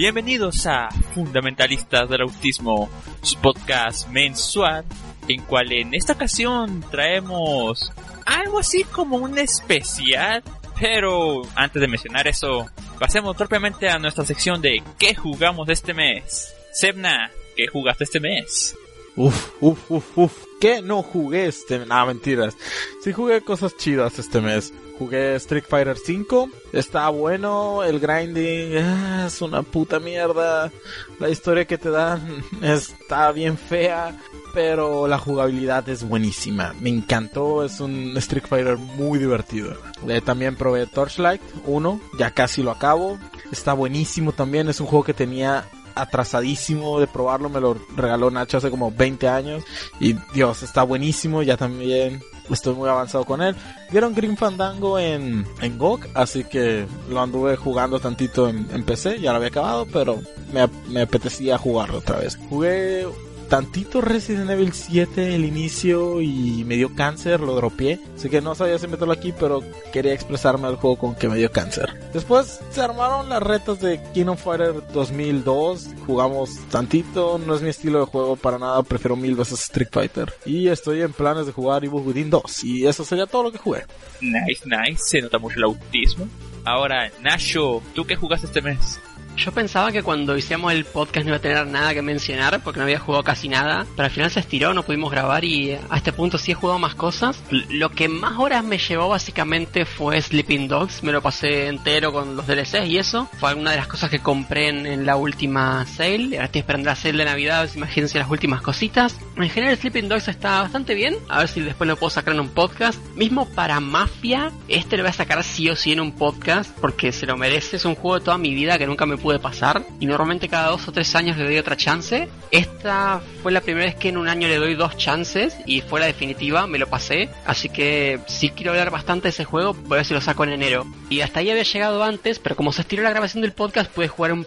Bienvenidos a Fundamentalistas del Autismo, su podcast mensual, en cual en esta ocasión traemos algo así como un especial. Pero antes de mencionar eso, pasemos propiamente a nuestra sección de ¿qué jugamos este mes? Sebna, ¿qué jugaste este mes? Uf, uf, uf, uf. ¿Qué no jugué este? No, mentiras. Sí jugué cosas chidas este mes. Jugué Street Fighter 5. Está bueno. El grinding ah, es una puta mierda. La historia que te dan está bien fea. Pero la jugabilidad es buenísima. Me encantó. Es un Street Fighter muy divertido. Eh, también probé Torchlight 1. Ya casi lo acabo. Está buenísimo también. Es un juego que tenía atrasadísimo de probarlo, me lo regaló Nacho hace como 20 años y Dios, está buenísimo, ya también estoy muy avanzado con él. Vieron Green Fandango en, en GOG, así que lo anduve jugando tantito en, en PC, ya lo había acabado, pero me, me apetecía jugarlo otra vez. Jugué tantito Resident Evil 7 el inicio y me dio cáncer, lo dropeé. Así que no sabía si meterlo aquí, pero quería expresarme al juego con que me dio cáncer. Después se armaron las retas de Kingdom Fighter 2002. Jugamos tantito, no es mi estilo de juego para nada, prefiero mil veces Street Fighter. Y estoy en planes de jugar Evil Within 2. Y eso sería todo lo que jugué. Nice, nice, se nota mucho el autismo. Ahora, Nacho, ¿tú qué jugaste este mes? Yo pensaba que cuando hiciéramos el podcast no iba a tener nada que mencionar porque no había jugado casi nada, pero al final se estiró, no pudimos grabar y a este punto sí he jugado más cosas. Lo que más horas me llevó básicamente fue Sleeping Dogs, me lo pasé entero con los DLCs y eso. Fue una de las cosas que compré en, la última sale, ahora estoy esperando la sale de Navidad, imagínense las últimas cositas. En general Sleeping Dogs está bastante bien, a ver si después lo puedo sacar en un podcast. Mismo para Mafia, este lo voy a sacar sí o sí en un podcast porque se lo merece, es un juego de toda mi vida que nunca me pude pasar y normalmente cada dos o tres años le doy otra chance. Esta fue la primera vez que en un año le doy dos chances y fue la definitiva, me lo pasé. Así que si quiero hablar bastante de ese juego, voy a ver si lo saco en enero. Y hasta ahí había llegado antes, pero como se estiró la grabación del podcast, pude jugar un,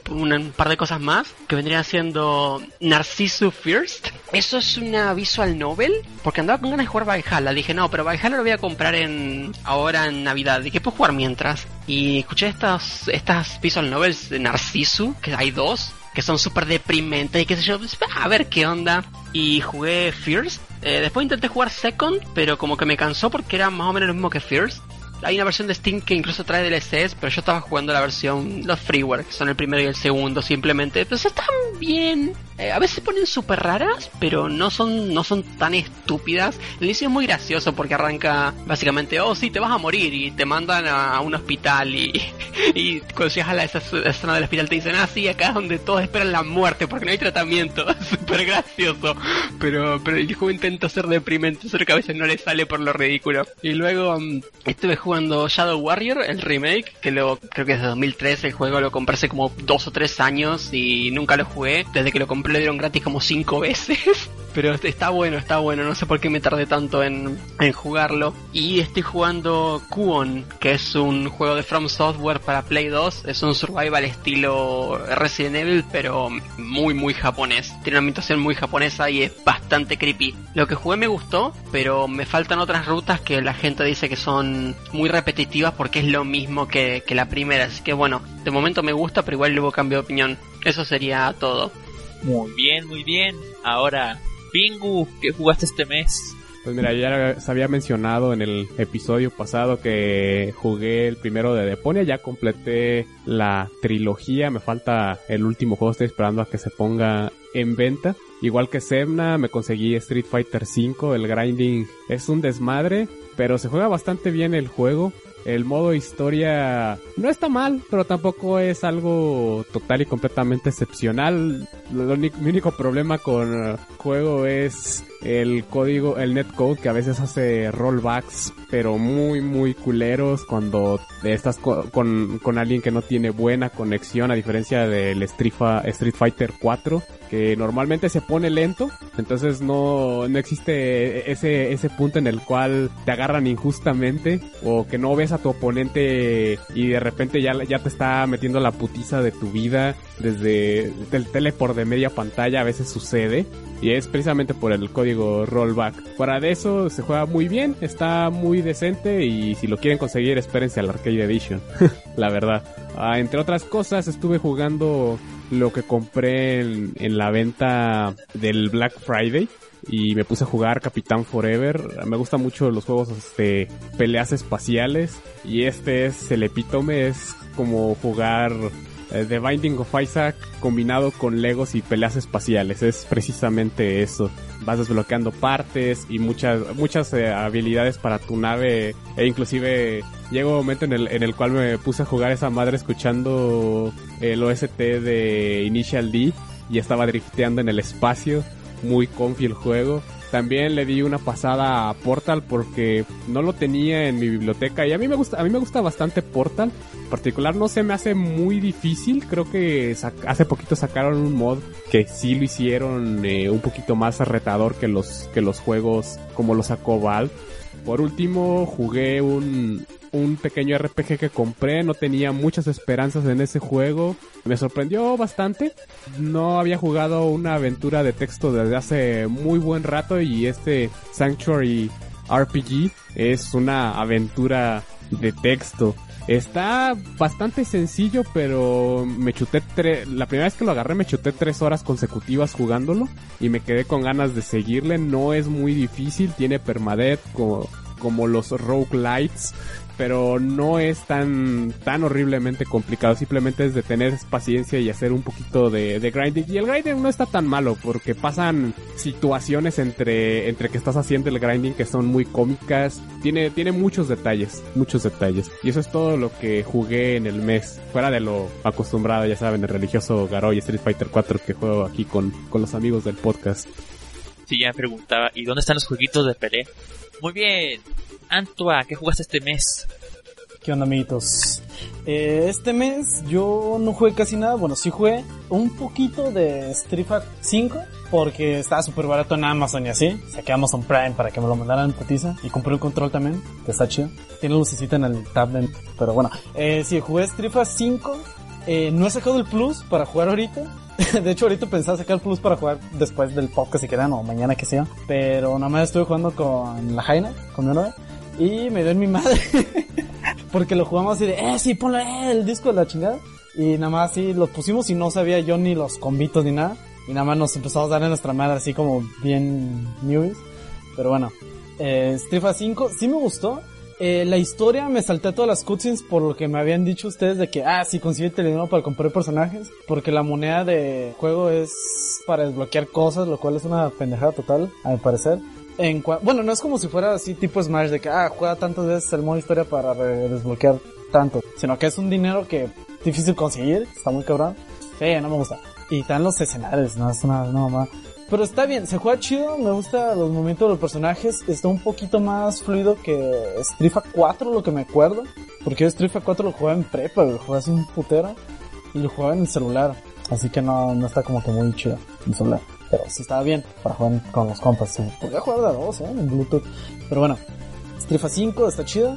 par de cosas más que vendrían siendo Narcissus First. Eso es una visual novel, porque andaba con ganas de jugar Valhalla. Dije, no, pero Valhalla lo voy a comprar en ahora en Navidad. ¿Y qué puedo jugar mientras? Y escuché estas, estas visual novels de Narciso, que hay dos, que son súper deprimentes y qué sé yo, pues, a ver qué onda. Y jugué First. Eh, después intenté jugar Second, pero como que me cansó porque era más o menos lo mismo que First. Hay una versión de Steam que incluso trae DLCs, pero yo estaba jugando la versión, los freeware, que son el primero y el segundo simplemente. Pues están bien. Eh, a veces ponen súper raras, pero no son, no son tan estúpidas. El inicio es muy gracioso porque arranca básicamente, oh sí, te vas a morir y te mandan a, un hospital y, y cuando llegas a la esa, zona del hospital te dicen, ah sí, acá es donde todos esperan la muerte porque no hay tratamiento. Súper gracioso. Pero, pero el juego intenta ser deprimente, solo que a veces no le sale por lo ridículo. Y luego um, estuve jugando Shadow Warrior, el remake, que lo, creo que es de 2003, el juego lo compré hace como dos o tres años y nunca lo jugué. Desde que lo compré lo dieron gratis como cinco veces. Pero está bueno, está bueno. No sé por qué me tardé tanto en, jugarlo. Y estoy jugando Kuon, que es un juego de From Software para Play 2. Es un survival estilo Resident Evil, pero muy, muy japonés. Tiene una ambientación muy japonesa y es bastante creepy. Lo que jugué me gustó, pero me faltan otras rutas que la gente dice que son muy repetitivas porque es lo mismo que, que la primera. Así que bueno, de momento me gusta, pero igual luego cambio de opinión. Eso sería todo. Muy bien, muy bien. Ahora, Pingu, ¿qué jugaste este mes? Pues mira, ya se había mencionado en el episodio pasado que jugué el primero de Deponia, ya completé la trilogía, me falta el último juego, estoy esperando a que se ponga en venta. Igual que Semna, me conseguí Street Fighter V, el grinding es un desmadre, pero se juega bastante bien el juego. El modo historia no está mal, pero tampoco es algo total y completamente excepcional. mi único problema con el juego es el código, el netcode que a veces hace rollbacks, pero muy, muy culeros cuando estás con, con, alguien que no tiene buena conexión, a diferencia del Street, Fighter 4, que normalmente se pone lento, entonces no, no existe ese, ese punto en el cual te agarran injustamente o que no ves a tu oponente y de repente ya, ya te está metiendo la putiza de tu vida desde el tele por de media pantalla, a veces sucede. Y es precisamente por el código rollback. Fuera de eso, se juega muy bien, está muy decente y si lo quieren conseguir, espérense al Arcade Edition. la verdad. Ah, entre otras cosas, estuve jugando lo que compré en, en la venta del Black Friday y me puse a jugar Capitán Forever. Me gustan mucho los juegos de peleas espaciales y este es el epítome, es como jugar The Binding of Isaac combinado con Legos y peleas espaciales. Es precisamente eso. Vas desbloqueando partes y muchas muchas eh, habilidades para tu nave e inclusive llegó un momento en el, en el cual me puse a jugar esa madre escuchando el OST de Initial D y estaba drifteando en el espacio muy confi el juego. También le di una pasada a Portal porque no lo tenía en mi biblioteca y a mí me gusta, a mí me gusta bastante Portal. En particular no se me hace muy difícil. Creo que hace poquito sacaron un mod que sí lo hicieron eh, un poquito más retador que los que los juegos como lo sacó Valve. Por último, jugué un, un pequeño RPG que compré, no tenía muchas esperanzas en ese juego, me sorprendió bastante, no había jugado una aventura de texto desde hace muy buen rato y este Sanctuary RPG es una aventura de texto. Está bastante sencillo, pero me chuté tres, la primera vez que lo agarré me chuté tres horas consecutivas jugándolo y me quedé con ganas de seguirle. No es muy difícil, tiene permadeath como, como los roguelites pero no es tan tan horriblemente complicado. Simplemente es de tener paciencia y hacer un poquito de, grinding. Y el grinding no está tan malo porque pasan situaciones entre, entre que estás haciendo el grinding que son muy cómicas. Tiene, tiene muchos detalles, muchos detalles. Y eso es todo lo que jugué en el mes. Fuera de lo acostumbrado, ya saben, el religioso Garoy Street Fighter 4 que juego aquí con, con los amigos del podcast. Sí, ya me preguntaba, ¿y dónde están los jueguitos de pelea? Muy bien, Antua, ¿qué jugaste este mes? ¿Qué onda, amiguitos? Eh, este mes yo no jugué casi nada. Bueno, sí jugué un poquito de Street Fighter 5 porque estaba súper barato en Amazon y así. Saqué Amazon Prime para que me lo mandaran en putiza. Y compré un control también, que está chido. Tiene lucecita en el tablet, pero bueno. Eh, sí, jugué Street Fighter 5. Eh, no he sacado el plus para jugar ahorita. de hecho, ahorita pensaba sacar el plus para jugar después del podcast si quedan o mañana que sea. Pero nada más estuve jugando con la Jaina, con mi novia. Y me dio en mi madre. porque lo jugamos así de, eh, sí, ponle eh, el disco de la chingada. Y nada más así los pusimos y no sabía yo ni los convitos ni nada. Y nada más nos empezamos a dar en nuestra madre así como bien newbies. Pero bueno, eh, Street 5 sí me gustó. Eh, la historia me salté todas las cutscenes por lo que me habían dicho ustedes de que, ah, sí, consigue el dinero para comprar personajes. Porque la moneda de juego es para desbloquear cosas, lo cual es una pendejada total, a mi parecer bueno, no es como si fuera así tipo Smash de que, ah, juega tantas veces el modo historia para desbloquear tanto, sino que es un dinero que difícil conseguir, está muy cabrón. Sí, no me gusta. Y están los escenarios, no es una, no, Pero está bien, se juega chido, me gusta los movimientos de los personajes, está un poquito más fluido que Street 4, lo que me acuerdo. Porque Street 4 lo jugaba en prepa, lo jugaba así un putero. Y lo jugaba en el celular. Así que no, no está como que muy chido en celular pero sí estaba bien para jugar con los compas. Podría jugar de dos, ¿eh? En Bluetooth. Pero bueno, Strifa 5 está chido.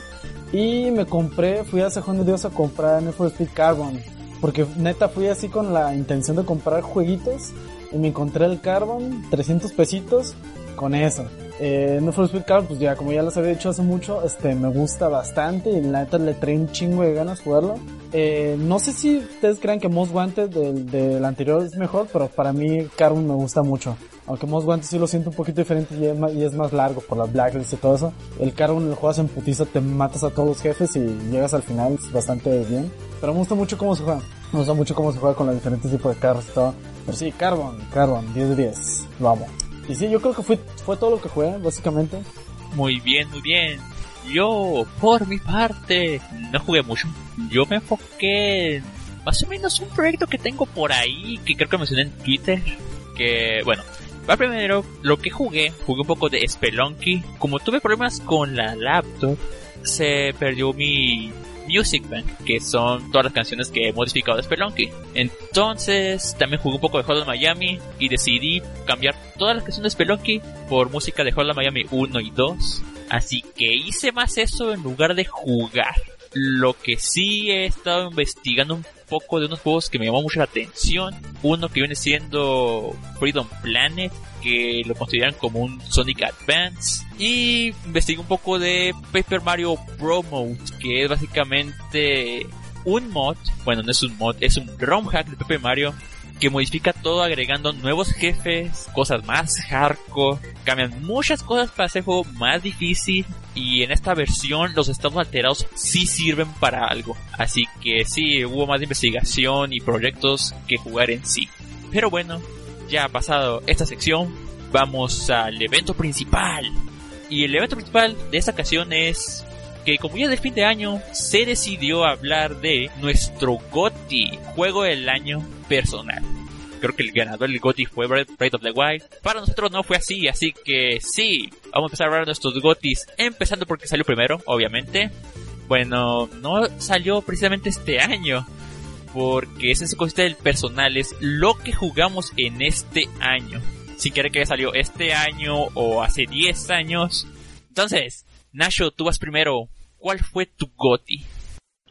Y me compré, fui a Juan de Dios a comprar Need for Speed Carbon. Porque neta fui así con la intención de comprar jueguitos. Y me encontré el Carbon, 300 pesitos, con eso. Eh, no for Speed Carbon, pues ya como ya les había dicho hace mucho, este me gusta bastante y la neta le trae un chingo de ganas jugarlo. Eh, no sé si ustedes creen que Most Wanted del, del, anterior es mejor, pero para mí Carbon me gusta mucho. Aunque Most Wanted sí lo siento un poquito diferente y es más, y es más largo por la blacklist y todo eso. El Carbon lo juegas en putiza, te matas a todos los jefes y llegas al final es bastante bien. Pero me gusta mucho cómo se juega. Me gusta mucho cómo se juega con los diferentes tipos de carros y todo. Pero sí, Carbon, Carbon, 10 de 10. Lo amo. Y sí, yo creo que fue, fue todo lo que jugué, básicamente. Muy bien, muy bien. Yo, por mi parte, no jugué mucho. Yo me enfoqué en más o menos un proyecto que tengo por ahí, que creo que mencioné en Twitter. Que, bueno, para primero, lo que jugué, jugué un poco de Spelunky. Como tuve problemas con la laptop, se perdió mi Music Bank, que son todas las canciones que he modificado de Spelunky. Entonces, también jugué un poco de Hotline Miami y decidí cambiar todas las canciones de Spelunky por música de Hotline Miami 1 y 2. Así que hice más eso en lugar de jugar. Lo que sí he estado investigando un poco de unos juegos que me llamó mucho la atención. Uno que viene siendo Freedom Planet, que lo consideran como un Sonic Advance. Y investigué un poco de Paper Mario Pro Mode, que es básicamente un mod, bueno, no es un mod, es un ROM hack de Paper Mario que modifica todo agregando nuevos jefes, cosas más hardcore, cambian muchas cosas para hacer el juego más difícil y en esta versión los estados alterados sí sirven para algo. Así que sí, hubo más investigación y proyectos que jugar en sí. Pero bueno, ya pasado esta sección, vamos al evento principal. Y el evento principal de esta ocasión es que como ya es de fin de año, se decidió hablar de nuestro GOTI, juego del año personal. Creo que el ganador del GOTI fue Breath of the Wild. Para nosotros no fue así, así que sí, vamos a empezar a hablar de nuestros GOTIs, empezando porque salió primero, obviamente. Bueno, no salió precisamente este año, porque ese es cosita del personal, es lo que jugamos en este año. Sin querer que salió este año o hace 10 años. Entonces, Nacho, tú vas primero. ¿Cuál fue tu GOTI?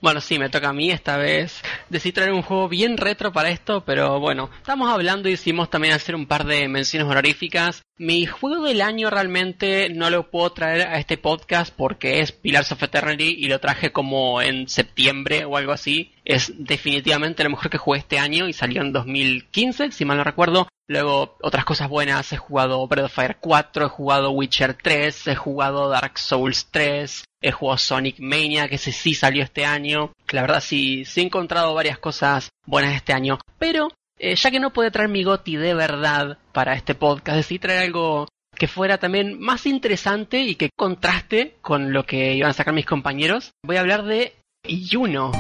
Bueno, sí, me toca a mí esta vez. Decidí traer un juego bien retro para esto, pero bueno, estamos hablando y hicimos también hacer un par de menciones honoríficas. Mi juego del año realmente no lo puedo traer a este podcast porque es Pillars of Eternity y lo traje como en septiembre o algo así. Es definitivamente lo mejor que jugué este año y salió en 2015, si mal no recuerdo. Luego, otras cosas buenas, he jugado Breath of Fire 4, he jugado Witcher 3, he jugado Dark Souls 3, he jugado Sonic Mania, que ese sí salió este año. La verdad sí, sí he encontrado varias cosas buenas este año. Pero, eh, ya que no puede traer mi goti de verdad para este podcast, decidí traer algo que fuera también más interesante y que contraste con lo que iban a sacar mis compañeros. Voy a hablar de Juno.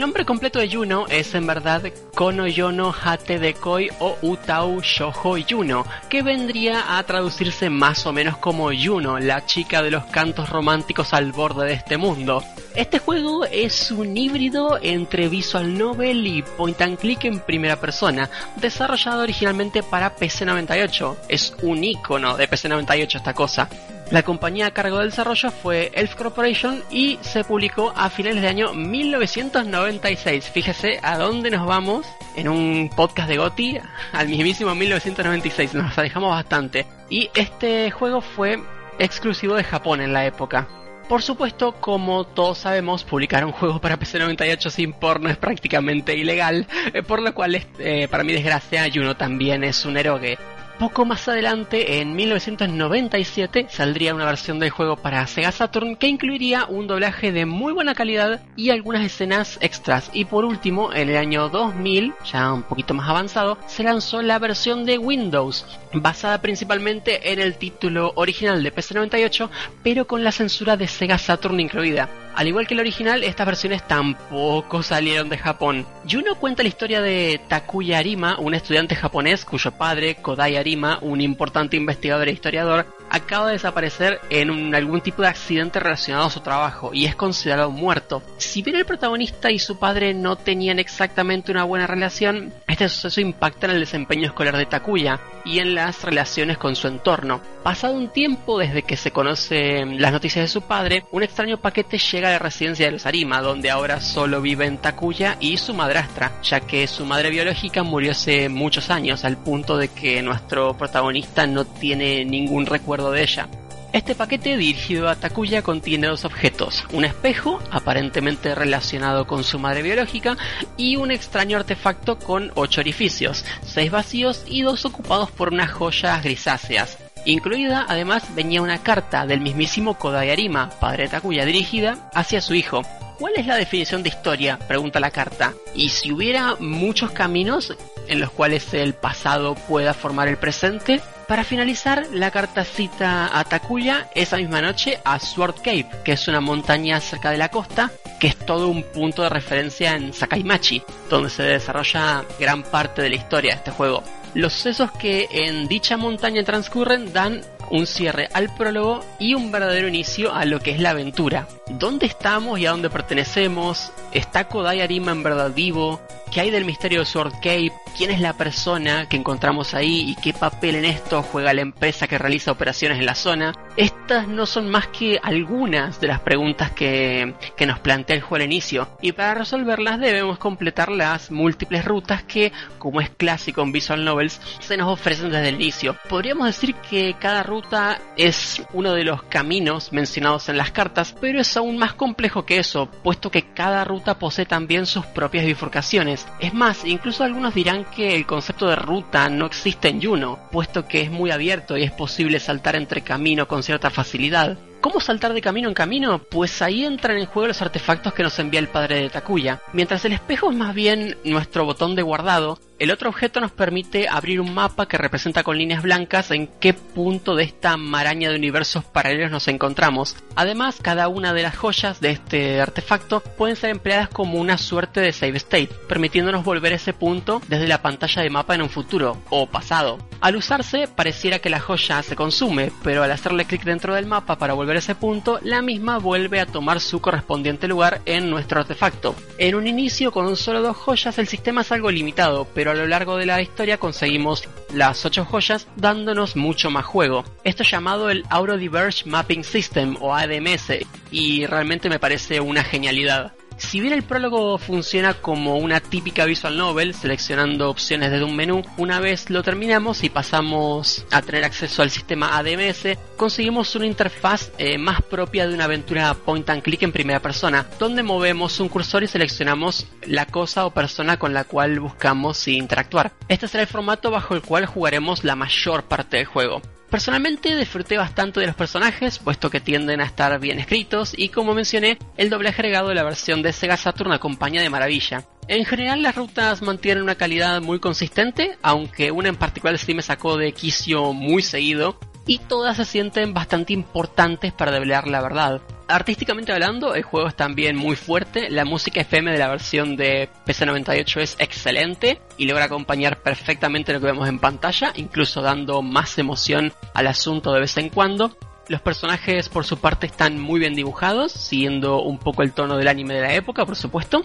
El nombre completo de Juno es en verdad Kono Yono Hate Dekoi o Utau Shoujo Juno, que vendría a traducirse más o menos como Juno, la chica de los cantos románticos al borde de este mundo. Este juego es un híbrido entre visual novel y point and click en primera persona, desarrollado originalmente para PC98. Es un icono de PC98 esta cosa. La compañía a cargo del desarrollo fue Elf Corporation y se publicó a finales de año 1996. Fíjese a dónde nos vamos en un podcast de GOTI al mismísimo 1996. Nos alejamos bastante. Y este juego fue exclusivo de Japón en la época. Por supuesto, como todos sabemos, publicar un juego para PC98 sin porno es prácticamente ilegal, eh, por lo cual, eh, para mi desgracia, Juno también es un erogue. Poco más adelante, en 1997, saldría una versión del juego para Sega Saturn que incluiría un doblaje de muy buena calidad y algunas escenas extras. Y por último, en el año 2000, ya un poquito más avanzado, se lanzó la versión de Windows, basada principalmente en el título original de PC98, pero con la censura de Sega Saturn incluida. Al igual que el original, estas versiones tampoco salieron de Japón. Juno cuenta la historia de Takuya Arima, un estudiante japonés cuyo padre, Kodai Arima, un importante investigador e historiador, acaba de desaparecer en algún tipo de accidente relacionado a su trabajo y es considerado muerto. Si bien el protagonista y su padre no tenían exactamente una buena relación, este suceso impacta en el desempeño escolar de Takuya y en las relaciones con su entorno. Pasado un tiempo desde que se conocen las noticias de su padre, un extraño paquete llega a la residencia de los Arima, donde ahora solo viven Takuya y su madrastra, ya que su madre biológica murió hace muchos años, al punto de que nuestro protagonista no tiene ningún recuerdo de ella. Este paquete dirigido a Takuya contiene dos objetos, un espejo, aparentemente relacionado con su madre biológica, y un extraño artefacto con ocho orificios, seis vacíos y dos ocupados por unas joyas grisáceas. Incluida además venía una carta del mismísimo Kodai Arima, padre de Takuya, dirigida hacia su hijo. ¿Cuál es la definición de historia? pregunta la carta. Y si hubiera muchos caminos en los cuales el pasado pueda formar el presente, para finalizar, la carta cita a Takuya esa misma noche a Sword Cape, que es una montaña cerca de la costa, que es todo un punto de referencia en Sakaimachi, donde se desarrolla gran parte de la historia de este juego. Los sucesos que en dicha montaña transcurren dan un cierre al prólogo y un verdadero inicio a lo que es la aventura. ¿Dónde estamos y a dónde pertenecemos? ¿Está Kodai Arima en verdad vivo? ¿Qué hay del misterio de Sword Cape? ¿Quién es la persona que encontramos ahí y qué papel en esto juega la empresa que realiza operaciones en la zona? Estas no son más que algunas de las preguntas que, que nos plantea el juego al inicio y para resolverlas debemos completar las múltiples rutas que, como es clásico en Visual Novels, se nos ofrecen desde el inicio. Podríamos decir que cada ruta es uno de los caminos mencionados en las cartas, pero es aún más complejo que eso, puesto que cada ruta posee también sus propias bifurcaciones. Es más, incluso algunos dirán que el concepto de ruta no existe en Juno, puesto que es muy abierto y es posible saltar entre camino con cierta facilidad. ¿Cómo saltar de camino en camino? Pues ahí entran en juego los artefactos que nos envía el padre de Takuya. Mientras el espejo es más bien nuestro botón de guardado, el otro objeto nos permite abrir un mapa que representa con líneas blancas en qué punto de esta maraña de universos paralelos nos encontramos. Además, cada una de las joyas de este artefacto pueden ser empleadas como una suerte de save state, permitiéndonos volver a ese punto desde la pantalla de mapa en un futuro o pasado. Al usarse, pareciera que la joya se consume, pero al hacerle clic dentro del mapa para volver a ese punto, la misma vuelve a tomar su correspondiente lugar en nuestro artefacto. En un inicio, con solo dos joyas, el sistema es algo limitado, pero a lo largo de la historia conseguimos las 8 joyas dándonos mucho más juego. Esto es llamado el Auto Diverge Mapping System o ADMS y realmente me parece una genialidad. Si bien el prólogo funciona como una típica visual novel, seleccionando opciones desde un menú, una vez lo terminamos y pasamos a tener acceso al sistema ADMS, conseguimos una interfaz eh, más propia de una aventura point and click en primera persona, donde movemos un cursor y seleccionamos la cosa o persona con la cual buscamos interactuar. Este será el formato bajo el cual jugaremos la mayor parte del juego. Personalmente disfruté bastante de los personajes, puesto que tienden a estar bien escritos, y como mencioné, el doblaje agregado de la versión de Sega Saturn acompaña de maravilla. En general las rutas mantienen una calidad muy consistente, aunque una en particular sí me sacó de quicio muy seguido, y todas se sienten bastante importantes para develar la verdad. Artísticamente hablando, el juego es también muy fuerte, la música FM de la versión de PC98 es excelente y logra acompañar perfectamente lo que vemos en pantalla, incluso dando más emoción al asunto de vez en cuando. Los personajes por su parte están muy bien dibujados, siguiendo un poco el tono del anime de la época, por supuesto,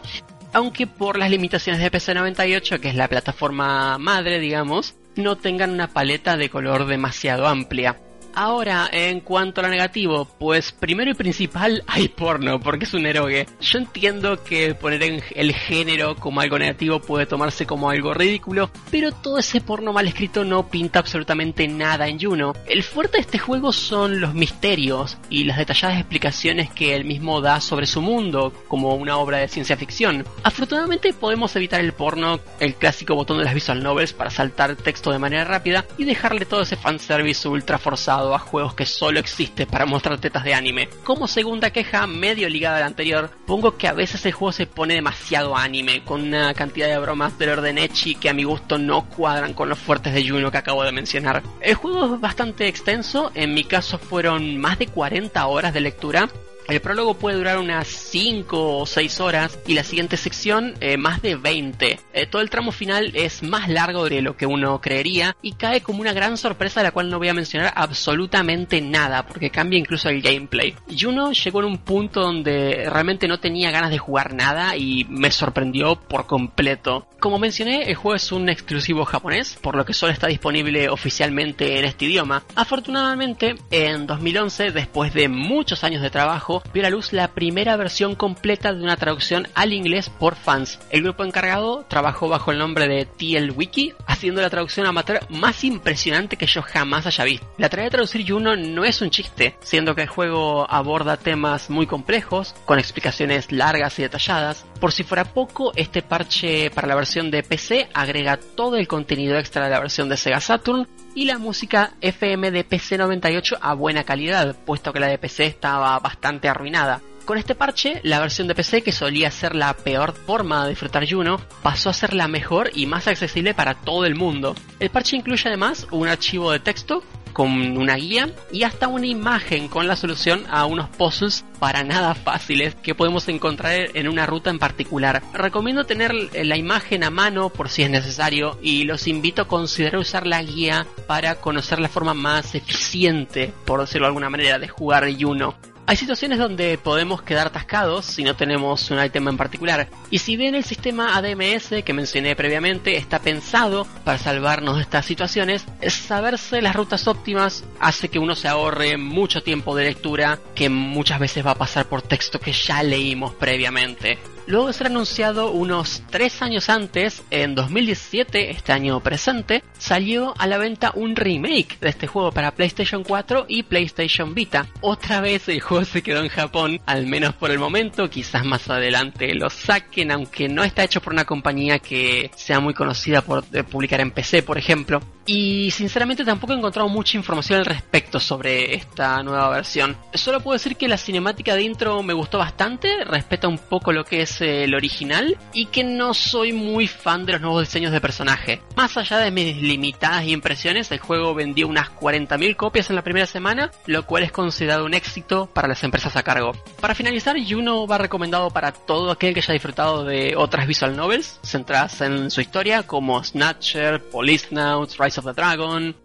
aunque por las limitaciones de PC98, que es la plataforma madre, digamos, no tengan una paleta de color demasiado amplia. Ahora, en cuanto a lo negativo, pues primero y principal hay porno, porque es un erogue. Yo entiendo que poner en el género como algo negativo puede tomarse como algo ridículo, pero todo ese porno mal escrito no pinta absolutamente nada en Juno. El fuerte de este juego son los misterios y las detalladas explicaciones que él mismo da sobre su mundo, como una obra de ciencia ficción. Afortunadamente podemos evitar el porno, el clásico botón de las visual novels para saltar texto de manera rápida y dejarle todo ese fanservice ultra forzado a juegos que solo existe para mostrar tetas de anime. Como segunda queja, medio ligada a la anterior, pongo que a veces el juego se pone demasiado anime, con una cantidad de bromas del orden Echi que a mi gusto no cuadran con los fuertes de Juno que acabo de mencionar. El juego es bastante extenso, en mi caso fueron más de 40 horas de lectura, el prólogo puede durar unas 5 o 6 horas y la siguiente sección eh, más de 20. Eh, todo el tramo final es más largo de lo que uno creería y cae como una gran sorpresa de la cual no voy a mencionar absolutamente nada porque cambia incluso el gameplay. Juno llegó en un punto donde realmente no tenía ganas de jugar nada y me sorprendió por completo. Como mencioné, el juego es un exclusivo japonés, por lo que solo está disponible oficialmente en este idioma. Afortunadamente, en 2011, después de muchos años de trabajo, vio a la luz la primera versión completa de una traducción al inglés por fans. El grupo encargado trabajó bajo el nombre de TL Wiki, haciendo la traducción amateur más impresionante que yo jamás haya visto. La tarea de traducir Juno no es un chiste, siendo que el juego aborda temas muy complejos, con explicaciones largas y detalladas. Por si fuera poco, este parche para la versión de PC agrega todo el contenido extra de la versión de Sega Saturn, y la música FM de PC98 a buena calidad, puesto que la de PC estaba bastante arruinada. Con este parche, la versión de PC, que solía ser la peor forma de disfrutar Juno, pasó a ser la mejor y más accesible para todo el mundo. El parche incluye además un archivo de texto con una guía y hasta una imagen con la solución a unos puzzles para nada fáciles que podemos encontrar en una ruta en particular. Recomiendo tener la imagen a mano por si es necesario y los invito a considerar usar la guía para conocer la forma más eficiente, por decirlo de alguna manera, de jugar Juno. Hay situaciones donde podemos quedar atascados si no tenemos un ítem en particular. Y si bien el sistema ADMS que mencioné previamente está pensado para salvarnos de estas situaciones, saberse las rutas óptimas hace que uno se ahorre mucho tiempo de lectura que muchas veces va a pasar por texto que ya leímos previamente. Luego de ser anunciado unos 3 años antes, en 2017, este año presente, salió a la venta un remake de este juego para PlayStation 4 y PlayStation Vita. Otra vez el juego se quedó en Japón, al menos por el momento, quizás más adelante lo saquen, aunque no está hecho por una compañía que sea muy conocida por publicar en PC, por ejemplo. Y sinceramente tampoco he encontrado mucha información al respecto sobre esta nueva versión. Solo puedo decir que la cinemática de intro me gustó bastante, respeta un poco lo que es el original y que no soy muy fan de los nuevos diseños de personaje. Más allá de mis limitadas impresiones, el juego vendió unas 40.000 copias en la primera semana, lo cual es considerado un éxito para las empresas a cargo. Para finalizar, Juno va recomendado para todo aquel que haya disfrutado de otras visual novels centradas en su historia como Snatcher, Policenauts, Rise of the Dragon,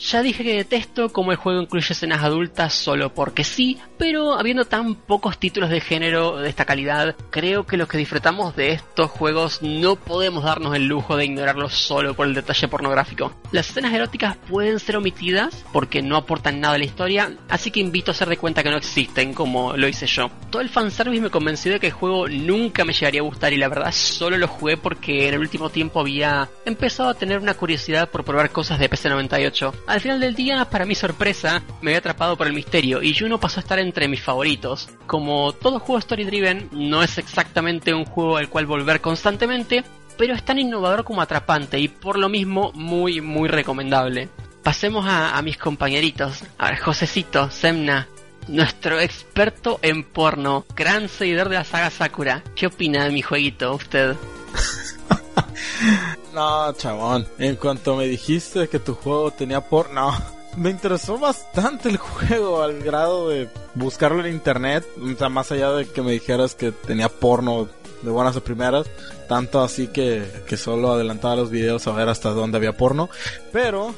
ya dije que detesto cómo el juego incluye escenas adultas solo porque sí, pero habiendo tan pocos títulos de género de esta calidad, creo que los que disfrutamos de estos juegos no podemos darnos el lujo de ignorarlos solo por el detalle pornográfico. Las escenas eróticas pueden ser omitidas porque no aportan nada a la historia, así que invito a hacer de cuenta que no existen como lo hice yo. Todo el fanservice me convenció de que el juego nunca me llegaría a gustar y la verdad solo lo jugué porque en el último tiempo había empezado a tener una curiosidad por probar cosas de PC98 al final del día, para mi sorpresa, me había atrapado por el misterio y Juno pasó a estar entre mis favoritos. Como todo juego story driven, no es exactamente un juego al cual volver constantemente, pero es tan innovador como atrapante y por lo mismo muy muy recomendable. Pasemos a, mis compañeritos. A Josecito, Semna, nuestro experto en porno, gran seguidor de la saga Sakura. ¿Qué opina de mi jueguito usted? No, chabón. En cuanto me dijiste que tu juego tenía porno, me interesó bastante el juego al grado de buscarlo en internet. O sea, más allá de que me dijeras que tenía porno de buenas a primeras. Tanto así que, que solo adelantaba los videos a ver hasta dónde había porno. Pero,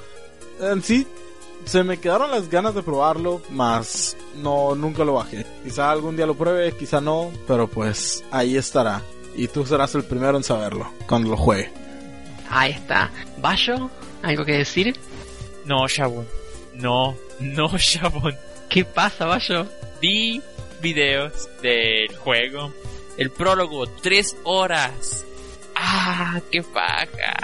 en sí, se me quedaron las ganas de probarlo, más no, nunca lo bajé. Quizá algún día lo pruebe, quizá no, pero pues ahí estará. Y tú serás el primero en saberlo cuando lo juegue. Ahí está. ¿Bayo? ¿Algo que decir? No, Shabon. No, no, Shabon. ¿Qué pasa, Bayo? Vi videos del juego. El prólogo, tres horas. Ah, qué paja.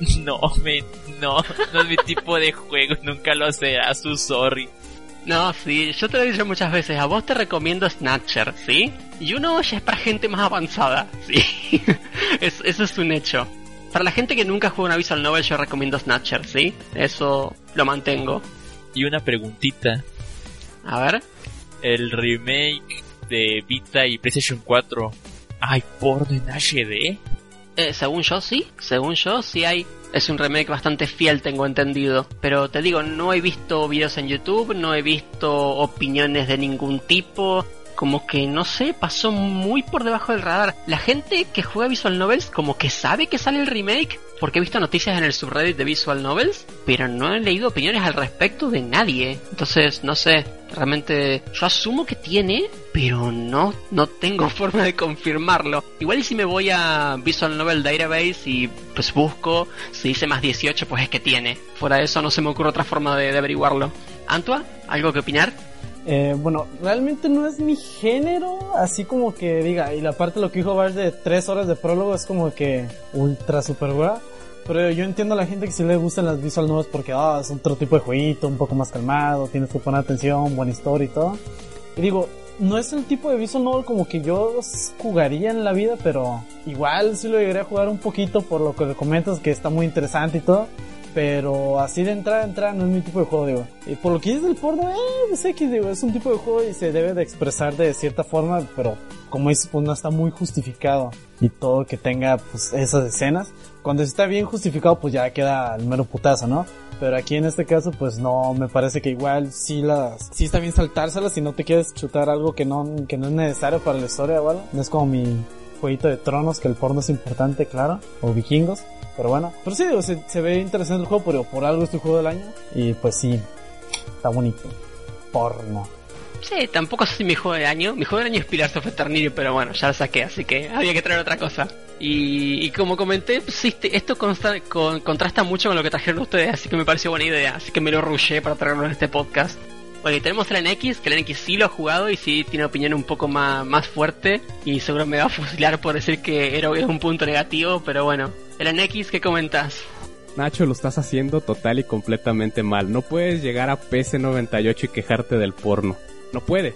No, me, no, no es mi tipo de juego, nunca lo será, su sorry. No, sí, yo te lo he dicho muchas veces, a vos te recomiendo Snatcher, ¿sí? Y uno ya es para gente más avanzada, ¿sí? eso es un hecho. Para la gente que nunca juega una visual novel, yo recomiendo Snatcher, ¿sí? Eso lo mantengo. Y una preguntita. A ver. El remake de Vita y PlayStation 4, ¿hay porno en HD? Eh, según yo sí, según yo sí hay. Es un remake bastante fiel, tengo entendido. Pero te digo, no he visto videos en YouTube, no he visto opiniones de ningún tipo como que no sé, pasó muy por debajo del radar. La gente que juega Visual Novels como que sabe que sale el remake, porque he visto noticias en el subreddit de Visual Novels, pero no he leído opiniones al respecto de nadie. Entonces, no sé, realmente yo asumo que tiene, pero no, no tengo forma de confirmarlo. Igual si me voy a Visual Novel Database y pues busco, si dice más 18, pues es que tiene. Fuera de eso no se me ocurre otra forma de, de averiguarlo. Antua, ¿algo que opinar? Eh, bueno, realmente no es mi género, así como que diga, y la parte lo que dijo Bash de tres horas de prólogo es como que ultra super guay. Pero yo entiendo a la gente que sí le gustan las visual novels porque ah, es otro tipo de jueguito, un poco más calmado, tienes que poner atención, buena historia y todo. Y digo, no es el tipo de visual novel como que yo jugaría en la vida, pero igual sí lo llegaría a jugar un poquito por lo que comentas que está muy interesante y todo. Pero así de entrada entrada no es mi tipo de juego, digo. Y por lo que es del porno, eh, es X, digo, es un tipo de juego y se debe de expresar de cierta forma, pero como dices, pues no está muy justificado. y todo que tenga pues esas escenas. Cuando está bien justificado pues ya queda el mero putazo, ¿no? Pero aquí en este caso pues no, me parece que igual sí las, sí está bien saltárselas si no te quieres chutar algo que no, que no es necesario para la historia algo. No es como mi jueguito de tronos que el porno es importante, claro, o vikingos. Pero bueno, pero sí, digo, se, se ve interesante el juego, pero por algo es tu juego del año. Y pues sí, está bonito. Porno. Sí, tampoco es mi juego de año. Mi juego de año es Pillars of Eternity, pero bueno, ya lo saqué, así que había que traer otra cosa. Y, y como comenté, pues, sí, esto consta- con- contrasta mucho con lo que trajeron ustedes, así que me pareció buena idea. Así que me lo rushé para traerlo en este podcast. Oye, tenemos el NX, que el NX sí lo ha jugado y sí tiene opinión un poco más, más fuerte. Y seguro me va a fusilar por decir que era un punto negativo, pero bueno. El NX, ¿qué comentas? Nacho, lo estás haciendo total y completamente mal. No puedes llegar a PC98 y quejarte del porno. No puedes.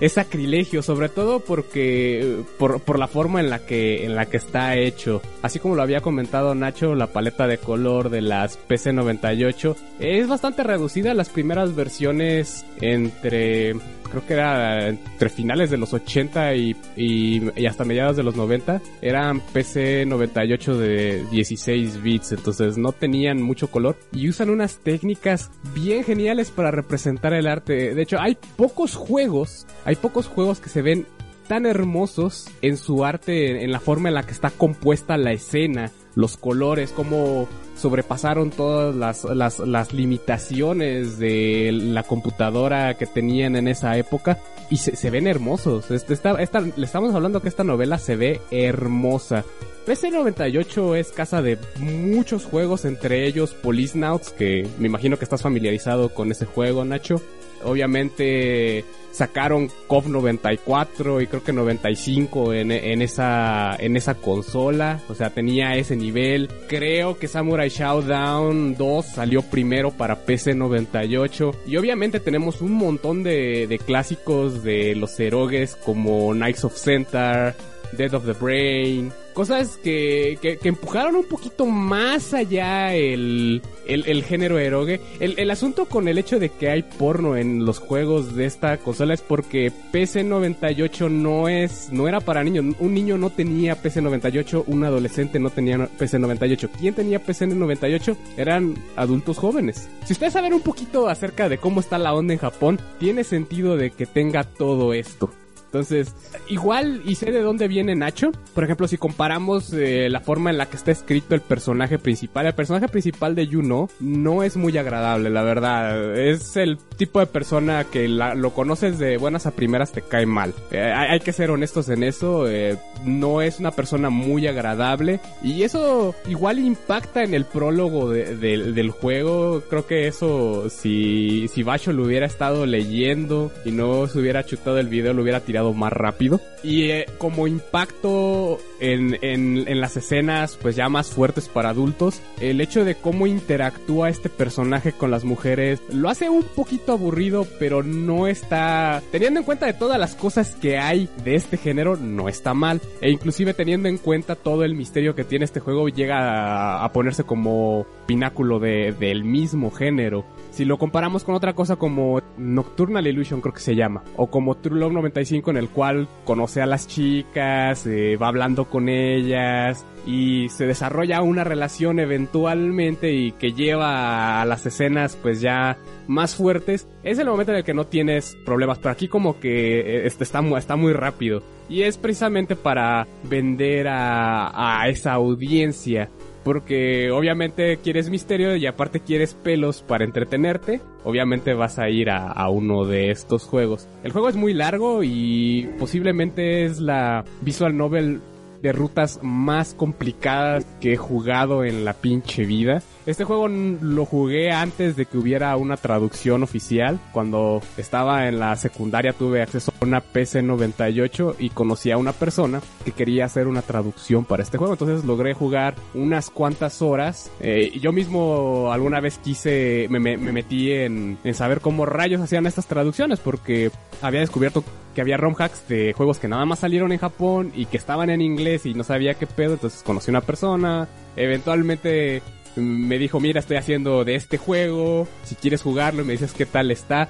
Es sacrilegio, sobre todo porque por, por la forma en la que en la que está hecho. Así como lo había comentado Nacho, la paleta de color de las PC98 es bastante reducida. Las primeras versiones entre creo que era entre finales de los 80 y, y, y hasta mediados de los 90 eran PC 98 de 16 bits, entonces no tenían mucho color y usan unas técnicas bien geniales para representar el arte. De hecho, hay pocos juegos, hay pocos juegos que se ven tan hermosos en su arte, en la forma en la que está compuesta la escena, los colores, cómo sobrepasaron todas las, las, las limitaciones de la computadora que tenían en esa época y se, se ven hermosos. Este, esta, esta, le estamos hablando que esta novela se ve hermosa. PC98 es casa de muchos juegos, entre ellos Policenauts, que me imagino que estás familiarizado con ese juego, Nacho. Obviamente sacaron KOF 94 y creo que 95 en, en esa en esa consola, o sea, tenía ese nivel. Creo que Samurai Showdown 2 salió primero para PC 98 y obviamente tenemos un montón de, de clásicos de los erogues como Knights of Centaur, Dead of the Brain, cosas que, que, empujaron un poquito más allá el, el, el género eroge. El, el asunto con el hecho de que hay porno en los juegos de esta consola es porque PC98 no es, no era para niños. Un niño no tenía PC98, un adolescente no tenía PC98. ¿Quién tenía PC98? Eran adultos jóvenes. Si ustedes saben un poquito acerca de cómo está la onda en Japón, tiene sentido de que tenga todo esto. Entonces, igual, y sé de dónde viene Nacho. Por ejemplo, si comparamos eh, la forma en la que está escrito el personaje principal, el personaje principal de Yuno no es muy agradable, la verdad. Es el tipo de persona que la- lo conoces de buenas a primeras te cae mal. Eh, hay que ser honestos en eso. eh, no es una persona muy agradable. Y eso igual impacta en el prólogo de- de- del juego. Creo que eso, si, si Basho lo hubiera estado leyendo y no se hubiera chutado el video, lo hubiera tirado más rápido. Y eh, como impacto en, en, las escenas, pues ya más fuertes para adultos, el hecho de cómo interactúa este personaje con las mujeres lo hace un poquito aburrido, pero no está, teniendo en cuenta de todas las cosas que hay de este género, no está mal. E inclusive teniendo en cuenta todo el misterio que tiene este juego, llega a, ponerse como pináculo de, del mismo género. Si lo comparamos con otra cosa como Nocturnal Illusion creo que se llama, o como True Love 95 en el cual conoce a las chicas, eh, va hablando con ellas y se desarrolla una relación eventualmente y que lleva a las escenas pues ya más fuertes, es el momento en el que no tienes problemas, pero aquí como que eh, este está, está muy rápido. Y es precisamente para vender a esa audiencia porque obviamente quieres misterio y aparte quieres pelos para entretenerte, obviamente vas a ir a, uno de estos juegos. El juego es muy largo y posiblemente es la visual novel de rutas más complicadas que he jugado en la pinche vida. Este juego lo jugué antes de que hubiera una traducción oficial. Cuando estaba en la secundaria tuve acceso a una PC 98 y conocí a una persona que quería hacer una traducción para este juego. Entonces logré jugar unas cuantas horas. Eh, yo mismo alguna vez quise, me, me- me metí en, en saber cómo rayos hacían estas traducciones porque había descubierto que había ROM hacks de juegos que nada más salieron en Japón y que estaban en inglés y no sabía qué pedo. Entonces conocí a una persona. Eventualmente me dijo, mira, estoy haciendo de este juego. Si quieres jugarlo, me dices qué tal está.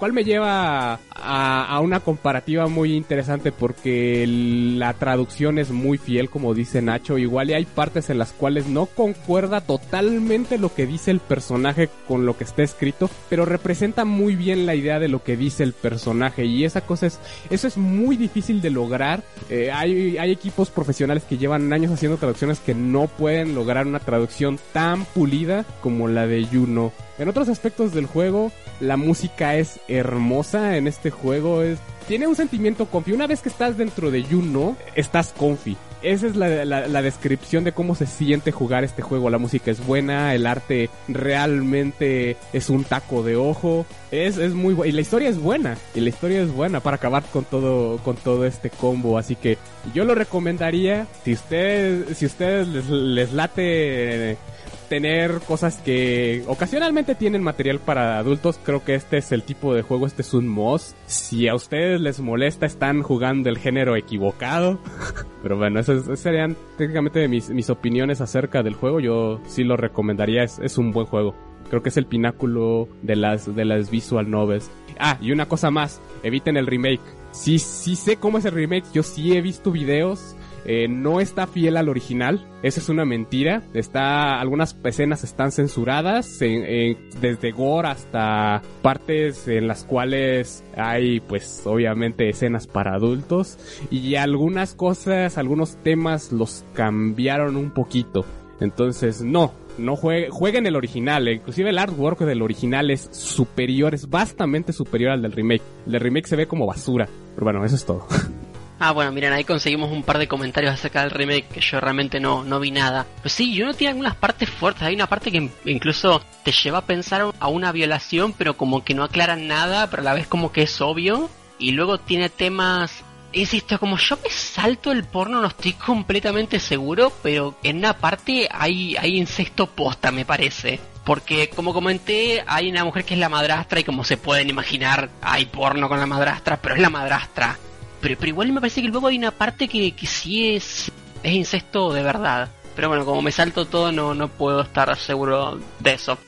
Cual me lleva a, una comparativa muy interesante porque la traducción es muy fiel, como dice Nacho. Igual y hay partes en las cuales no concuerda totalmente lo que dice el personaje con lo que está escrito, pero representa muy bien la idea de lo que dice el personaje. Y esa cosa es, eso es muy difícil de lograr. Eh, hay equipos profesionales que llevan años haciendo traducciones que no pueden lograr una traducción tan pulida como la de Juno. En otros aspectos del juego, la música es hermosa en este juego. Es, tiene un sentimiento comfy. Una vez que estás dentro de Juno, estás comfy. Esa es la, la- la descripción de cómo se siente jugar este juego. La música es buena, el arte realmente es un taco de ojo. Es, es muy Y la historia es buena. Y la historia es buena para acabar con todo, con todo este combo. Así que yo lo recomendaría. Si ustedes, si ustedes les, les late tener cosas que ocasionalmente tienen material para adultos, creo que este es el tipo de juego, este es un MOS. Si a ustedes les molesta, están jugando el género equivocado. Pero bueno, esas, serían técnicamente mis, mis opiniones acerca del juego. Yo sí lo recomendaría, es, es un buen juego. Creo que es el pináculo de las, de las visual novels. Ah, y una cosa más, eviten el remake. Sí, sí sé cómo es el remake, yo sí he visto videos eh, no está fiel al original. Esa es una mentira. Está, algunas escenas están censuradas, en- en- desde gore hasta partes en las cuales hay, pues, obviamente escenas para adultos. Y algunas cosas, algunos temas los cambiaron un poquito. Entonces, no, no juegue- jueguen el original. eh, Inclusive el artwork del original es superior, es bastante superior al del remake. El remake se ve como basura. Pero bueno, eso es todo. Ah, bueno, miren, ahí conseguimos un par de comentarios acerca del remake que yo realmente no, no vi nada. Pues sí, yo no tiene algunas partes fuertes. Hay una parte que in- incluso te lleva a pensar a una violación, pero como que no aclaran nada, pero a la vez como que es obvio. Y luego tiene temas... Insisto, como yo me salto el porno, no estoy completamente seguro, pero en una parte hay, hay incesto posta, me parece. Porque, como comenté, hay una mujer que es la madrastra y como se pueden imaginar, hay porno con la madrastra, pero es la madrastra. Pero, pero igual me parece que luego hay una parte que, que sí es, es incesto de verdad. Pero bueno, como me salto todo, no, no puedo estar seguro de eso.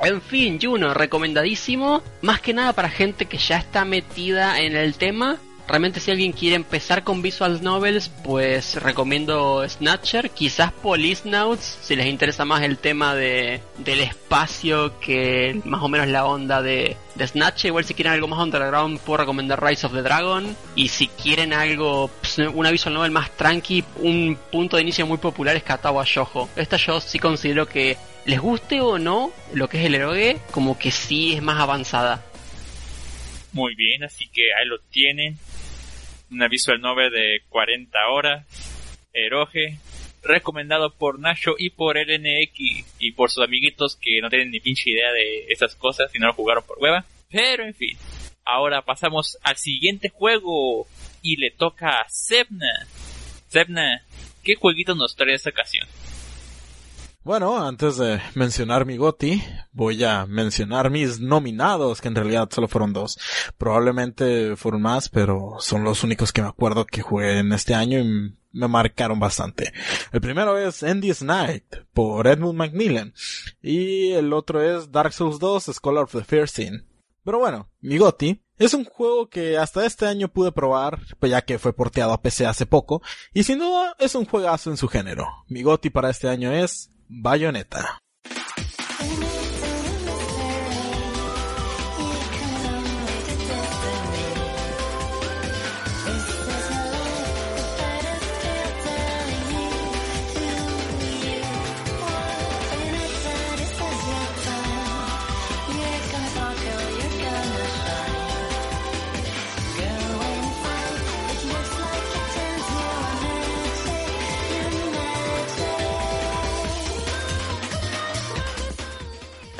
En fin, Juno, recomendadísimo. Más que nada para gente que ya está metida en el tema. Realmente si alguien quiere empezar con visual novels, pues recomiendo Snatcher, quizás Policenauts, si les interesa más el tema de, del espacio que más o menos la onda de, Snatcher. Igual si quieren algo más underground, puedo recomendar Rise of the Dragon. Y si quieren algo, pues, una visual novel más tranqui, un punto de inicio muy popular es Katawa Shoujo. Esta yo sí considero que les guste o no lo que es el eroge, como que sí es más avanzada. Muy bien, así que ahí lo tienen. Una visual novel de 40 horas. Eroge. Recomendado por Nacho y por LNX y por sus amiguitos que no tienen ni pinche idea de esas cosas y no lo jugaron por hueva. Pero en fin. Ahora pasamos al siguiente juego y le toca a Sebna. Sebna, ¿qué jueguito nos trae esta ocasión? Bueno, antes de mencionar mi GOTI, voy a mencionar mis nominados, que en realidad solo fueron dos. Probablemente fueron más, pero son los únicos que me acuerdo que jugué en este año y me marcaron bastante. El primero es Endless Night, por Edmund Macmillan. Y el otro es Dark Souls 2, Scholar of the Fear Scene. Pero bueno, mi GOTI es un juego que hasta este año pude probar, pues ya que fue porteado a PC hace poco, y sin duda es un juegazo en su género. Mi GOTI para este año es Bayonetta.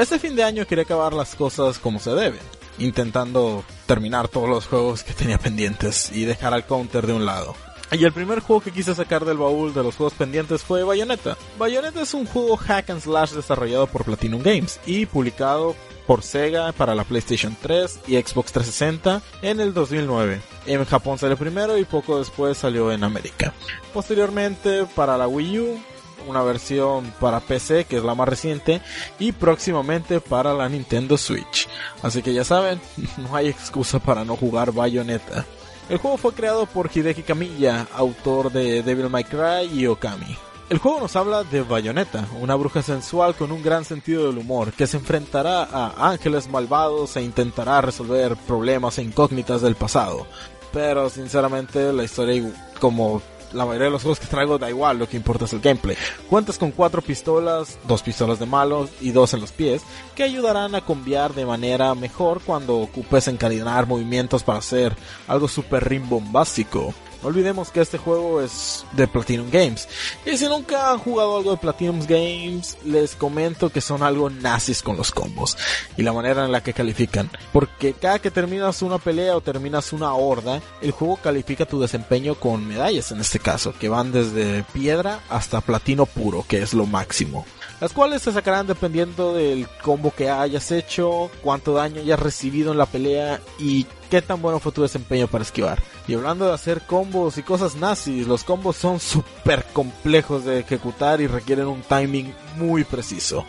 Este fin de año quería acabar las cosas como se deben, intentando terminar todos los juegos que tenía pendientes y dejar al counter de un lado. Y el primer juego que quise sacar del baúl de los juegos pendientes fue Bayonetta. Bayonetta es un juego hack and slash desarrollado por Platinum Games y publicado por Sega para la PlayStation 3 y Xbox 360 en el 2009. En Japón salió primero y poco después salió en América. Posteriormente para la Wii U una versión para PC, que es la más reciente, y próximamente para la Nintendo Switch. Así que ya saben, no hay excusa para no jugar Bayonetta. El juego fue creado por Hideki Kamiya, autor de Devil May Cry y Okami. El juego nos habla de Bayonetta, una bruja sensual con un gran sentido del humor, que se enfrentará a ángeles malvados e intentará resolver problemas e incógnitas del pasado. Pero sinceramente la historia como la mayoría de los juegos que traigo da igual, lo que importa es el gameplay. Cuentas con cuatro pistolas, dos pistolas de malos y dos en los pies, que ayudarán a cambiar de manera mejor cuando ocupes encadenar movimientos para hacer algo super rimbombástico. No olvidemos que este juego es de Platinum Games. Y si nunca han jugado algo de Platinum Games, les comento que son algo nazis con los combos y la manera en la que califican. Porque cada que terminas una pelea o terminas una horda, el juego califica tu desempeño con medallas en este caso, que van desde piedra hasta platino puro, que es lo máximo las cuales se sacarán dependiendo del combo que hayas hecho, cuánto daño hayas recibido en la pelea y qué tan bueno fue tu desempeño para esquivar. Y hablando de hacer combos y cosas nazis, los combos son súper complejos de ejecutar y requieren un timing muy preciso.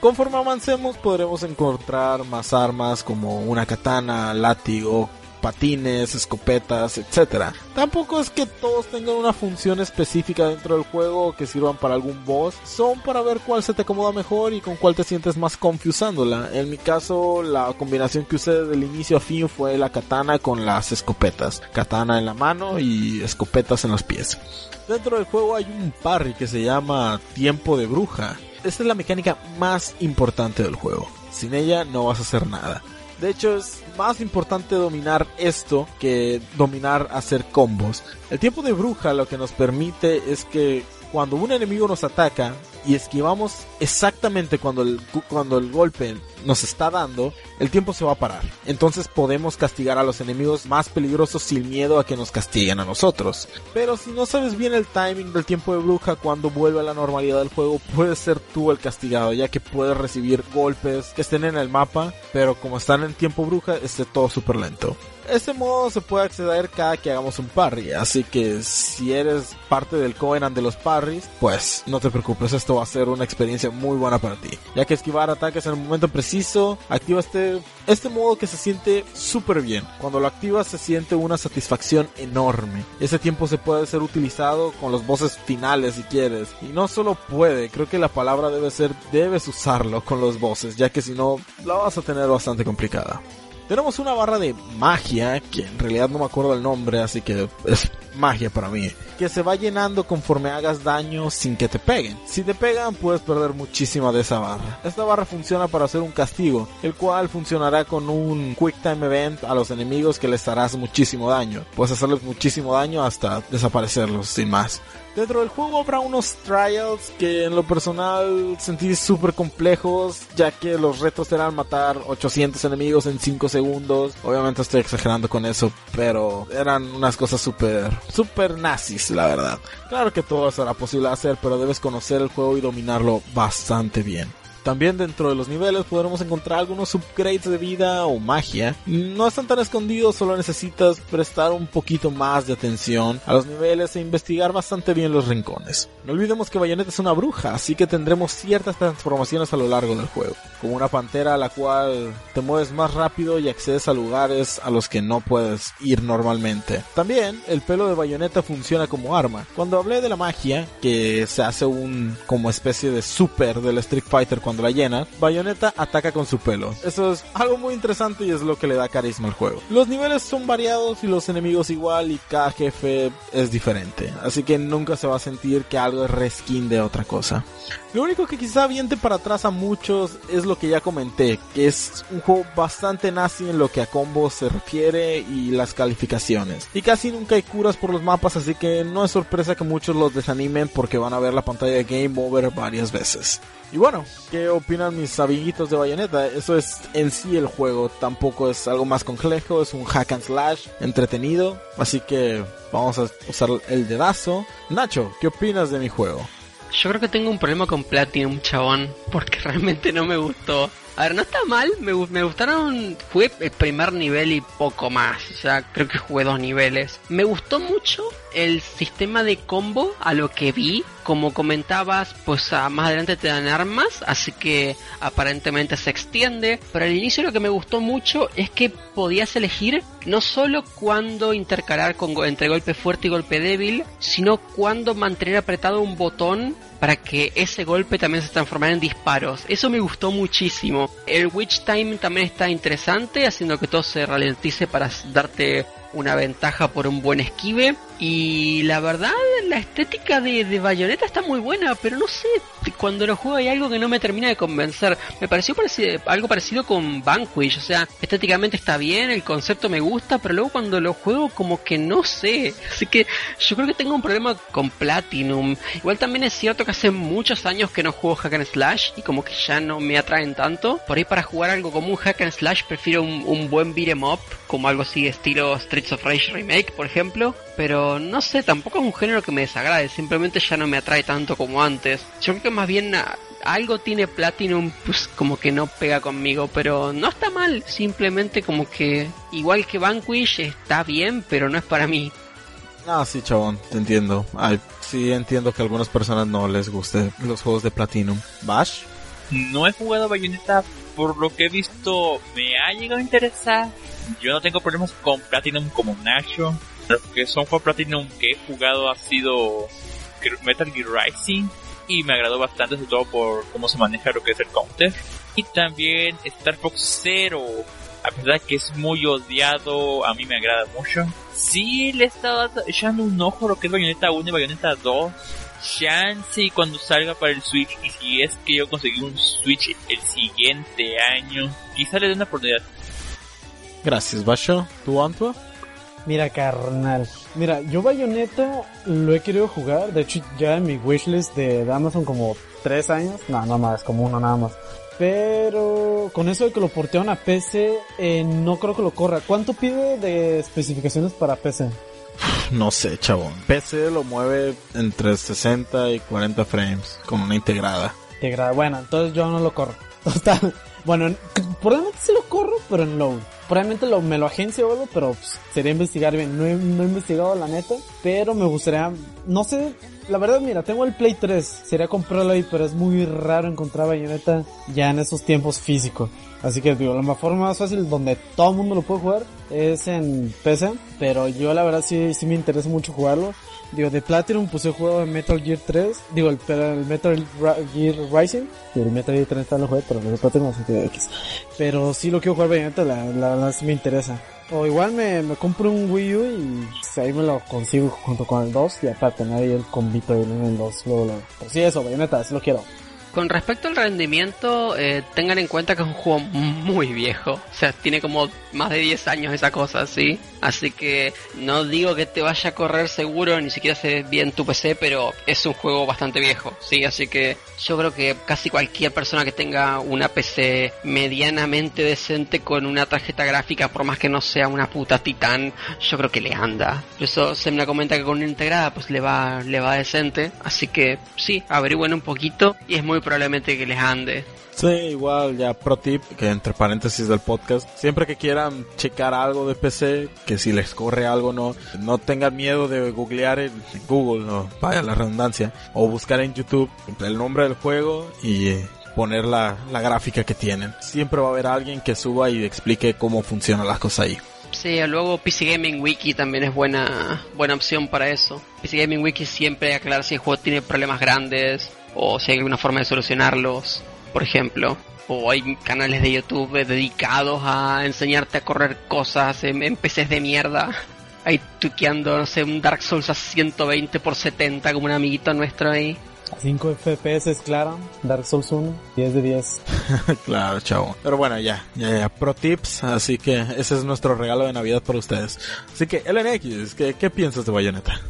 Conforme avancemos podremos encontrar más armas como una katana, látigo, patines, escopetas, etcétera. Tampoco es que todos tengan una función específica dentro del juego o que sirvan para algún boss. Son para ver cuál se te acomoda mejor y con cuál te sientes más confusándola. En mi caso, la combinación que usé desde el inicio a fin fue la katana con las escopetas. Katana en la mano y escopetas en los pies. Dentro del juego hay un parry que se llama Tiempo de Bruja. Esta es la mecánica más importante del juego. Sin ella no vas a hacer nada. De hecho, es más importante dominar esto que dominar hacer combos. El tiempo de bruja lo que nos permite es que cuando un enemigo nos ataca y esquivamos exactamente cuando el, cuando el golpe nos está dando, el tiempo se va a parar. Entonces podemos castigar a los enemigos más peligrosos sin miedo a que nos castiguen a nosotros. Pero si no sabes bien el timing del tiempo de bruja cuando vuelve a la normalidad del juego, puedes ser tú el castigado, ya que puedes recibir golpes que estén en el mapa, pero como están en tiempo bruja, esté todo súper lento este modo se puede acceder cada que hagamos un parry, así que si eres parte del Covenant de los parries, pues no te preocupes, esto va a ser una experiencia muy buena para ti. Ya que esquivar ataques en el momento preciso, activa este, este modo que se siente súper bien. Cuando lo activas se siente una satisfacción enorme. Ese tiempo se puede ser utilizado con los bosses finales si quieres. Y no solo puede, creo que la palabra debe ser, debes usarlo con los bosses, ya que si no, la vas a tener bastante complicada. Tenemos una barra de magia, que en realidad no me acuerdo el nombre, así que es magia para mí, que se va llenando conforme hagas daño sin que te peguen. Si te pegan, puedes perder muchísima de esa barra. Esta barra funciona para hacer un castigo, el cual funcionará con un Quick Time Event a los enemigos que les harás muchísimo daño. Puedes hacerles muchísimo daño hasta desaparecerlos sin más. Dentro del juego habrá unos trials que en lo personal sentí súper complejos, ya que los retos eran matar 800 enemigos en 5 segundos. Obviamente estoy exagerando con eso, pero eran unas cosas súper, súper nazis, la verdad. Claro que todo será posible hacer, pero debes conocer el juego y dominarlo bastante bien. También dentro de los niveles podremos encontrar algunos upgrades de vida o magia. No están tan escondidos, solo necesitas prestar un poquito más de atención a los niveles e investigar bastante bien los rincones. No olvidemos que Bayonetta es una bruja, así que tendremos ciertas transformaciones a lo largo del juego, como una pantera a la cual te mueves más rápido y accedes a lugares a los que no puedes ir normalmente. También el pelo de Bayonetta funciona como arma. Cuando hablé de la magia, que se hace un como especie de super del Street Fighter cuando la llena, Bayonetta ataca con su pelo. Eso es algo muy interesante y es lo que le da carisma al juego. Los niveles son variados y los enemigos igual y cada jefe es diferente, así que nunca se va a sentir que algo es reskin de otra cosa. Lo único que quizá viente para atrás a muchos es lo que ya comenté, que es un juego bastante nazi en lo que a combos se refiere y las calificaciones. Y casi nunca hay curas por los mapas, así que no es sorpresa que muchos los desanimen porque van a ver la pantalla de Game Over varias veces. Y bueno, ¿qué opinan mis amiguitos de Bayonetta? Eso es en sí el juego, tampoco es algo más complejo, es un hack and slash entretenido, así que vamos a usar el dedazo. Nacho, ¿qué opinas de mi juego? Yo creo que tengo un problema con Platinum, chabón, porque realmente no me gustó. A ver, no está mal, me, me gustaron, fue el primer nivel y poco más, o sea, creo que jugué dos niveles. Me gustó mucho el sistema de combo a lo que vi, como comentabas, pues a- más adelante te dan armas, así que aparentemente se extiende, pero al inicio lo que me gustó mucho es que podías elegir no solo cuándo intercalar con, entre golpe fuerte y golpe débil, sino cuándo mantener apretado un botón para que ese golpe también se transformara en disparos. Eso me gustó muchísimo. El Witch Time también está interesante, haciendo que todo se ralentice para darte una ventaja por un buen esquive. Y la verdad, la estética de, de Bayonetta está muy buena, pero no sé, cuando lo juego hay algo que no me termina de convencer. Me pareció pareci- algo parecido con Vanquish, o sea, estéticamente está bien, el concepto me gusta, pero luego cuando lo juego como que no sé. Así que yo creo que tengo un problema con Platinum. Igual también es cierto que hace muchos años que no juego Hack and Slash y como que ya no me atraen tanto. Por ahí para jugar algo como un Hack and Slash prefiero un, un buen beat'em up, como algo así estilo Streets of Rage Remake, por ejemplo. Pero no sé, tampoco es un género que me desagrade, simplemente ya no me atrae tanto como antes. Yo creo que más bien ah, algo tiene Platinum, pues como que no pega conmigo, pero no está mal, simplemente como que igual que Vanquish está bien, pero no es para mí. Ah, sí, chabón, te entiendo. Ay, sí, entiendo que a algunas personas no les guste los juegos de Platinum. ¿Bash? No he jugado Bayonetta, por lo que he visto me ha llegado a interesar. Yo no tengo problemas con Platinum como Nacho. Lo que son juegos Platinum que he jugado ha sido Metal Gear Rising y me agradó bastante, sobre todo por cómo se maneja lo que es el counter. Y también Star Fox Zero, a pesar que es muy odiado, a mí me agrada mucho. Sí, le he estado echando un ojo lo que es Bayonetta 1 y Bayonetta 2 chance y cuando salga para el Switch y si es que yo conseguí un Switch el siguiente año, quizá le dé una oportunidad. Gracias, Basho. ¿Tú, Antua? Mira, carnal. Mira, yo Bayonetta lo he querido jugar. De hecho, ya en mi wishlist de, de Amazon como tres años. No, no más, como uno nada más. Pero con eso de que lo portearon a PC, eh, no creo que lo corra. ¿Cuánto pide de especificaciones para PC? No sé, chabón. PC lo mueve entre 60 y 40 frames con una integrada. Integrada. Bueno, entonces yo no lo corro. Total. Bueno, en- probablemente sí lo corro, pero en low. Probablemente lo, me lo agencio o algo, pero pues, sería investigar bien. No he, no he investigado la neta, pero me gustaría, no sé, la verdad, mira, tengo el Play 3, sería comprarlo ahí, pero es muy raro encontrar Bayonetta ya en esos tiempos físicos. Así que digo, la forma más fácil donde todo el mundo lo puede jugar es en PC, pero yo la verdad sí, sí me interesa mucho jugarlo. Digo, de Platinum pues he jugado en Metal Gear 3, digo, el, el Metal Gear Rising, y el Metal Gear 3 está lo jugué, pero el Platinum que X. Pero sí lo quiero jugar Bayonetta, la, la, la sí me interesa. O igual me, me compro un Wii U y pues, ahí me lo consigo junto con el 2, ya para tener ahí el combito ahí en el 2, luego, luego. Pero sí eso, Bayonetta, sí lo quiero. Con respecto al rendimiento, eh, tengan en cuenta que es un juego muy viejo. O sea, tiene como más de 10 años esa cosa, ¿sí? Así que no digo que te vaya a correr seguro, ni siquiera se ve bien tu PC, pero es un juego bastante viejo, ¿sí? Así que yo creo que casi cualquier persona que tenga una PC medianamente decente con una tarjeta gráfica, por más que no sea una puta titán, yo creo que le anda. Por eso se me comenta que con una integrada pues le va, le va decente. Así que sí, averigüen un poquito y es muy probablemente que les ande. Sí, igual ya pro tip, que entre paréntesis del podcast, siempre que quieran checar algo de PC, que si les corre algo no, no tengan miedo de googlear en Google, no, vaya la redundancia, o buscar en YouTube el nombre del juego y eh, poner la, la gráfica que tienen. Siempre va a haber alguien que suba y explique cómo funcionan las cosas ahí. Sí, luego PC Gaming Wiki también es buena, buena opción para eso. PC Gaming Wiki siempre aclara si el juego tiene problemas grandes o si hay alguna forma de solucionarlos, por ejemplo. O hay canales de YouTube dedicados a enseñarte a correr cosas en, en PCs de mierda. Ahí tuqueando, no sé, un Dark Souls a 120 por 70 como un amiguito nuestro ahí. 5 FPS es claro, Dark Souls 1, 10 de 10. claro, chavo. Pero bueno, ya, ya, ya, pro tips, así que ese es nuestro regalo de Navidad para ustedes. Así que, LNX, ¿qué, qué piensas de Bayonetta?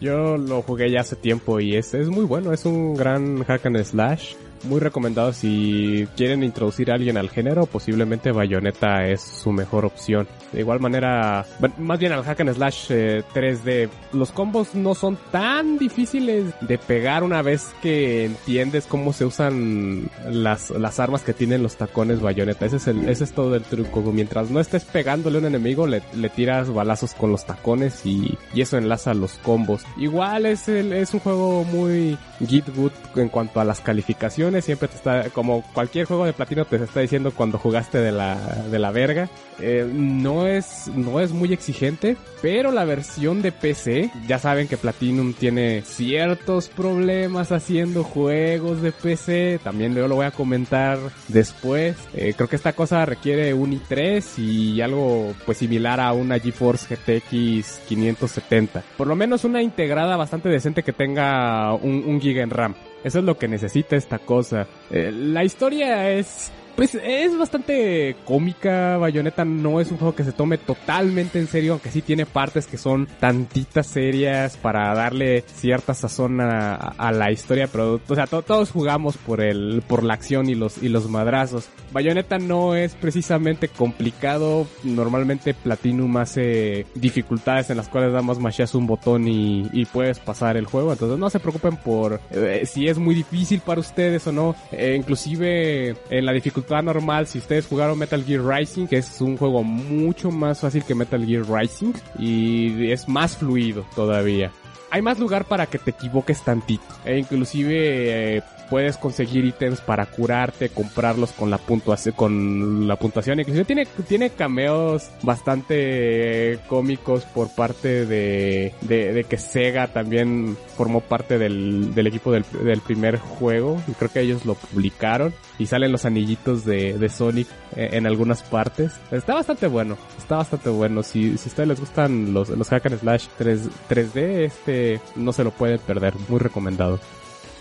Yo lo jugué ya hace tiempo y es, es muy bueno, es un gran hack and slash. Muy recomendado si quieren introducir a alguien al género, posiblemente Bayonetta es su mejor opción. De igual manera, más bien al hack and slash 3D, eh, los combos no son tan difíciles de pegar una vez que entiendes cómo se usan las, las armas que tienen los tacones Bayonetta. Ese es, el, ese es todo el truco. Mientras no estés pegándole a un enemigo, le, le tiras balazos con los tacones y, y eso enlaza los combos. Igual es, el, es un juego muy git good en cuanto a las calificaciones. Siempre te está, como cualquier juego de platino te está diciendo cuando jugaste de la, de la verga. Eh, no es, no es muy exigente, pero la versión de PC, ya saben que Platinum tiene ciertos problemas haciendo juegos de PC. También yo lo voy a comentar después. Eh, creo que esta cosa requiere un i3 y algo pues similar a una GeForce GTX 570. Por lo menos una integrada bastante decente que tenga un, un giga en RAM. Eso es lo que necesita esta cosa. Eh, la historia es pues es bastante cómica. Bayonetta no es un juego que se tome totalmente en serio, aunque sí tiene partes que son tantitas serias para darle cierta sazón a, la historia. Pero, o sea, todos jugamos por el, por la acción y los, y los madrazos. Bayonetta no es precisamente complicado. Normalmente Platinum hace dificultades en las cuales damos más un botón y, y, puedes pasar el juego. Entonces no se preocupen por eh, si es muy difícil para ustedes o no. Eh, inclusive en la dificultad normal, si ustedes jugaron Metal Gear Rising, que es un juego mucho más fácil que Metal Gear Rising y es más fluido todavía. Hay más lugar para que te equivoques tantito. E inclusive eh, puedes conseguir ítems para curarte, comprarlos con la puntuación, con la puntuación. Inclusive tiene, tiene cameos bastante cómicos por parte de, de, que Sega también formó parte del, del equipo del, del, primer juego. Y creo que ellos lo publicaron. Y salen los anillitos de, de Sonic eh, en, algunas partes. Está bastante bueno. Está bastante bueno. Si, si a ustedes les gustan los, los Hack and Slash 3, 3D, este no se lo pueden perder. Muy recomendado.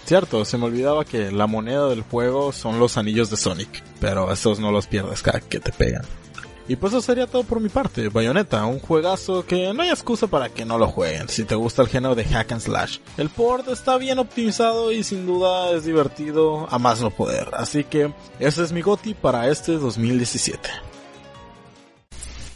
Cierto, se me olvidaba que la moneda del juego son los anillos de Sonic, pero esos no los pierdes cada que te pegan. Y pues eso sería todo por mi parte. Bayonetta, un juegazo que no hay excusa para que no lo jueguen si te gusta el género de hack and slash. El port está bien optimizado y sin duda es divertido a más no poder. Así que ese es mi goti para este 2017.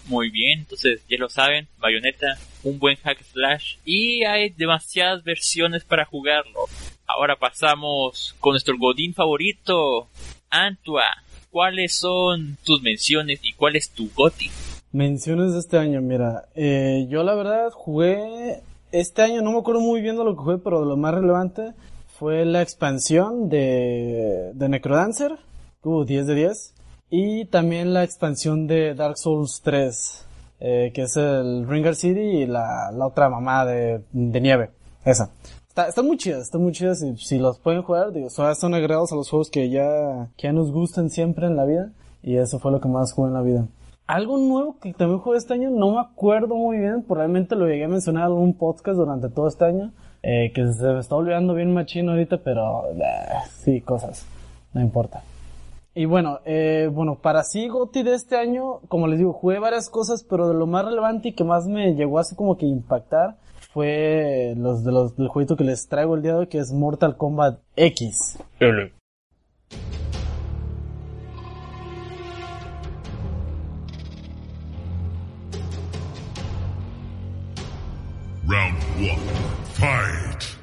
Muy bien, entonces ya lo saben, Bayonetta, un buen hack slash y hay demasiadas versiones para jugarlo. Ahora pasamos con nuestro Godín favorito, Antua. ¿Cuáles son tus menciones y cuál es tu Goti? Menciones de este año, mira, eh, yo la verdad jugué este año, no me acuerdo muy bien de lo que jugué, pero lo más relevante fue la expansión de, de Necrodancer, hubo 10 de 10, y también la expansión de Dark Souls 3, eh, que es el Ringer City y la, la otra mamá de, de nieve, esa. Está, están muy chidas, están muy chidas y si los pueden jugar, digo, son, agregados a los juegos que ya, que ya nos gustan siempre en la vida y eso fue lo que más jugué en la vida. Algo nuevo que también jugué este año, no me acuerdo muy bien, probablemente lo llegué a mencionar en algún podcast durante todo este año, eh, que se me está olvidando bien machino ahorita, pero eh, sí, cosas, no importa. Y bueno, eh, bueno, para sí Goti de este año, como les digo, jugué varias cosas, pero de lo más relevante y que más me llegó así como que impactar fue los de los del jueguito que les traigo el día de hoy, que es Mortal Kombat X. Round 1. Fight!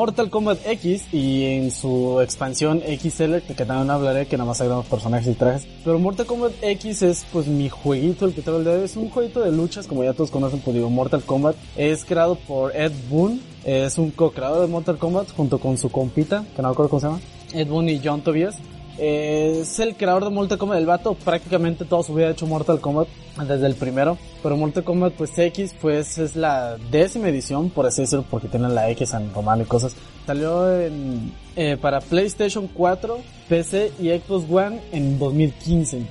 Mortal Kombat X y en su expansión XL, que también hablaré, que nada más agregamos personajes y trajes. Pero Mortal Kombat X es pues mi jueguito, el que te de es un jueguito de luchas, como ya todos conocen, pues digo, Mortal Kombat. Es creado por Ed Boon, es un co-creador de Mortal Kombat junto con su compita, que no me acuerdo cómo se llama. Ed Boon y John Tobias es el creador de Mortal Kombat. El vato prácticamente todo su vida ha hecho Mortal Kombat desde el primero. Pero Mortal Kombat pues X pues es la décima edición, por así decirlo, porque tiene la X en romano y cosas. Salió en, eh, para PlayStation 4, PC y Xbox One en 2015.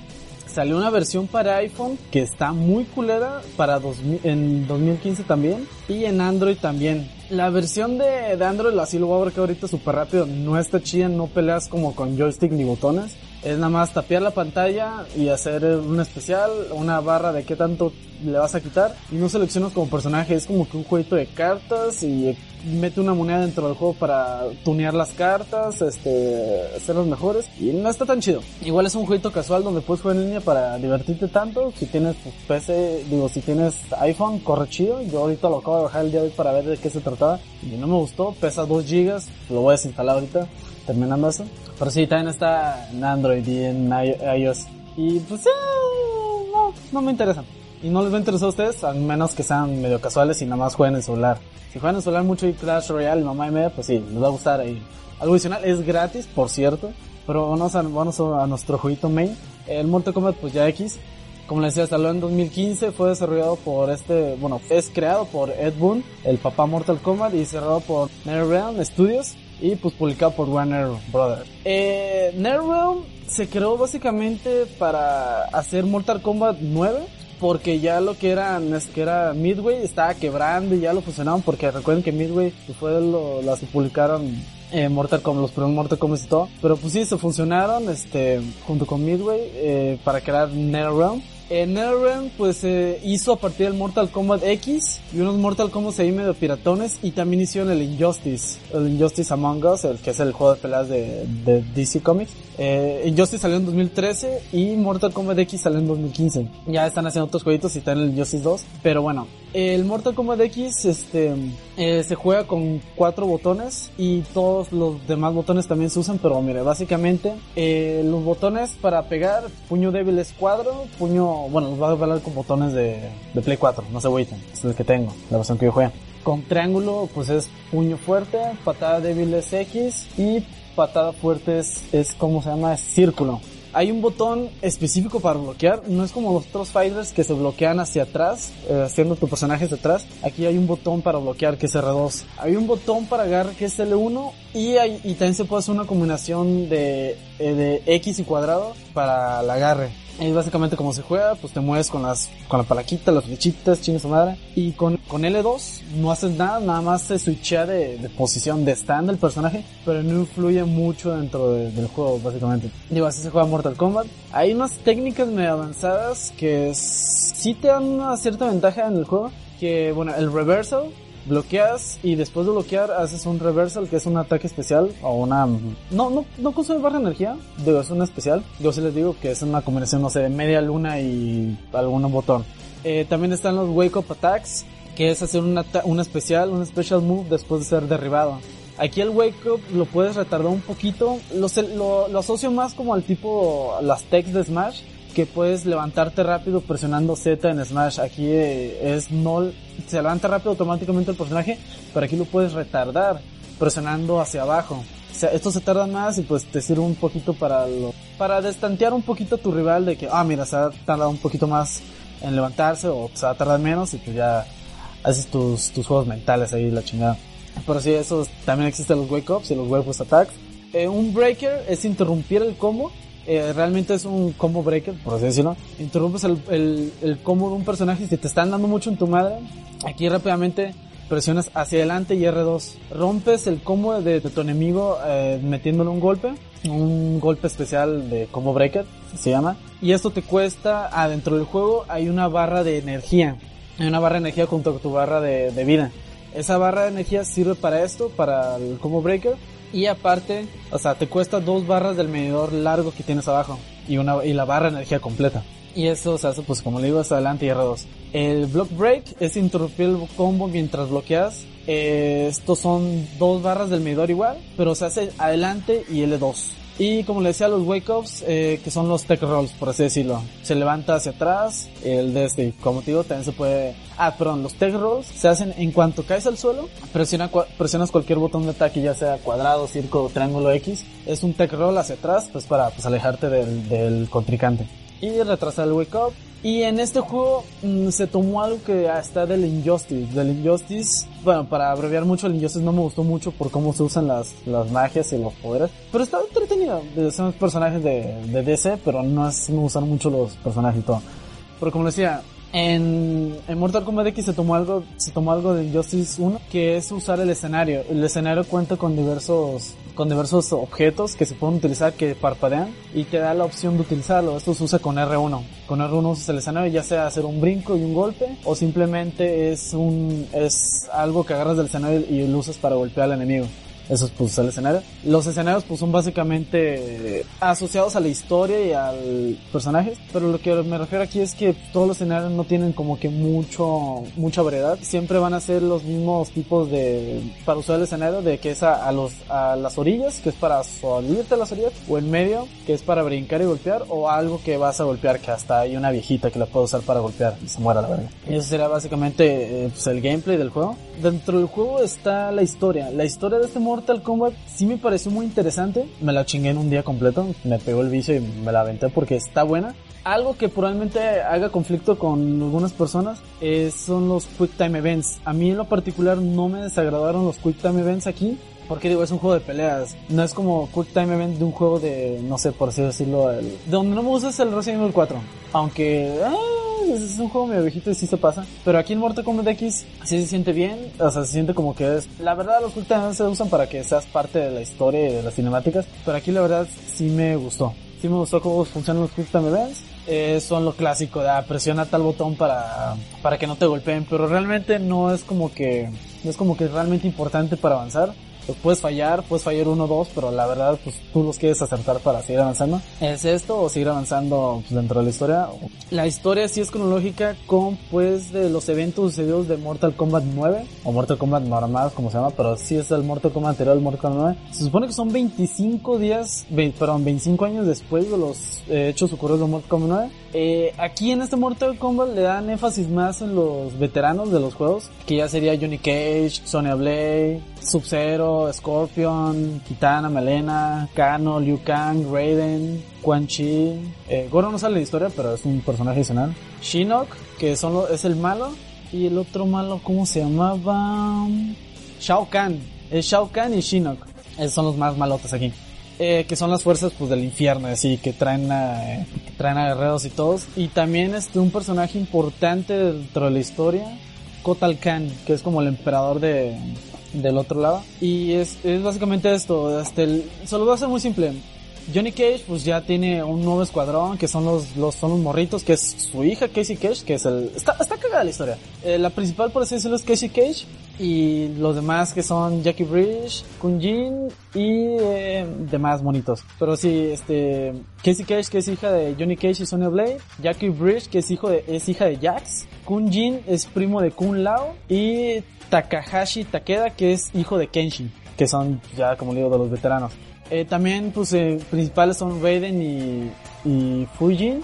Salió una versión para iPhone que está muy culera para en 2015 también y en Android también La versión de, de Android, así lo voy a que ahorita súper rápido, no está chida, no peleas como con joystick ni botones. Es nada más tapear la pantalla y hacer un especial, una barra de qué tanto le vas a quitar. Y no seleccionas como personaje, es como que un jueguito de cartas y mete una moneda dentro del juego para tunear las cartas, este, hacerlas mejores. Y no está tan chido. Igual es un jueguito casual donde puedes jugar en línea para divertirte tanto. Si tienes PC, digo, si tienes iPhone, corre chido. Yo ahorita lo acabo de bajar el día de hoy para ver de qué se trataba. Y no me gustó, pesa 2 GB, lo voy a desinstalar ahorita, terminando eso. Pero sí, también está en Android y en iOS. Y pues, eh, no, no me interesa. Y no les va a interesar a ustedes, a menos que sean medio casuales y nada más jueguen en celular. Si juegan en celular mucho y Clash Royale, mamá y media, pues sí, les va a gustar ahí. Algo adicional, es gratis, por cierto. Pero vamos a, vamos a nuestro jueguito main. El Mortal Kombat, pues ya X. Como les decía, salió en 2015, fue desarrollado por este, bueno, es creado por Ed Boon, el papá Mortal Kombat, y cerrado por NetherRealm Studios y pues publicado por Warner Brothers. Eh, NetherRealm se creó básicamente para hacer Mortal Kombat 9 porque ya lo que era, que era Midway estaba quebrando y ya lo fusionaron porque recuerden que Midway fue lo, las que publicaron eh, Mortal Kombat, los primeros Mortal Kombat y todo. Pero pues sí, se funcionaron este, junto con Midway eh, para crear NetherRealm. En NetherRealm pues eh, hizo a partir del Mortal Kombat X y unos Mortal Kombat ahí medio piratones y también hicieron el Injustice, el Injustice Among Us, el que es el juego de peleas de, de DC Comics. Eh, Injustice salió en 2013 y Mortal Kombat X salió en 2015. Ya están haciendo otros jueguitos y están en el Injustice 2, pero bueno, el Mortal Kombat X este eh, se juega con cuatro botones y todos los demás botones también se usan, pero mire, básicamente eh, los botones para pegar, puño débil es cuadro, puño bueno, los voy a hablar con botones de, Play 4, no se agüiten, es el que tengo, la versión que yo juego. Con triángulo, pues es puño fuerte, patada débil es X y patada fuerte es, es como se llama, es círculo. Hay un botón específico para bloquear, no es como los otros fighters que se bloquean hacia atrás, eh, haciendo tu personaje hacia atrás. Aquí hay un botón para bloquear que es R2. Hay un botón para agarrar que es L1 y, hay, y también se puede hacer una combinación de, eh, de X y cuadrado para el agarre. Es básicamente como se juega, pues te mueves con las, con la palaquita, las flechitas, chingas madre. Y con, con L2 no haces nada, nada más se switchea de, de posición de stand del personaje, pero no influye mucho dentro de- del juego, básicamente. Digo, así se juega Mortal Kombat. Hay unas técnicas medio avanzadas que sí te dan una cierta ventaja en el juego, que bueno, el reversal, bloqueas y después de bloquear haces un reversal que es un ataque especial o una no no no consume barra energía digo es un especial. Yo sí les digo que es una combinación no sé de media luna y algún botón. Eh, también están los wake up attacks que es hacer un, ata- un especial un special move después de ser derribado. Aquí el wake up lo puedes retardar un poquito. Lo, lo, lo asocio más como al tipo, las techs de Smash, que puedes levantarte rápido presionando Z en Smash. Aquí eh, es no, se levanta rápido automáticamente el personaje, pero aquí lo puedes retardar presionando hacia abajo. O sea, esto se tarda más y pues te sirve un poquito para lo, para destantear un poquito a tu rival de que, ah, mira, se ha tardado un poquito más en levantarse o se va a tardar menos y pues ya haces tus, tus juegos mentales ahí, la chingada. Pero sí, eso también existen los wake ups y los wake up attacks. Eh, un breaker es interrumpir el combo. Eh, realmente es un combo breaker, por así decirlo. Interrumpes el, el, el combo de un personaje si te están dando mucho en tu madre. Aquí rápidamente presionas hacia adelante y R2. Rompes el combo de, de tu enemigo eh, metiéndole un golpe. Un golpe especial de combo breaker, se llama. Y esto te cuesta, adentro del juego hay una barra de energía. Hay una barra de energía junto con tu barra de, de vida. Esa barra de energía sirve para esto, para el combo breaker. Y aparte, o sea, te cuesta dos barras del medidor largo que tienes abajo. Y una, y la barra de energía completa. Y eso se hace, pues como le digo, hasta adelante y R2. El block break es interrumpir el combo mientras bloqueas. Eh, estos son dos barras del medidor igual, pero se hace adelante y L2. Y como le decía, los wake ups, eh, que son los tech rolls, por así decirlo. Se levanta hacia atrás, el de este, como te digo, también se puede... Ah, perdón, los tech rolls se hacen en cuanto caes al suelo, presiona, presionas cualquier botón de ataque, ya sea cuadrado, círculo, triángulo X. Es un tech roll hacia atrás, pues para pues, alejarte del, del contrincante. Y retrasar el wake up. Y en este juego mm, se tomó algo que está del Injustice. Del Injustice, bueno, para abreviar mucho, el Injustice no me gustó mucho por cómo se usan las, las magias y los poderes. Pero está entretenido. Son personajes de, de DC, pero no es, me gustan mucho los personajes y todo. Pero como decía, En, Mortal Kombat X se tomó algo, se tomó algo de Injustice 1, que es usar el escenario. El escenario cuenta con diversos, con diversos objetos que se pueden utilizar que parpadean y te da la opción de utilizarlo. Esto se usa con R1. Con R1 usas el escenario ya sea hacer un brinco y un golpe o simplemente es un, es algo que agarras del escenario y lo usas para golpear al enemigo. Eso es pues el escenario. Los escenarios pues son básicamente asociados a la historia y al personaje. Pero lo que me refiero aquí es que todos los escenarios no tienen como que mucho, mucha variedad. Siempre van a ser los mismos tipos de, para usar el escenario, de que es a, los, a las orillas, que es para salirte a las orillas, o en medio, que es para brincar y golpear, o algo que vas a golpear, que hasta hay una viejita que la puedo usar para golpear y se muera la verga. Y eso sería básicamente eh, pues, el gameplay del juego. Dentro del juego está la historia. La historia de este Mortal Kombat sí me pareció muy interesante. Me la chingué en un día completo. Me pegó el vicio y me la aventé porque está buena. Algo que probablemente haga conflicto con algunas personas eh, son los Quick Time Events. A mí en lo particular no me desagradaron los Quick Time Events aquí. Porque digo, es un juego de peleas. No es como Quick Time Event de un juego de, no sé, por así decirlo. El, de donde no me gusta es el Resident Evil 4. Aunque, ah, es un juego medio viejito y sí se pasa. Pero aquí en Mortal Kombat X sí se siente bien. O sea, se siente como que es... La verdad, los Quick se usan para que seas parte de la historia y de las cinemáticas. Pero aquí la verdad sí me gustó. Sí me gustó cómo funcionan los Quick Time Events. Eh, son lo clásico de ah, presiona tal botón para, para que no te golpeen. Pero realmente no es como que... No es como que es realmente importante para avanzar pues puedes fallar, puedes fallar uno o dos, pero la verdad, pues tú los quieres acertar para seguir avanzando. ¿Es esto o seguir avanzando pues, dentro de la historia? La historia sí es cronológica con, pues, de los eventos sucedidos de Mortal Kombat 9, o Mortal Kombat normal, como se llama, pero sí es el Mortal Kombat anterior al Mortal Kombat 9. Se supone que son 25 días, perdón, 25 años después de los eh, hechos ocurridos de Mortal Kombat 9. Eh, aquí en este Mortal Kombat le dan énfasis más en los veteranos de los juegos, que ya sería Johnny Cage, Sonya Blade, Sub-Zero, Scorpion, Kitana, Melena, Kano, Liu Kang, Raiden, Quan Chi. Eh, Goro no sale de historia, pero es un personaje adicional. Shinnok, que es el malo. Y el otro malo, ¿cómo se llamaba? Shao Kahn. Es Shao Kahn y Shinnok. Esos son los más malotes aquí. Eh, que son las fuerzas pues del infierno, así que traen a, que traen a guerreros y todos. Y también este un personaje importante dentro de la historia, Kotal Khan, que es como el emperador de del otro lado. Y es, es básicamente esto, este, el- se lo voy a hacer muy simple. Johnny Cage pues ya tiene un nuevo escuadrón que son los, los son los morritos que es su hija Casey Cage que es el está, está cagada la historia Eh, la principal por así decirlo es Casey Cage y los demás que son Jackie Bridge, Kun Jin y eh, demás monitos. Pero sí, este Casey Cage que es hija de Johnny Cage y Sonya Blade, Jackie Bridge que es hijo de es hija de Jax, Kun Jin es primo de Kun Lao y Takahashi Takeda que es hijo de Kenshin, que son ya como digo de los veteranos. Eh, también pues eh, principales son Raiden y, Fujin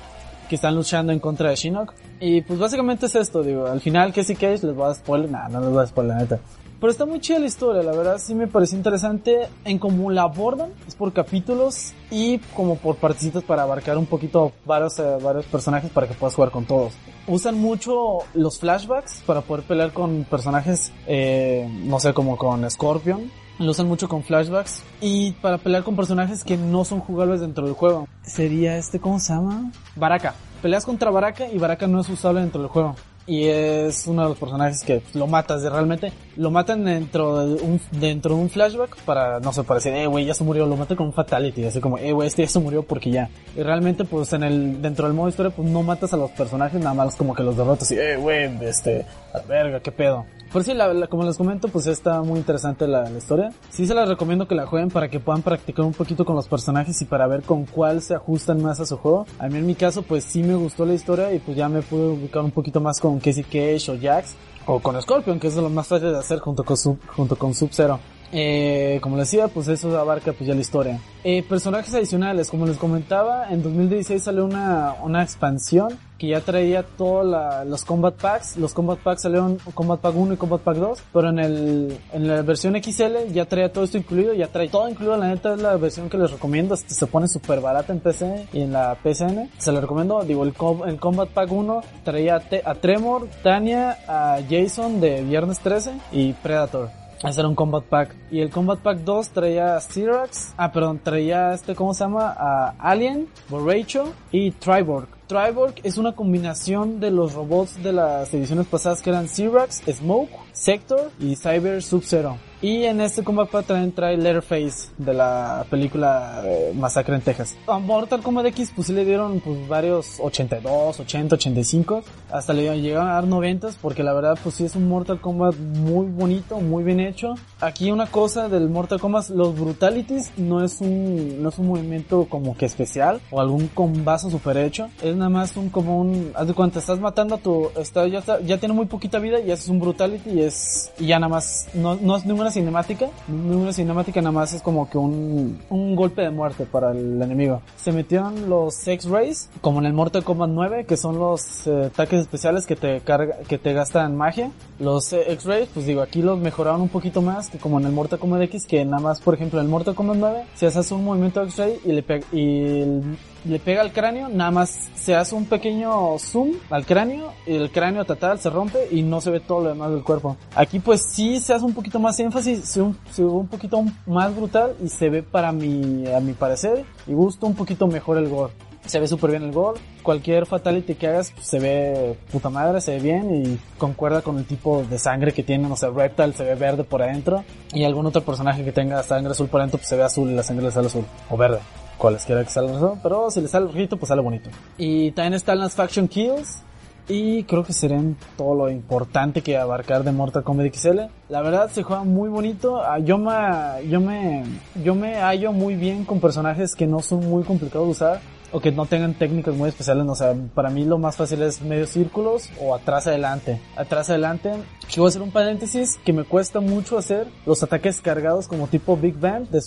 que están luchando en contra de Shinnok. Y pues básicamente es esto, digo, al final Casey Cage les voy a spoiler, nah, no les voy a spoiler, la neta. Pero está muy chida la historia, la verdad sí me pareció interesante en cómo la abordan, es por capítulos y como por partecitas para abarcar un poquito varios, eh, varios personajes para que puedas jugar con todos. Usan mucho los flashbacks para poder pelear con personajes, eh, no sé, como con Scorpion. Lo usan mucho con flashbacks y para pelear con personajes que no son jugables dentro del juego. Sería este, ¿cómo se llama? Baraka. Peleas contra Baraka y Baraka no es usable dentro del juego. Y es uno de los personajes que lo matas de realmente. Lo matan dentro de un, dentro de un flashback para, no sé, para decir, eh, güey, ya se murió. Lo matan con un fatality. Así como, eh, güey, este ya se murió porque ya. Y realmente, pues en el, dentro del modo historia, pues no matas a los personajes, nada más como que los derrotas y, eh, güey, este, a la verga, qué pedo. Por la- como les comento, pues está muy interesante la, historia. Sí se las recomiendo que la jueguen para que puedan practicar un poquito con los personajes y para ver con cuál se ajustan más a su juego. A mí en mi caso, pues sí me gustó la historia y pues ya me pude ubicar un poquito más con Casey Cage o Jax. O con Scorpion, que es lo más fácil de hacer junto con, junto con Sub-Zero. Eh, como les decía, pues eso abarca pues ya la historia. Eh, personajes adicionales, como les comentaba, en 2016 salió una, una expansión que ya traía todos los Combat Packs. Los Combat Packs salieron Combat Pack 1 y Combat Pack 2, pero en el en la versión XL ya traía todo esto incluido, ya trae todo incluido. La neta es la versión que les recomiendo, este, se pone súper barata en PC y en la PSN. Se lo recomiendo, digo, el, el Combat Pack 1 traía a, a Tremor, Tania, a Jason de Viernes 13 y Predator. Era un Combat Pack. Y el Combat Pack 2 traía Cyrax. Ah, perdón, traía este, ¿cómo se llama? A Alien, Borracho y Triborg. Triborg es una combinación de los robots de las ediciones pasadas que eran Cyrax, Smoke, Sector y Cyber Sub-Zero. Y en este Combat Pack también trae Letterface de la película eh, Masacre en Texas. A Mortal Kombat X pues sí le dieron pues varios 82, 80, 85. Hasta le llegaron a dar 90 porque la verdad pues sí es un Mortal Kombat muy bonito, muy bien hecho. Aquí una cosa del Mortal Kombat, los Brutalities no es un, no es un movimiento como que especial o algún combazo super hecho. Es nada más un como un, haz de cuenta, estás matando a tu, está, ya, está, ya tiene muy poquita vida y haces un Brutality y es, y ya nada más, no, no es ninguna cinemática, ninguna cinemática nada más es como que un, un golpe de muerte para el enemigo. Se metieron los X-Rays, como en el Mortal Kombat 9, que son los eh, ataques especiales que te carga, que te gastan magia. Los eh, X-Rays, pues digo, aquí los mejoraron un poquito más que como en el Mortal Kombat X, que nada más, por ejemplo, en el Mortal Kombat 9, si haces un movimiento X-Ray y le y el- le pega al cráneo, nada más se hace un pequeño zoom al cráneo, el cráneo total se rompe y no se ve todo lo demás del cuerpo. Aquí pues sí se hace un poquito más énfasis, se, un- ve un poquito más brutal y se ve para mi, a mi parecer y gusto un poquito mejor el gore. Se ve súper bien el gore. Cualquier fatality que hagas pues, se ve puta madre, se ve bien y concuerda con el tipo de sangre que tiene. No sé, Reptile se ve verde por adentro y algún otro personaje que tenga sangre azul por adentro pues se ve azul y la sangre le sale azul o verde. Cualesquiera que salga azul, pero si le sale rojito pues sale bonito. Y también están las Faction Kills. Y creo que serán todo lo importante que abarcar de Mortal Kombat XL. La verdad se juega muy bonito. Ah, Yo me, yo me, yo me hallo muy bien con personajes que no son muy complicados de usar o que no tengan técnicas muy especiales. O sea, para mí lo más fácil es medio círculos o atrás adelante. Atrás adelante. Yo voy a hacer un paréntesis que me cuesta mucho hacer los ataques cargados como tipo Big Bang de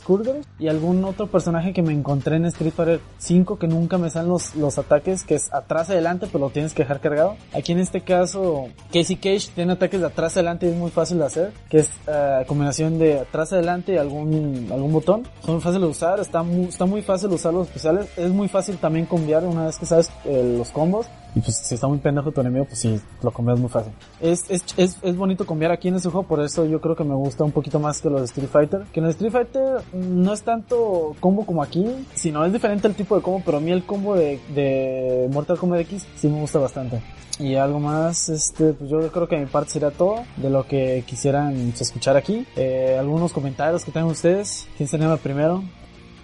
y algún otro personaje que me encontré en Street Fighter 5 que nunca me salen los, los ataques que es atrás adelante pero lo tienes que dejar cargado. Aquí en este caso Casey Cage tiene ataques atrás adelante y es muy fácil de hacer que es eh, combinación de atrás adelante y algún, algún botón. Son fáciles de usar, está muy, está muy fácil usar los especiales. Es muy fácil también cambiar una vez que sabes eh, los combos. Y pues si está muy pendejo tu enemigo, pues sí, lo combias muy fácil. Es, es, es, es bonito combiar aquí en ese juego, por eso yo creo que me gusta un poquito más que los de Street Fighter. Que en el Street Fighter no es tanto combo como aquí, sino es diferente el tipo de combo, pero a mí el combo de, de Mortal Kombat X sí me gusta bastante. Y algo más, este, pues yo creo que mi parte sería todo de lo que quisieran escuchar aquí. Eh, algunos comentarios que tengan ustedes. ¿Quién se anima primero?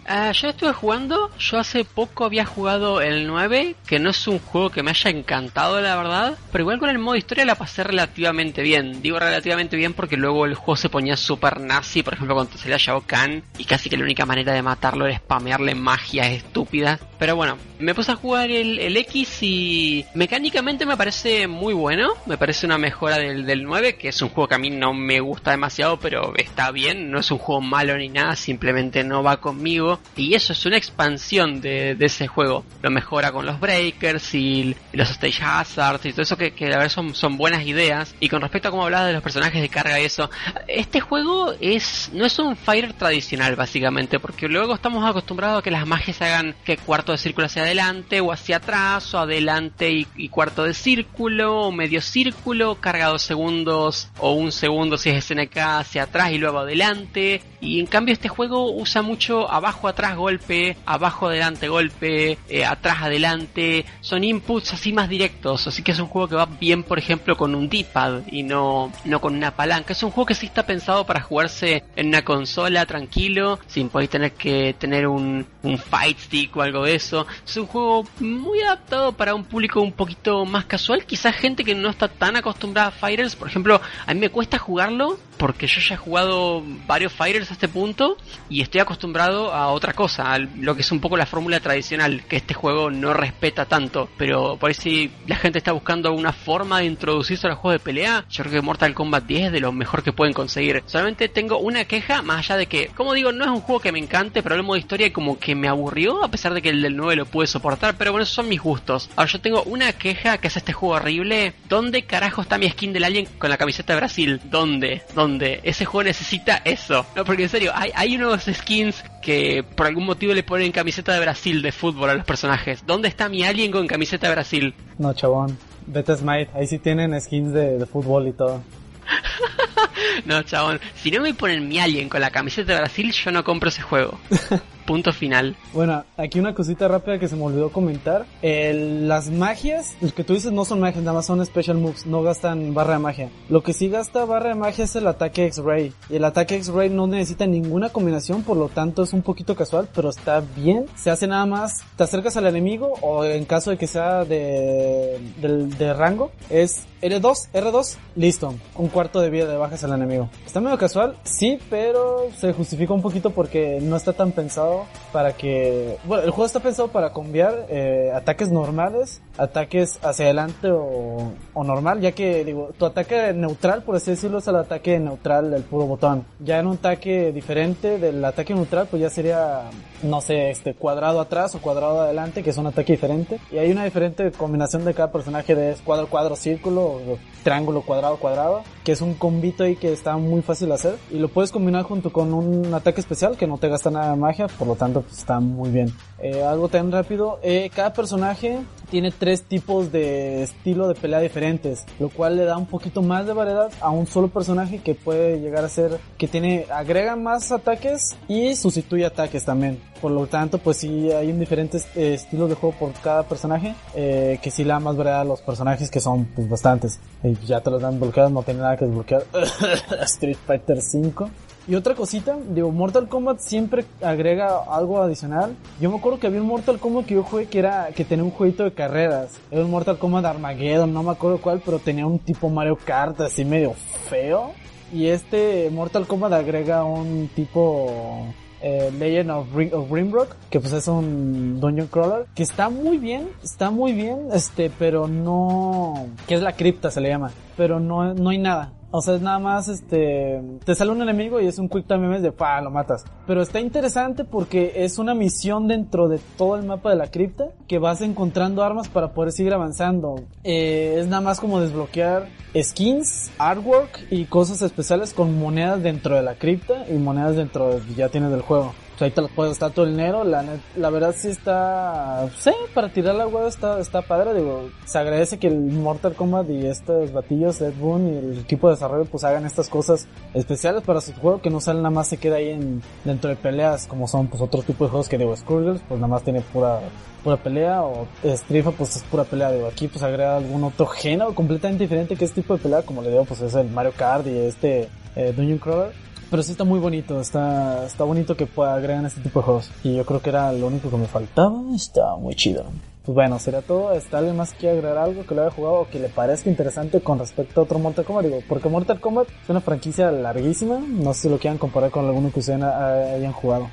Ah, yo estuve jugando, yo hace poco había jugado el 9, que no es un juego que me haya encantado la verdad, pero igual con el modo historia la pasé relativamente bien. Digo relativamente bien porque luego el juego se ponía super nazi, por ejemplo cuando salía Shao Kahn, y casi que la única manera de matarlo era spamearle magias estúpidas. Pero bueno, me puse a jugar el, el X y mecánicamente me parece muy bueno, me parece una mejora del, del 9, que es un juego que a mí no me gusta demasiado, pero está bien, no es un juego malo ni nada, simplemente no va conmigo. Y eso es una expansión de, ese juego. Lo mejora con los breakers y, los stage hazards y todo eso que, que la verdad son, buenas ideas. Y con respecto a cómo hablaba de los personajes de carga y eso, este juego es no es un fighter tradicional básicamente, porque luego estamos acostumbrados a que las magias hagan que cuarto de círculo hacia adelante o hacia atrás o adelante y, y cuarto de círculo o medio círculo, carga dos segundos o un segundo si es SNK hacia atrás y luego adelante. Y en cambio este juego usa mucho abajo atrás golpe, abajo adelante golpe, eh, atrás adelante. Son inputs así más directos, así que es un juego que va bien por ejemplo con un D-pad y no, no con una palanca. Es un juego que sí está pensado para jugarse en una consola tranquilo, sin poder tener que tener un, un fight stick o algo de eso. Es un juego muy adaptado para un público un poquito más casual, quizás gente que no está tan acostumbrada a fighters, por ejemplo, a mí me cuesta jugarlo porque yo ya he jugado varios fighters este punto y estoy acostumbrado a otra cosa, a lo que es un poco la fórmula tradicional, que este juego no respeta tanto, pero por ahí si la gente está buscando una forma de introducirse a los juegos de pelea, yo creo que Mortal Kombat 10 es de lo mejor que pueden conseguir. Solamente tengo una queja, más allá de que, como digo, no es un juego que me encante, pero el modo historia como que me aburrió, a pesar de que el del 9 lo pude soportar, pero bueno, esos son mis gustos. Ahora yo tengo una queja que es este juego horrible. ¿Dónde carajo está mi skin del alien con la camiseta de Brasil? ¿Dónde? ¿Dónde? Ese juego necesita eso. No, porque en serio, hay, hay unos skins que por algún motivo le ponen camiseta de Brasil de fútbol a los personajes. ¿Dónde está mi alien con camiseta de Brasil? No, chabón. Vete Smite. Ahí sí tienen skins de, de fútbol y todo. No, chabón. Si no me ponen mi alien con la camiseta de Brasil, yo no compro ese juego. Punto final. Bueno, aquí una cosita rápida que se me olvidó comentar. El- las magias, los que tú dices no son magias, nada más son special moves, no gastan barra de magia. Lo que sí gasta barra de magia es el ataque X-Ray. Y el ataque X-Ray no necesita ninguna combinación, por lo tanto es un poquito casual, pero está bien. Se hace nada más, te acercas al enemigo o en caso de que sea de, de rango, es L2, R2, listo. Un cuarto de vida de bajas al enemigo. Está medio casual, sí, pero se justifica un poquito porque no está tan pensado para que... Bueno, el juego está pensado para cambiar eh, ataques normales, ataques hacia adelante o, o normal, ya que digo, tu ataque neutral, por así decirlo, es el ataque neutral del puro botón. Ya en un ataque diferente del ataque neutral, pues ya sería, no sé, este cuadrado atrás o cuadrado adelante, que es un ataque diferente. Y hay una diferente combinación de cada personaje de cuadro, cuadro, círculo, triángulo, cuadrado, cuadrado, que es un combito ahí que está muy fácil de hacer. Y lo puedes combinar junto con un ataque especial que no te gasta nada de magia, por lo tanto pues, está muy bien. Eh, algo tan rápido, eh, cada personaje tiene tres tipos de estilo de pelea diferentes, lo cual le da un poquito más de variedad a un solo personaje que puede llegar a ser que tiene agrega más ataques y sustituye ataques también. Por lo tanto, pues sí hay un diferentes eh, estilos de juego por cada personaje, eh, que sí le da más variedad a los personajes que son pues bastantes. Y ya te los dan bloqueados, no tiene nada que desbloquear. Street Fighter 5. Y otra cosita, digo, Mortal Kombat siempre agrega algo adicional. Yo me acuerdo que había un Mortal Kombat que yo jugué que era, que tenía un jueguito de carreras. Era un Mortal Kombat Armageddon, no me acuerdo cuál, pero tenía un tipo Mario Kart así medio feo. Y este Mortal Kombat agrega un tipo eh, Legend of, Ring, of que pues es un dungeon crawler, que está muy bien, está muy bien, este, pero no, que es la cripta se le llama, pero no, no hay nada. O sea, es nada más, este, te sale un enemigo y es un quick time de pa, lo matas. Pero está interesante porque es una misión dentro de todo el mapa de la cripta que vas encontrando armas para poder seguir avanzando. Eh, es nada más como desbloquear skins, artwork y cosas especiales con monedas dentro de la cripta y monedas dentro de, ya tienes del juego. Pues ahí te las puedes gastar todo el dinero, la, la verdad sí está, sí, para tirar la hueá está, está padre, digo, se agradece que el Mortal Kombat y estos batillos, Ed Boon y el equipo de desarrollo pues hagan estas cosas especiales para su juego, que no sale nada más se queda ahí en, dentro de peleas como son pues otro tipo de juegos que digo, Skullgirls pues nada más tiene pura, pura pelea o Strifa pues es pura pelea, digo, aquí pues agrega algún otro género completamente diferente que este tipo de pelea, como le digo pues es el Mario Kart y este eh, Dungeon Crawler. Pero sí está muy bonito, está, está bonito que pueda agregar este tipo de juegos. Y yo creo que era lo único que me faltaba, está muy chido. Pues bueno, sería todo. ¿Está alguien más que agregar algo que lo haya jugado o que le parezca interesante con respecto a otro Mortal Kombat? Digo, porque Mortal Kombat es una franquicia larguísima. No sé si lo quieran comparar con alguno que ustedes ha- hayan jugado.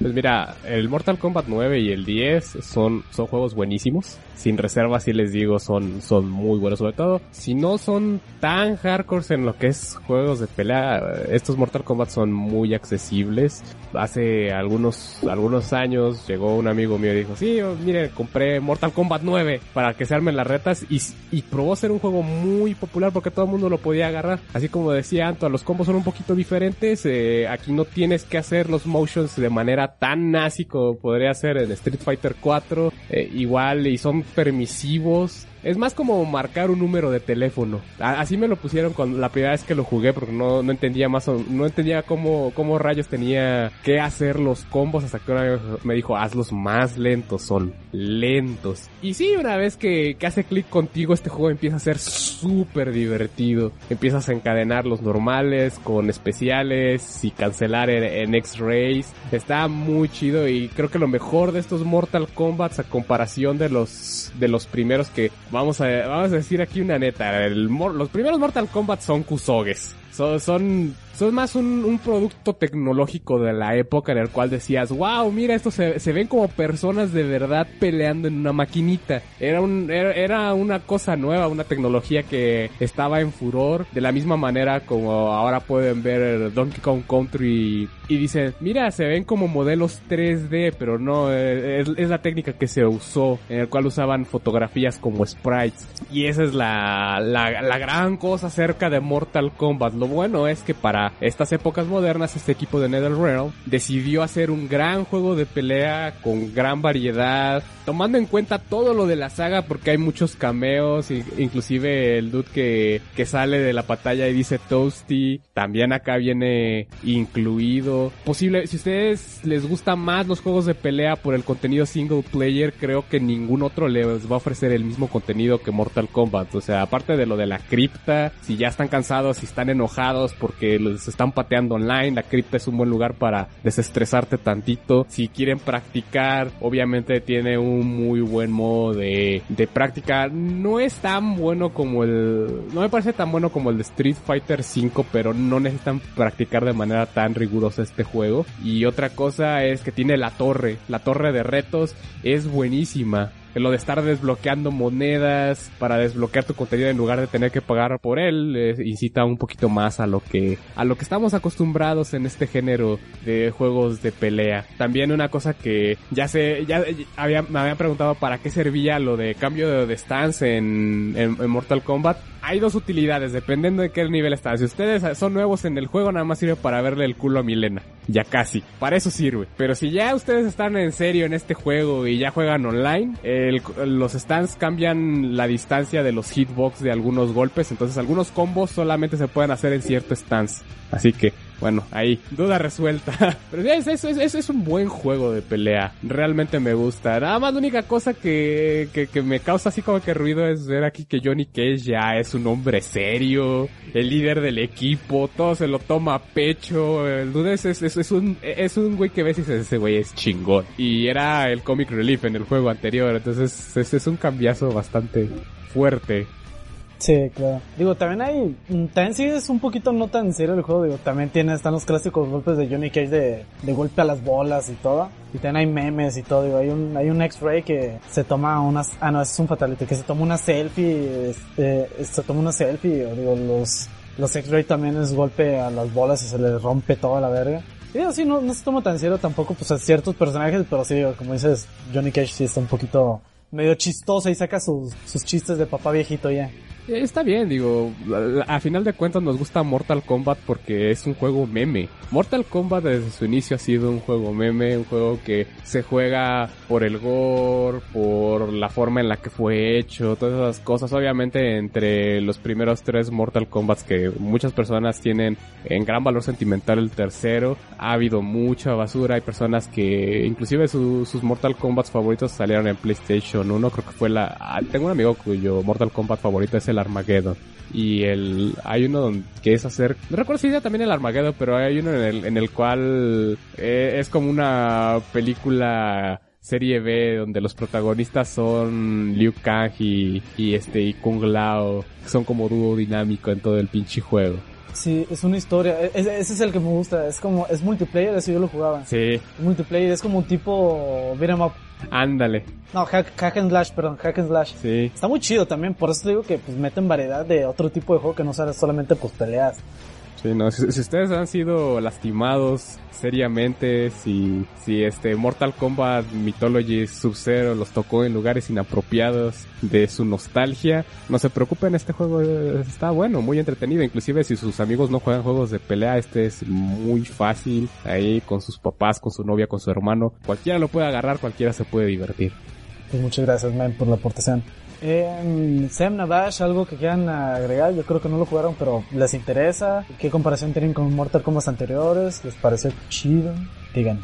Pues mira, el Mortal Kombat 9 y el 10 son, son juegos buenísimos. Sin reserva, si les digo, son, son muy buenos. Sobre todo, si no son tan hardcore en lo que es juegos de pelea, estos Mortal Kombat son muy accesibles. Hace algunos, algunos años llegó un amigo mío y dijo, sí, mire, compré Mortal Kombat 9 para que se armen las retas y, y probó ser un juego muy popular porque todo el mundo lo podía agarrar. Así como decía Anto, los combos son un poquito diferentes. eh, aquí no tienes que hacer los motions de manera tan nazi como podría ser en Street Fighter 4. eh, igual y son permisivos. Es más como marcar un número de teléfono. Así me lo pusieron cuando la primera vez que lo jugué porque no, no entendía más o, no entendía cómo, cómo rayos tenía que hacer los combos hasta que una me dijo hazlos más lentos, son lentos. Y sí, una vez que, que hace clic contigo este juego empieza a ser súper divertido. Empiezas a encadenar los normales con especiales y cancelar en, en X-Rays. Está muy chido y creo que lo mejor de estos Mortal Kombat a comparación de los de los primeros que vamos a vamos a decir aquí una neta, el los primeros Mortal Kombat son Kusoges. Son, son más un, un producto tecnológico de la época en el cual decías, wow, mira, estos se, se ven como personas de verdad peleando en una maquinita. Era, un, era, era una cosa nueva, una tecnología que estaba en furor, de la misma manera como ahora pueden ver Donkey Kong Country y dicen, mira, se ven como modelos 3D, pero no, eh, es, es la técnica que se usó, en el cual usaban fotografías como sprites. Y esa es la, la, la gran cosa acerca de Mortal Kombat. Lo bueno es que para para estas épocas modernas, este equipo de NetherRealm decidió hacer un gran juego de pelea con gran variedad, tomando en cuenta todo lo de la saga porque hay muchos cameos, inclusive el dude que, que sale de la pantalla y dice Toasty, también acá viene incluido. Posible, si ustedes les gustan más los juegos de pelea por el contenido single player, creo que ningún otro les va a ofrecer el mismo contenido que Mortal Kombat. O sea, aparte de lo de la cripta, si ya están cansados, si están enojados porque los están pateando online, la cripta es un buen lugar para desestresarte tantito. Si quieren practicar, obviamente tiene un muy buen modo de, de práctica. No es tan bueno como el, no me parece tan bueno como el de Street Fighter 5, pero no necesitan practicar de manera tan rigurosa este juego. Y otra cosa es que tiene la torre, la torre de retos es buenísima lo de estar desbloqueando monedas para desbloquear tu contenido en lugar de tener que pagar por él incita un poquito más a lo que a lo que estamos acostumbrados en este género de juegos de pelea. También una cosa que ya sé ya había, me habían preguntado para qué servía lo de cambio de, stance en, en, Mortal Kombat. Hay dos utilidades dependiendo de qué nivel estás. Si ustedes son nuevos en el juego nada más sirve para verle el culo a Milena. Ya casi. Para eso sirve. Pero si ya ustedes están en serio en este juego y ya juegan online, los stands cambian la distancia de los hitbox de algunos golpes, entonces algunos combos solamente se pueden hacer en cierto stance. Así que bueno, ahí, duda resuelta. Pero es, es, es, es, un buen juego de pelea. Realmente me gusta. Nada más la única cosa que, que, que, me causa así como que ruido es ver aquí que Johnny Cage ya es un hombre serio, el líder del equipo, todo se lo toma a pecho. El duda es, es, es, un, es un güey que ves y ese güey es chingón. Y era el comic relief en el juego anterior, entonces es, es un cambiazo bastante fuerte. Sí, claro. Digo, también hay, también sí es un poquito no tan serio el juego, digo, también tiene, están los clásicos golpes de Johnny Cage de, de golpe a las bolas y todo. Y también hay memes y todo, digo, hay un, hay un X-Ray que se toma unas, ah no, es un fatality, que se toma una selfie, este, se toma una selfie, o digo, los, los X-Ray también es golpe a las bolas y se le rompe toda la verga. Y así no, no se toma tan serio tampoco, pues a ciertos personajes, pero sí, como dices, Johnny Cage sí está un poquito medio chistoso y saca sus, sus chistes de papá viejito ya. Está bien, digo, a, final de cuentas nos gusta Mortal Kombat porque es un juego meme. Mortal Kombat desde su inicio ha sido un juego meme, un juego que se juega por el gore, por la forma en la que fue hecho, todas esas cosas. Obviamente entre los primeros tres Mortal Kombat que muchas personas tienen en gran valor sentimental el tercero, ha habido mucha basura, hay personas que inclusive sus Mortal Kombat favoritos salieron en PlayStation 1, creo que fue la... Ah, tengo un amigo cuyo Mortal Kombat favorito es el Armageddon. Y el, hay uno que es hacer, no recuerdo si era también el Armageddon, pero hay uno en el, en el cual eh, es como una película serie B donde los protagonistas son Liu Kang y, este y Kung Lao, son como dúo dinámico en todo el pinche juego. Sí, es una historia. E-, ese, es el que me gusta. Es como, es multiplayer, eso yo lo jugaba. Sí. Multiplayer, es como un tipo beat'em up. Ándale. No, hack, hack, and slash, perdón, hack and slash. Sí. Está muy chido también, por eso digo que pues meten variedad de otro tipo de juego que no sea solamente pues peleas. No, si, ustedes han sido lastimados seriamente, si, si este Mortal Kombat Mythology Sub-Zero los tocó en lugares inapropiados de su nostalgia, no se preocupen, este juego está bueno, muy entretenido, inclusive si sus amigos no juegan juegos de pelea, este es muy fácil, ahí con sus papás, con su novia, con su hermano, cualquiera lo puede agarrar, cualquiera se puede divertir. Pues muchas gracias, man, por la aportación. Eh, Sam Navash, algo que quieran agregar, yo creo que no lo jugaron, pero les interesa. ¿Qué comparación tienen con Mortal Kombat anteriores? ¿Les parece chido? Digan.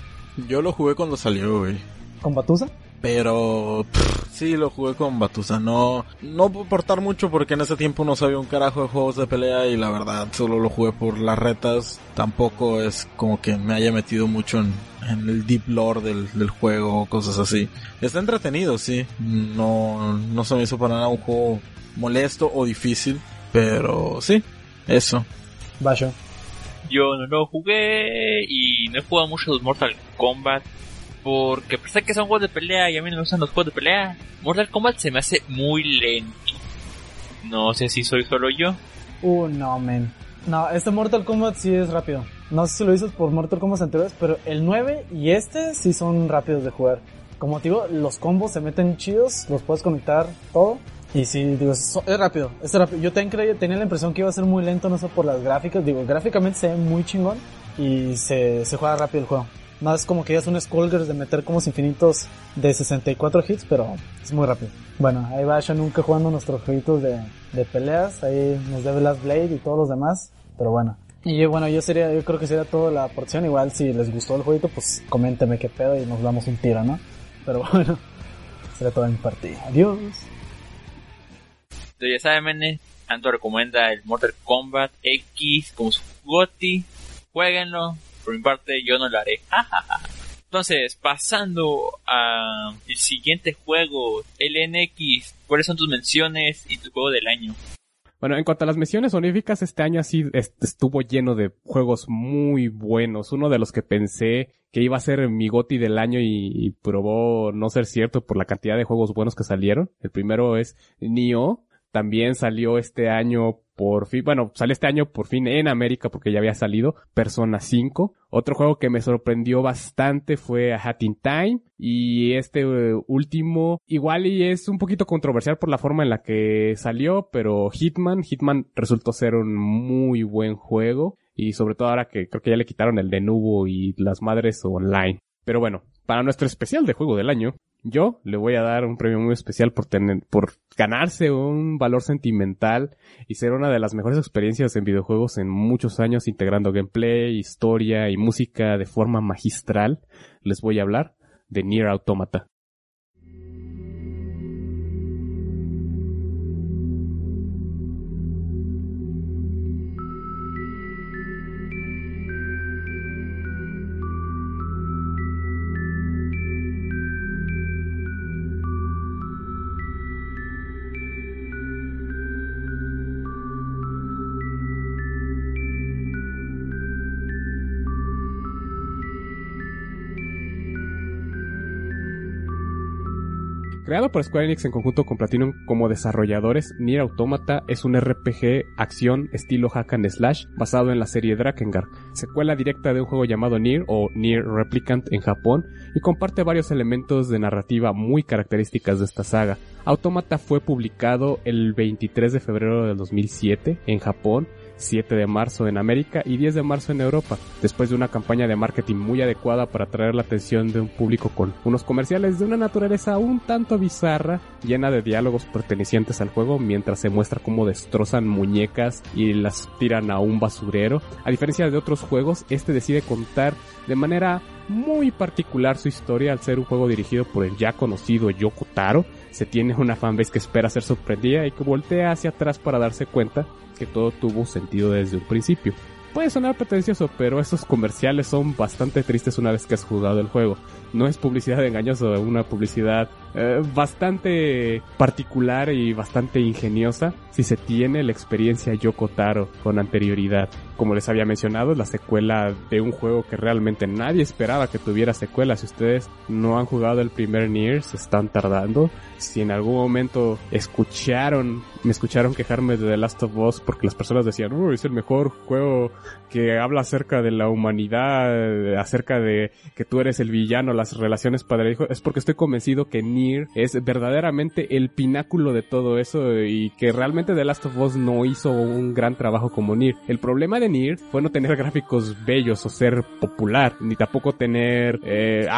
Yo lo jugué cuando salió, güey. ¿Con Batusa? Pero sí, lo jugué con Batusa. No, no puedo aportar mucho porque en ese tiempo no sabía un carajo de juegos de pelea y la verdad solo lo jugué por las retas. Tampoco es como que me haya metido mucho en, en el deep lore del, del juego o cosas así. Está entretenido, sí. No, no se me hizo para nada un juego molesto o difícil. Pero sí, eso. Vaya. Yo no lo jugué y no he jugado mucho los Mortal Kombat porque pensé que son juegos de pelea y a mí no me gustan los juegos de pelea. Mortal Kombat se me hace muy lento. No sé si soy solo yo. Uh, no, men. No, este Mortal Kombat sí es rápido. No sé si lo dices por Mortal Kombat anteriores, pero el 9 y este sí son rápidos de jugar. Como te digo, los combos se meten chidos, los puedes conectar todo. Y sí, digo, es, rápido, es rápido. Yo tenía la impresión que iba a ser muy lento, no sé por las gráficas. Digo, gráficamente se ve muy chingón y se, se juega rápido el juego. Es como que ya es un Skullgirls de meter como infinitos de 64 hits, pero es muy rápido. Bueno, ahí va nunca jugando nuestros jueguitos de, de peleas. Ahí nos debe Last Blade y todos los demás. Pero bueno. Y yo, bueno, yo sería, yo creo que sería toda la porción. Igual si les gustó el jueguito, pues coménteme qué pedo y nos damos un tiro, ¿no? Pero bueno, será toda mi parte. Adiós. Entonces ya saben, mene, Anto recomienda el Mortal Kombat X como su GOTY. Jueguenlo. Por mi parte, yo no lo haré. Entonces, pasando a el siguiente juego, LNX, ¿cuáles son tus menciones y tu juego del año? Bueno, en cuanto a las misiones honoríficas, este año sí est- estuvo lleno de juegos muy buenos. Uno de los que pensé que iba a ser mi goti del año y, y probó no ser cierto por la cantidad de juegos buenos que salieron. El primero es Nioh. También salió este año por fin, bueno, salió este año por fin en América porque ya había salido Persona 5. Otro juego que me sorprendió bastante fue A Hat in Time y este eh, último igual y es un poquito controversial por la forma en la que salió, pero Hitman, Hitman resultó ser un muy buen juego y sobre todo ahora que creo que ya le quitaron el de Nubo y las madres online. Pero bueno, para nuestro especial de juego del año, yo le voy a dar un premio muy especial por tener, por ganarse un valor sentimental y ser una de las mejores experiencias en videojuegos en muchos años integrando gameplay, historia y música de forma magistral. Les voy a hablar de Nier Automata. Creado por Square Enix en conjunto con Platinum como desarrolladores, Nier Automata es un RPG acción estilo hack and slash basado en la serie Drakengard, secuela directa de un juego llamado Nier o Nier Replicant en Japón y comparte varios elementos de narrativa muy características de esta saga. Automata fue publicado el 23 de febrero del 2007 en Japón 7 de marzo en América y 10 de marzo en Europa, después de una campaña de marketing muy adecuada para atraer la atención de un público con unos comerciales de una naturaleza un tanto bizarra, llena de diálogos pertenecientes al juego, mientras se muestra cómo destrozan muñecas y las tiran a un basurero. A diferencia de otros juegos, este decide contar de manera muy particular su historia al ser un juego dirigido por el ya conocido Yoko Taro. Se tiene una fanbase que espera ser sorprendida y que voltea hacia atrás para darse cuenta que todo tuvo sentido desde un principio. Puede sonar pretencioso, pero esos comerciales son bastante tristes una vez que has jugado el juego. No es publicidad engañosa, una publicidad eh, bastante particular y bastante ingeniosa si se tiene la experiencia Yoko Taro con anterioridad. Como les había mencionado, es la secuela de un juego que realmente nadie esperaba que tuviera secuela. Si ustedes no han jugado el primer Nier, se están tardando. Si en algún momento escucharon, me escucharon quejarme de The Last of Us porque las personas decían, oh, es el mejor juego que habla acerca de la humanidad, acerca de que tú eres el villano, las relaciones padre-hijo, es porque estoy convencido que Nier es verdaderamente el pináculo de todo eso y que realmente The Last of Us no hizo un gran trabajo como Nier. El problema de Nier fue no tener gráficos bellos o ser popular, ni tampoco tener eh,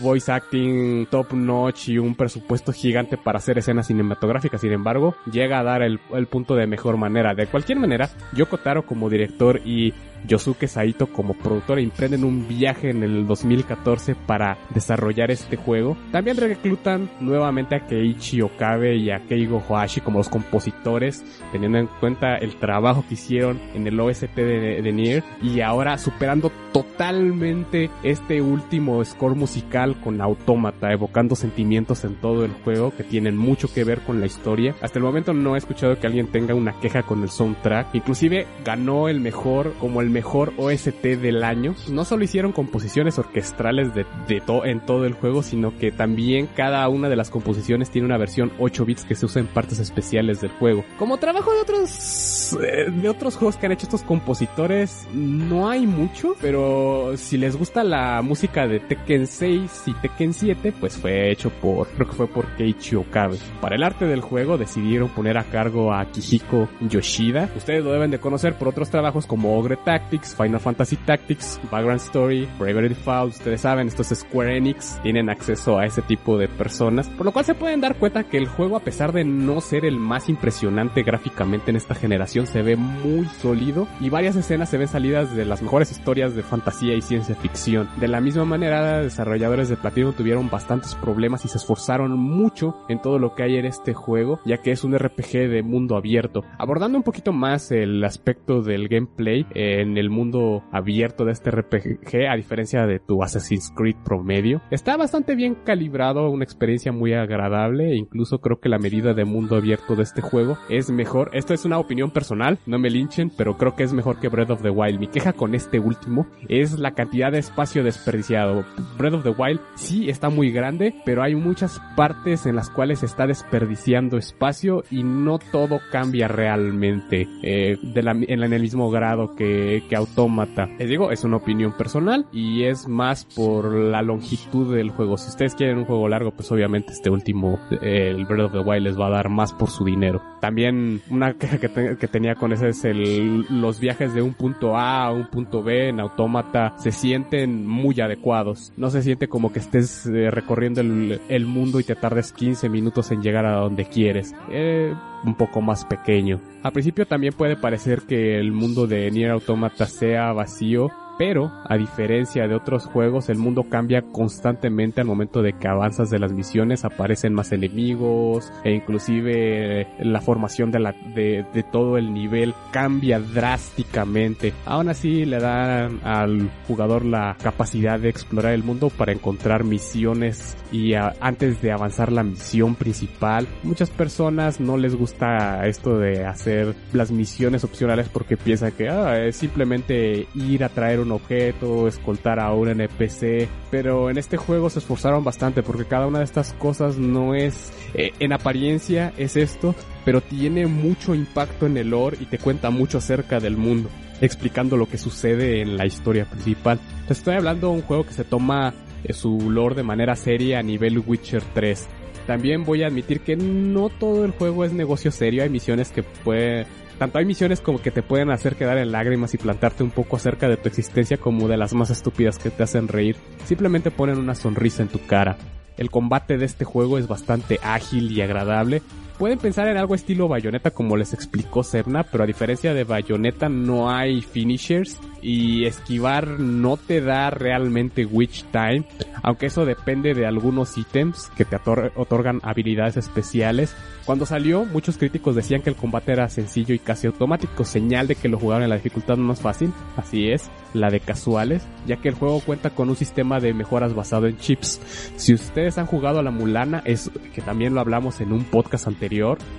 voice acting top notch y un presupuesto gigante para hacer escenas cinematográficas. Sin embargo, llega a dar el, el punto de mejor manera. De cualquier manera, Yoko Taro como director y Yosuke Saito como productor emprenden un viaje en el 2014 para desarrollar este juego. También reclutan nuevamente a Keiichi Okabe y a Keigo Hoashi como los compositores, teniendo en cuenta el trabajo que hicieron en el OST de, de Nier y ahora superando totalmente este último score musical con Autómata, evocando sentimientos en todo el juego que tienen mucho que ver con la historia. Hasta el momento no he escuchado que alguien tenga una queja con el soundtrack. Inclusive ganó el mejor como el el mejor OST del año. No solo hicieron composiciones orquestrales de, de en todo el juego, sino que también cada una de las composiciones tiene una versión 8 bits que se usa en partes especiales del juego. Como trabajo de otros eh, de otros juegos que han hecho estos compositores, no hay mucho, pero si les gusta la música de Tekken 6 y Tekken 7, pues fue hecho por creo que fue por Keiichi Okabe. Para el arte del juego decidieron poner a cargo a Kihiko Yoshida. Ustedes lo deben de conocer por otros trabajos como Ogre Tactics, Final Fantasy Tactics, Background Story, Bravery Default. Ustedes saben, estos Square Enix tienen acceso a ese tipo de personas, por lo cual se pueden dar cuenta que el juego, a pesar de no ser el más impresionante gráficamente en esta generación, se ve muy sólido y varias escenas se ven salidas de las mejores historias de fantasía y ciencia ficción. De la misma manera, desarrolladores de Platinum tuvieron bastantes problemas y se esforzaron mucho en todo lo que hay en este juego, ya que es un RPG de mundo abierto. Abordando un poquito más el aspecto del gameplay en el mundo abierto de este RPG, a diferencia de tu Assassin's Creed promedio, está bastante bien calibrado, una experiencia muy agradable, e incluso creo que la medida de mundo abierto de este juego es mejor. Esto es una opinión personal, no me linchen, pero creo que es mejor que Breath of the Wild. Mi queja con este último es la cantidad de espacio desperdiciado. Breath of the Wild sí está muy grande, pero hay muchas partes en las cuales está desperdiciando espacio y no todo cambia realmente eh, en el mismo grado que, que Autómata. Les digo, es una opinión personal y es más por la longitud del juego. Si ustedes quieren un juego largo, pues obviamente este último, eh, el Breath of the Wild les va a dar más por su dinero. También una queja que, te- que tenía con ese es el, los viajes de un punto A a un punto B en Autómata se sienten muy adecuados. No se siente como que estés eh, recorriendo el, el mundo y te tardes 15 minutos en llegar a donde quieres. Eh, un poco más pequeño. Al principio también puede parecer que el mundo de Nier Automata sea vacío, pero a diferencia de otros juegos, el mundo cambia constantemente al momento de que avanzas de las misiones, aparecen más enemigos e inclusive eh, la formación de, la, de, de todo el nivel cambia drásticamente. Aún así le dan al jugador la capacidad de explorar el mundo para encontrar misiones y a- antes de avanzar la misión principal. Muchas personas no les gusta esto de hacer las misiones opcionales porque piensan que ah, es simplemente ir a traer objeto, escoltar a un NPC, pero en este juego se esforzaron bastante porque cada una de estas cosas no es eh, en apariencia es esto, pero tiene mucho impacto en el lore y te cuenta mucho acerca del mundo, explicando lo que sucede en la historia principal. Te estoy hablando de un juego que se toma eh, su lore de manera seria a nivel Witcher 3. También voy a admitir que no todo el juego es negocio serio, hay misiones que puede tanto hay misiones como que te pueden hacer quedar en lágrimas y plantarte un poco acerca de tu existencia como de las más estúpidas que te hacen reír. Simplemente ponen una sonrisa en tu cara. El combate de este juego es bastante ágil y agradable. Pueden pensar en algo estilo Bayonetta como les explicó Serna, pero a diferencia de Bayonetta no hay finishers y esquivar no te da realmente witch time, aunque eso depende de algunos ítems que te otor- otorgan habilidades especiales. Cuando salió, muchos críticos decían que el combate era sencillo y casi automático, señal de que lo jugaron en la dificultad más fácil, así es, la de casuales, ya que el juego cuenta con un sistema de mejoras basado en chips. Si ustedes han jugado a la Mulana, es que también lo hablamos en un podcast anterior,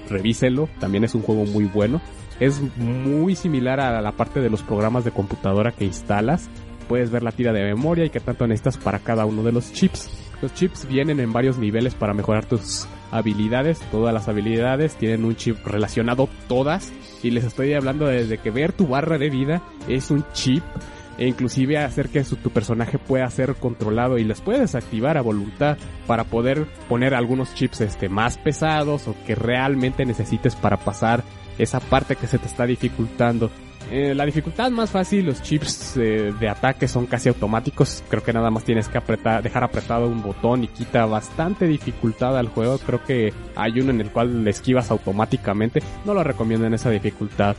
revíselo, también es un juego muy bueno. Es muy similar a la parte de los programas de computadora que instalas. Puedes ver la tira de memoria y qué tanto necesitas para cada uno de los chips. Los chips vienen en varios niveles para mejorar tus habilidades. Todas las habilidades tienen un chip relacionado todas. Y les estoy hablando desde que ver tu barra de vida es un chip e inclusive hacer que tu personaje pueda ser controlado y les puedes activar a voluntad para poder poner algunos chips este más pesados o que realmente necesites para pasar esa parte que se te está dificultando. Eh, la dificultad más fácil, los chips eh, de ataque son casi automáticos. Creo que nada más tienes que apretar, dejar apretado un botón y quita bastante dificultad al juego. Creo que hay uno en el cual le esquivas automáticamente. No lo recomiendo en esa dificultad.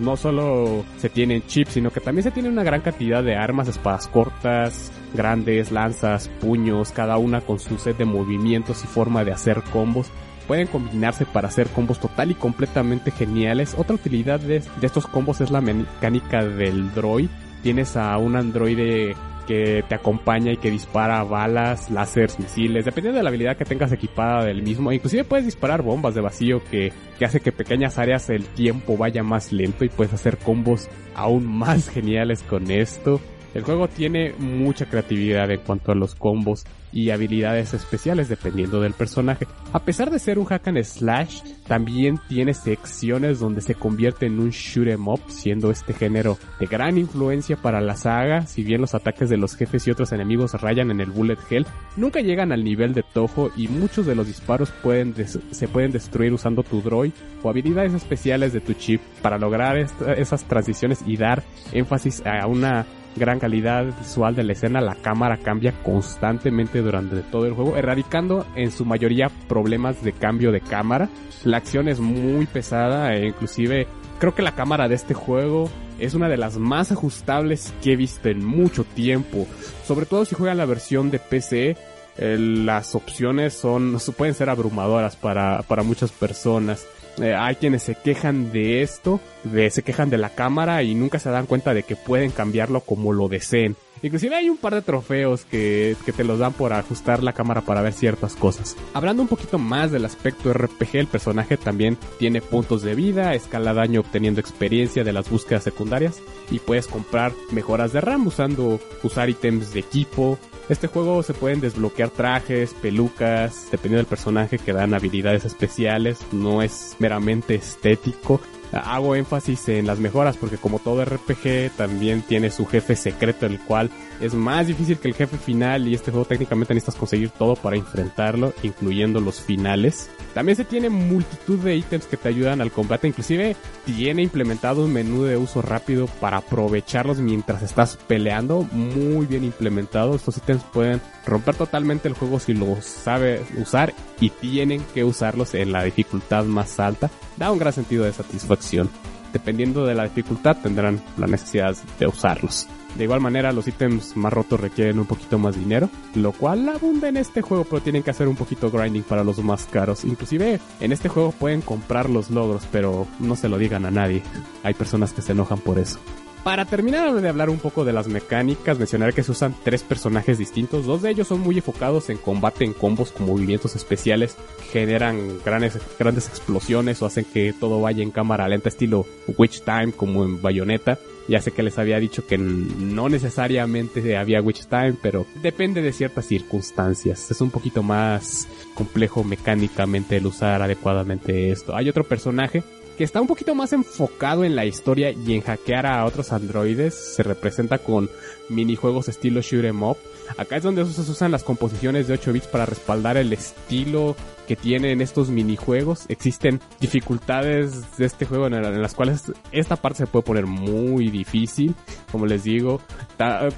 No solo se tienen chips, sino que también se tiene una gran cantidad de armas, espadas cortas, grandes, lanzas, puños, cada una con su set de movimientos y forma de hacer combos pueden combinarse para hacer combos total y completamente geniales. Otra utilidad de, estos combos es la mecánica del droid. Tienes a un androide que te acompaña y que dispara balas, láseres, misiles, dependiendo de la habilidad que tengas equipada del mismo. Inclusive puedes disparar bombas de vacío que, que hace que pequeñas áreas el tiempo vaya más lento y puedes hacer combos aún más geniales con esto. El juego tiene mucha creatividad en cuanto a los combos y habilidades especiales dependiendo del personaje. A pesar de ser un hack and slash, también tiene secciones donde se convierte en un shoot 'em up, siendo este género de gran influencia para la saga, si bien los ataques de los jefes y otros enemigos rayan en el bullet hell, nunca llegan al nivel de Toho y muchos de los disparos pueden se pueden destruir usando tu droid o habilidades especiales de tu chip para lograr esas transiciones y dar énfasis a una gran calidad visual de la escena, la cámara cambia constantemente durante todo el juego, erradicando en su mayoría problemas de cambio de cámara. La acción es muy pesada e inclusive creo que la cámara de este juego es una de las más ajustables que he visto en mucho tiempo, sobre todo si juegan la versión de PC. Eh, las opciones son pueden ser abrumadoras para, para muchas personas. Eh, hay quienes se quejan de esto, de, se quejan de la cámara y nunca se dan cuenta de que pueden cambiarlo como lo deseen. Inclusive hay un par de trofeos que, que, te los dan por ajustar la cámara para ver ciertas cosas. Hablando un poquito más del aspecto RPG, el personaje también tiene puntos de vida, escala daño obteniendo experiencia de las búsquedas secundarias y puedes comprar mejoras de RAM usando usar ítems de equipo, este juego se pueden desbloquear trajes, pelucas, dependiendo del personaje que dan habilidades especiales, no es meramente estético. Hago énfasis en las mejoras porque como todo RPG también tiene su jefe secreto el cual es más difícil que el jefe final y este juego técnicamente necesitas conseguir todo para enfrentarlo, incluyendo los finales. También se tiene multitud de ítems que te ayudan al combate, inclusive tiene implementado un menú de uso rápido para aprovecharlos mientras estás peleando, muy bien implementado. Estos ítems pueden romper totalmente el juego si los sabes usar y tienen que usarlos en la dificultad más alta. Da un gran sentido de satisfacción. Dependiendo de la dificultad tendrán la necesidad de usarlos. De igual manera, los ítems más rotos requieren un poquito más dinero, lo cual abunda en este juego, pero tienen que hacer un poquito grinding para los más caros. Inclusive, en este juego pueden comprar los logros, pero no se lo digan a nadie. Hay personas que se enojan por eso. Para terminar de hablar un poco de las mecánicas, mencionaré que se usan tres personajes distintos. Dos de ellos son muy enfocados en combate en combos con movimientos especiales que generan grandes, grandes explosiones o hacen que todo vaya en cámara lenta estilo Witch Time como en Bayonetta. Ya sé que les había dicho que no necesariamente había Witch Time, pero depende de ciertas circunstancias. Es un poquito más complejo mecánicamente el usar adecuadamente esto. Hay otro personaje que está un poquito más enfocado en la historia y en hackear a otros androides. Se representa con minijuegos estilo shoot 'em up. Acá es donde se usan las composiciones de 8 bits para respaldar el estilo que tienen estos minijuegos. Existen dificultades de este juego en, las cuales esta parte se puede poner muy difícil. Como les digo,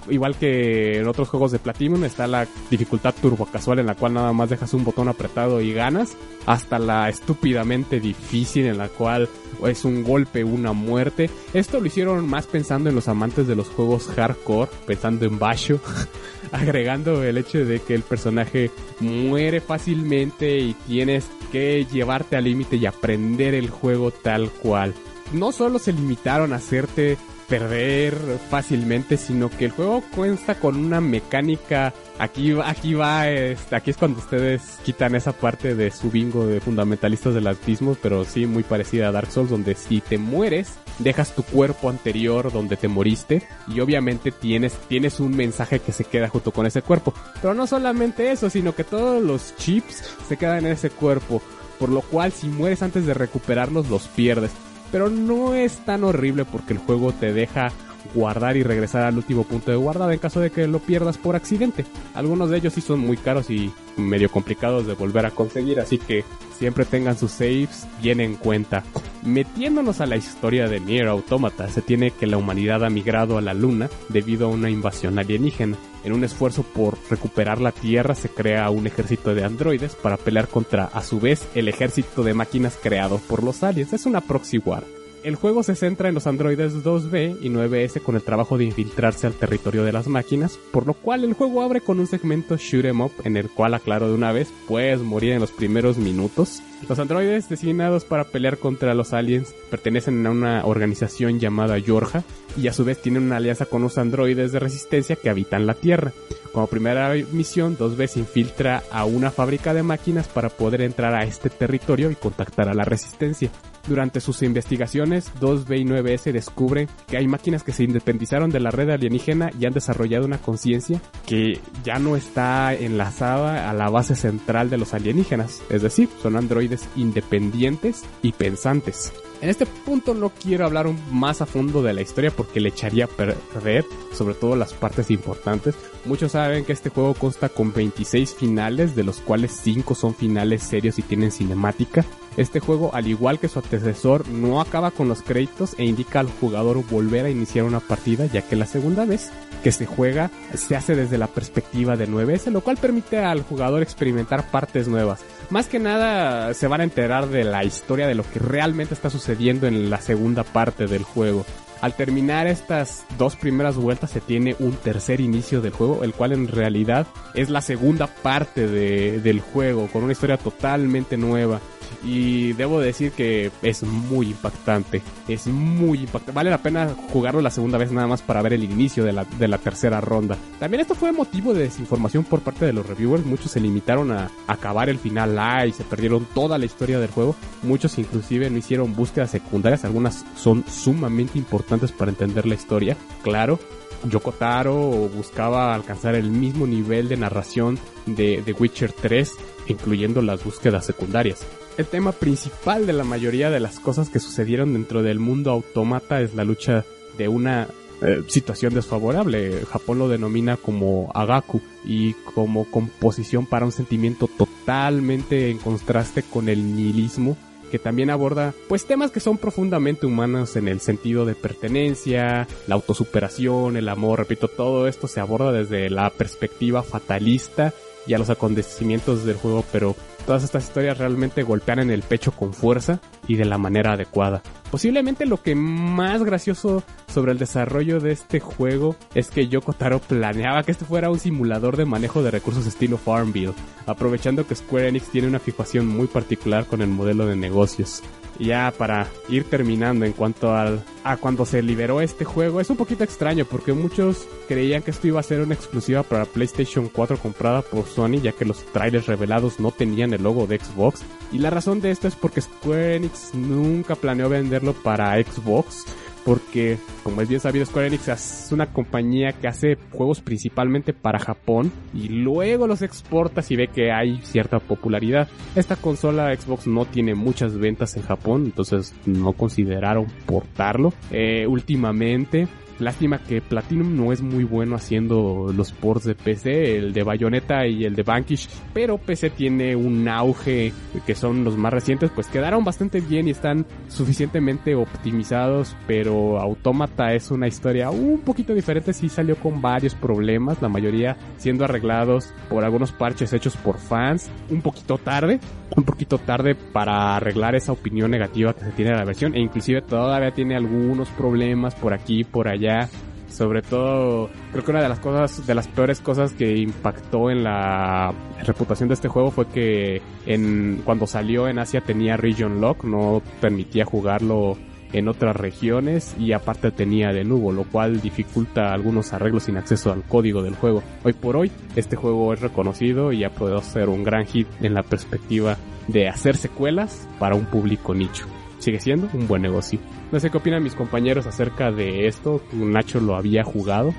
igual que en otros juegos de Platinum, está la dificultad turbo casual en la cual nada más dejas un botón apretado y ganas. Hasta la estúpidamente difícil en la cual es un golpe, una muerte. Esto lo hicieron más pensando en los amantes de los juegos hardcore, pensando en Basho. agregando el hecho de que el personaje muere fácilmente y tienes que llevarte al límite y aprender el juego tal cual. No solo se limitaron a hacerte perder fácilmente, sino que el juego cuenta con una mecánica. Aquí, aquí va, este, aquí es cuando ustedes quitan esa parte de su bingo de fundamentalistas del autismo, pero sí muy parecida a Dark Souls, donde si te mueres, dejas tu cuerpo anterior donde te moriste y obviamente tienes, tienes un mensaje que se queda junto con ese cuerpo. Pero no solamente eso, sino que todos los chips se quedan en ese cuerpo. Por lo cual si mueres antes de recuperarlos los pierdes pero no es tan horrible porque el juego te deja guardar y regresar al último punto de guardada en caso de que lo pierdas por accidente. Algunos de ellos sí son muy caros y medio complicados de volver a conseguir, así que siempre tengan sus saves bien en cuenta. Metiéndonos a la historia de Nier Automata, se tiene que la humanidad ha migrado a la luna debido a una invasión alienígena. En un esfuerzo por recuperar la Tierra se crea un ejército de androides para pelear contra a su vez el ejército de máquinas creado por los aliens. Es una proxy war. El juego se centra en los androides 2B y 9S con el trabajo de infiltrarse al territorio de las máquinas, por lo cual el juego abre con un segmento shoot 'em up en el cual aclaro de una vez puedes morir en los primeros minutos. Los androides designados para pelear contra los aliens pertenecen a una organización llamada Yorja y a su vez tienen una alianza con los androides de resistencia que habitan la Tierra. Como primera misión, 2B se infiltra a una fábrica de máquinas para poder entrar a este territorio y contactar a la resistencia. Durante sus investigaciones, 2B y 9S descubren que hay máquinas que se independizaron de la red alienígena y han desarrollado una conciencia que ya no está enlazada a la base central de los alienígenas, es decir, son androides independientes y pensantes. En este punto no quiero hablar más a fondo de la historia porque le echaría a perder sobre todo las partes importantes. Muchos saben que este juego consta con 26 finales, de los cuales 5 son finales serios y tienen cinemática. Este juego, al igual que su antecesor, no acaba con los créditos e indica al jugador volver a iniciar una partida, ya que la segunda vez que se juega se hace desde la perspectiva de 9S, lo cual permite al jugador experimentar partes nuevas. Más que nada se van a enterar de la historia de lo que realmente está sucediendo en la segunda parte del juego. Al terminar estas dos primeras vueltas se tiene un tercer inicio del juego, el cual en realidad es la segunda parte del juego, con una historia totalmente nueva y debo decir que es muy impactante. Es muy impactante. Vale la pena jugarlo la segunda vez nada más para ver el inicio de la, de la tercera ronda. También esto fue motivo de desinformación por parte de los reviewers. Muchos se limitaron a acabar el final A y se perdieron toda la historia del juego. Muchos inclusive no hicieron búsquedas secundarias. Algunas son sumamente importantes para entender la historia. Claro, Yoko Taro buscaba alcanzar el mismo nivel de narración de The Witcher 3, incluyendo las búsquedas secundarias. El tema principal de la mayoría de las cosas que sucedieron dentro del mundo autómata es la lucha de una eh, situación desfavorable. Japón lo denomina como agaku y como composición para un sentimiento totalmente en contraste con el nihilismo que también aborda pues temas que son profundamente humanos en el sentido de pertenencia, la autosuperación, el amor, repito, todo esto se aborda desde la perspectiva fatalista y a los acontecimientos del juego, pero todas estas historias realmente golpean en el pecho con fuerza y de la manera adecuada. Posiblemente lo que más gracioso sobre el desarrollo de este juego es que Yoko Taro planeaba que este fuera un simulador de manejo de recursos estilo Farmville, aprovechando que Square Enix tiene una fijación muy particular con el modelo de negocios ya para ir terminando en cuanto al, a cuando se liberó este juego, es un poquito extraño porque muchos creían que esto iba a ser una exclusiva para PlayStation 4 comprada por Sony ya que los trailers revelados no tenían el logo de Xbox. Y la razón de esto es porque Square Enix nunca planeó venderlo para Xbox porque, como es bien sabido, Square Enix es una compañía que hace juegos principalmente para Japón y luego los exporta y ve que hay cierta popularidad. Esta consola Xbox no tiene muchas ventas en Japón, entonces no consideraron portarlo. Eh, últimamente Lástima que Platinum no es muy bueno haciendo los ports de PC, el de Bayonetta y el de Vanquish, pero PC tiene un auge que son los más recientes, pues quedaron bastante bien y están suficientemente optimizados, pero Automata es una historia un poquito diferente, sí salió con varios problemas, la mayoría siendo arreglados por algunos parches hechos por fans, un poquito tarde, un poquito tarde para arreglar esa opinión negativa que se tiene de la versión e inclusive todavía tiene algunos problemas por aquí por allá. Sobre todo, creo que una de las cosas, de las peores cosas que impactó en la reputación de este juego fue que en, cuando salió en Asia tenía Region Lock, no permitía jugarlo en otras regiones y aparte tenía de nuevo, lo cual dificulta algunos arreglos sin acceso al código del juego. Hoy por hoy, este juego es reconocido y ha podido ser un gran hit en la perspectiva de hacer secuelas para un público nicho sigue siendo un buen negocio. No sé qué opinan mis compañeros acerca de esto. Nacho lo había jugado.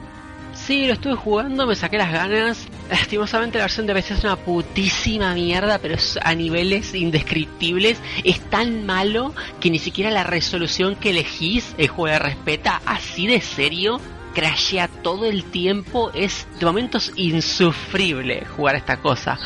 Sí, lo estuve jugando, me saqué las ganas. Lastimosamente la versión de PC es una putísima mierda, pero es a niveles indescriptibles. Es tan malo que ni siquiera la resolución que elegís el juego respeta. Así de serio crashea todo el tiempo. Es de momentos insufrible jugar esta cosa.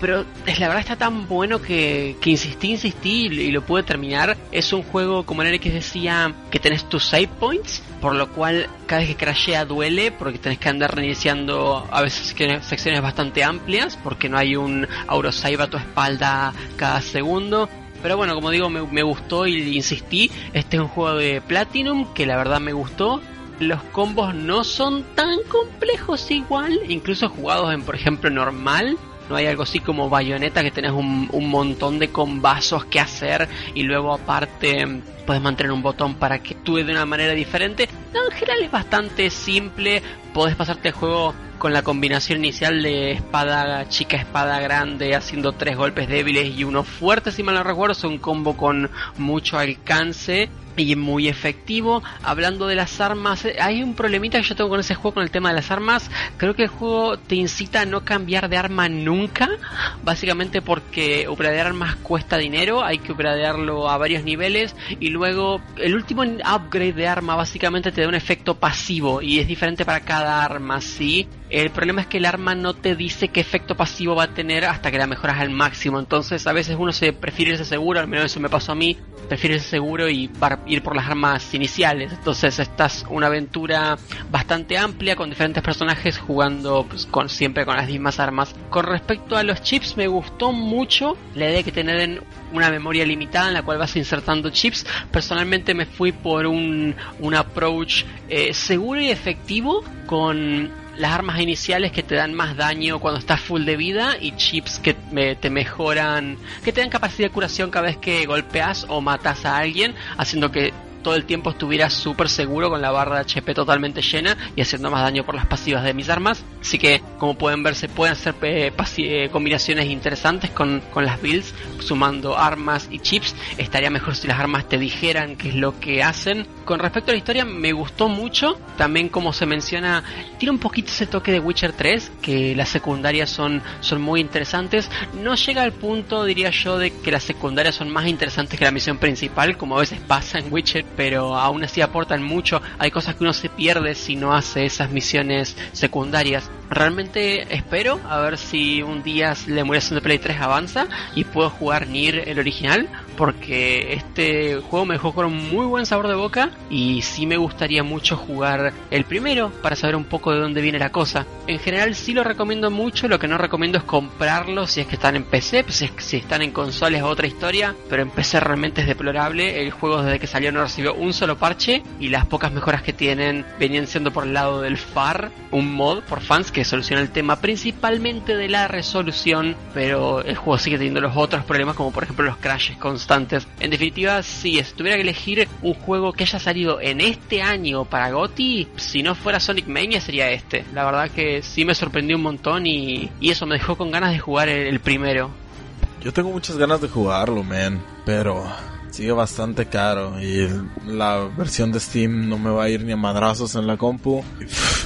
Pero la verdad está tan bueno que, insistí, insistí y lo pude terminar. Es un juego, como el que decía, que tenés tus save points, por lo cual cada vez que crashea duele, porque tenés que andar reiniciando a veces secciones bastante amplias, porque no hay un autosave a tu espalda cada segundo Pero bueno, como digo, me, me gustó y insistí. Este es un juego de Platinum que la verdad me gustó los combos no son tan complejos igual, incluso jugados en, por ejemplo, normal. No hay algo así como bayoneta que tenés un, un montón de combazos que hacer y luego aparte puedes mantener un botón para que actúe de una manera diferente. No, en general es bastante simple. Podés pasarte el juego con la combinación inicial de espada chica, espada grande, haciendo tres golpes débiles y uno fuerte, si mal no recuerdo. Es un combo con mucho alcance y muy efectivo. Hablando de las armas, eh, hay un problemita que yo tengo con ese juego con el tema de las armas. Creo que el juego te incita a no cambiar de arma nunca, básicamente porque upgradear armas cuesta dinero, hay que upgradearlo a varios niveles y luego el último upgrade de arma básicamente te da un efecto pasivo y es diferente para cada arma, ¿sí? El problema es que el arma no te dice qué efecto pasivo va a tener hasta que la mejoras al máximo. Entonces a veces uno se prefiere irse seguro, al menos eso me pasó a mí, prefiere irse seguro y ir por las armas iniciales. Entonces estás una aventura bastante amplia con diferentes personajes jugando pues, con siempre con las mismas armas. Con respecto a los chips me gustó mucho la idea de que tener una memoria limitada en la cual vas insertando chips. Personalmente me fui por un, un approach eh, seguro y efectivo con las armas iniciales que te dan más daño cuando estás full de vida y chips que te mejoran, que te dan capacidad de curación cada vez que golpeas o matas a alguien, haciendo que todo el tiempo estuviera súper seguro con la barra HP totalmente llena y haciendo más daño por las pasivas de mis armas. Así que, como pueden ver, se pueden hacer eh, eh, combinaciones interesantes con, con, las builds, sumando armas y chips. Estaría mejor si las armas te dijeran qué es lo que hacen. Con respecto a la historia, me gustó mucho. También, como se menciona, tiene un poquito ese toque de Witcher 3, que las secundarias son, son muy interesantes. No llega al punto, diría yo, de que las secundarias son más interesantes que la misión principal, como a veces pasa en Witcher pero aún así aportan mucho. Hay cosas que uno se pierde si no hace esas misiones secundarias. Realmente espero a ver si un día la emulación de Play 3 avanza y puedo jugar Nier el original, porque este juego me dejó con un muy buen sabor de boca y sí me gustaría mucho jugar el primero para saber un poco de dónde viene la cosa. En general sí lo recomiendo mucho, lo que no recomiendo es comprarlo si es que están en PC, pues si están en consolas es otra historia, pero en PC realmente es deplorable. El juego desde que salió no recibió un solo parche y las pocas mejoras que tienen venían siendo por el lado del FAR, un mod por fans que soluciona el tema principalmente de la resolución, pero el juego sigue teniendo los otros problemas como por ejemplo los crashes constantes. En definitiva, si tuviera que elegir un juego que haya salido en este año para GOTY, si no fuera Sonic Mania sería este. La verdad que sí me sorprendió un montón y, eso me dejó con ganas de jugar el primero. Yo tengo muchas ganas de jugarlo, man, pero sigue bastante caro y la versión de Steam no me va a ir ni a madrazos en la compu.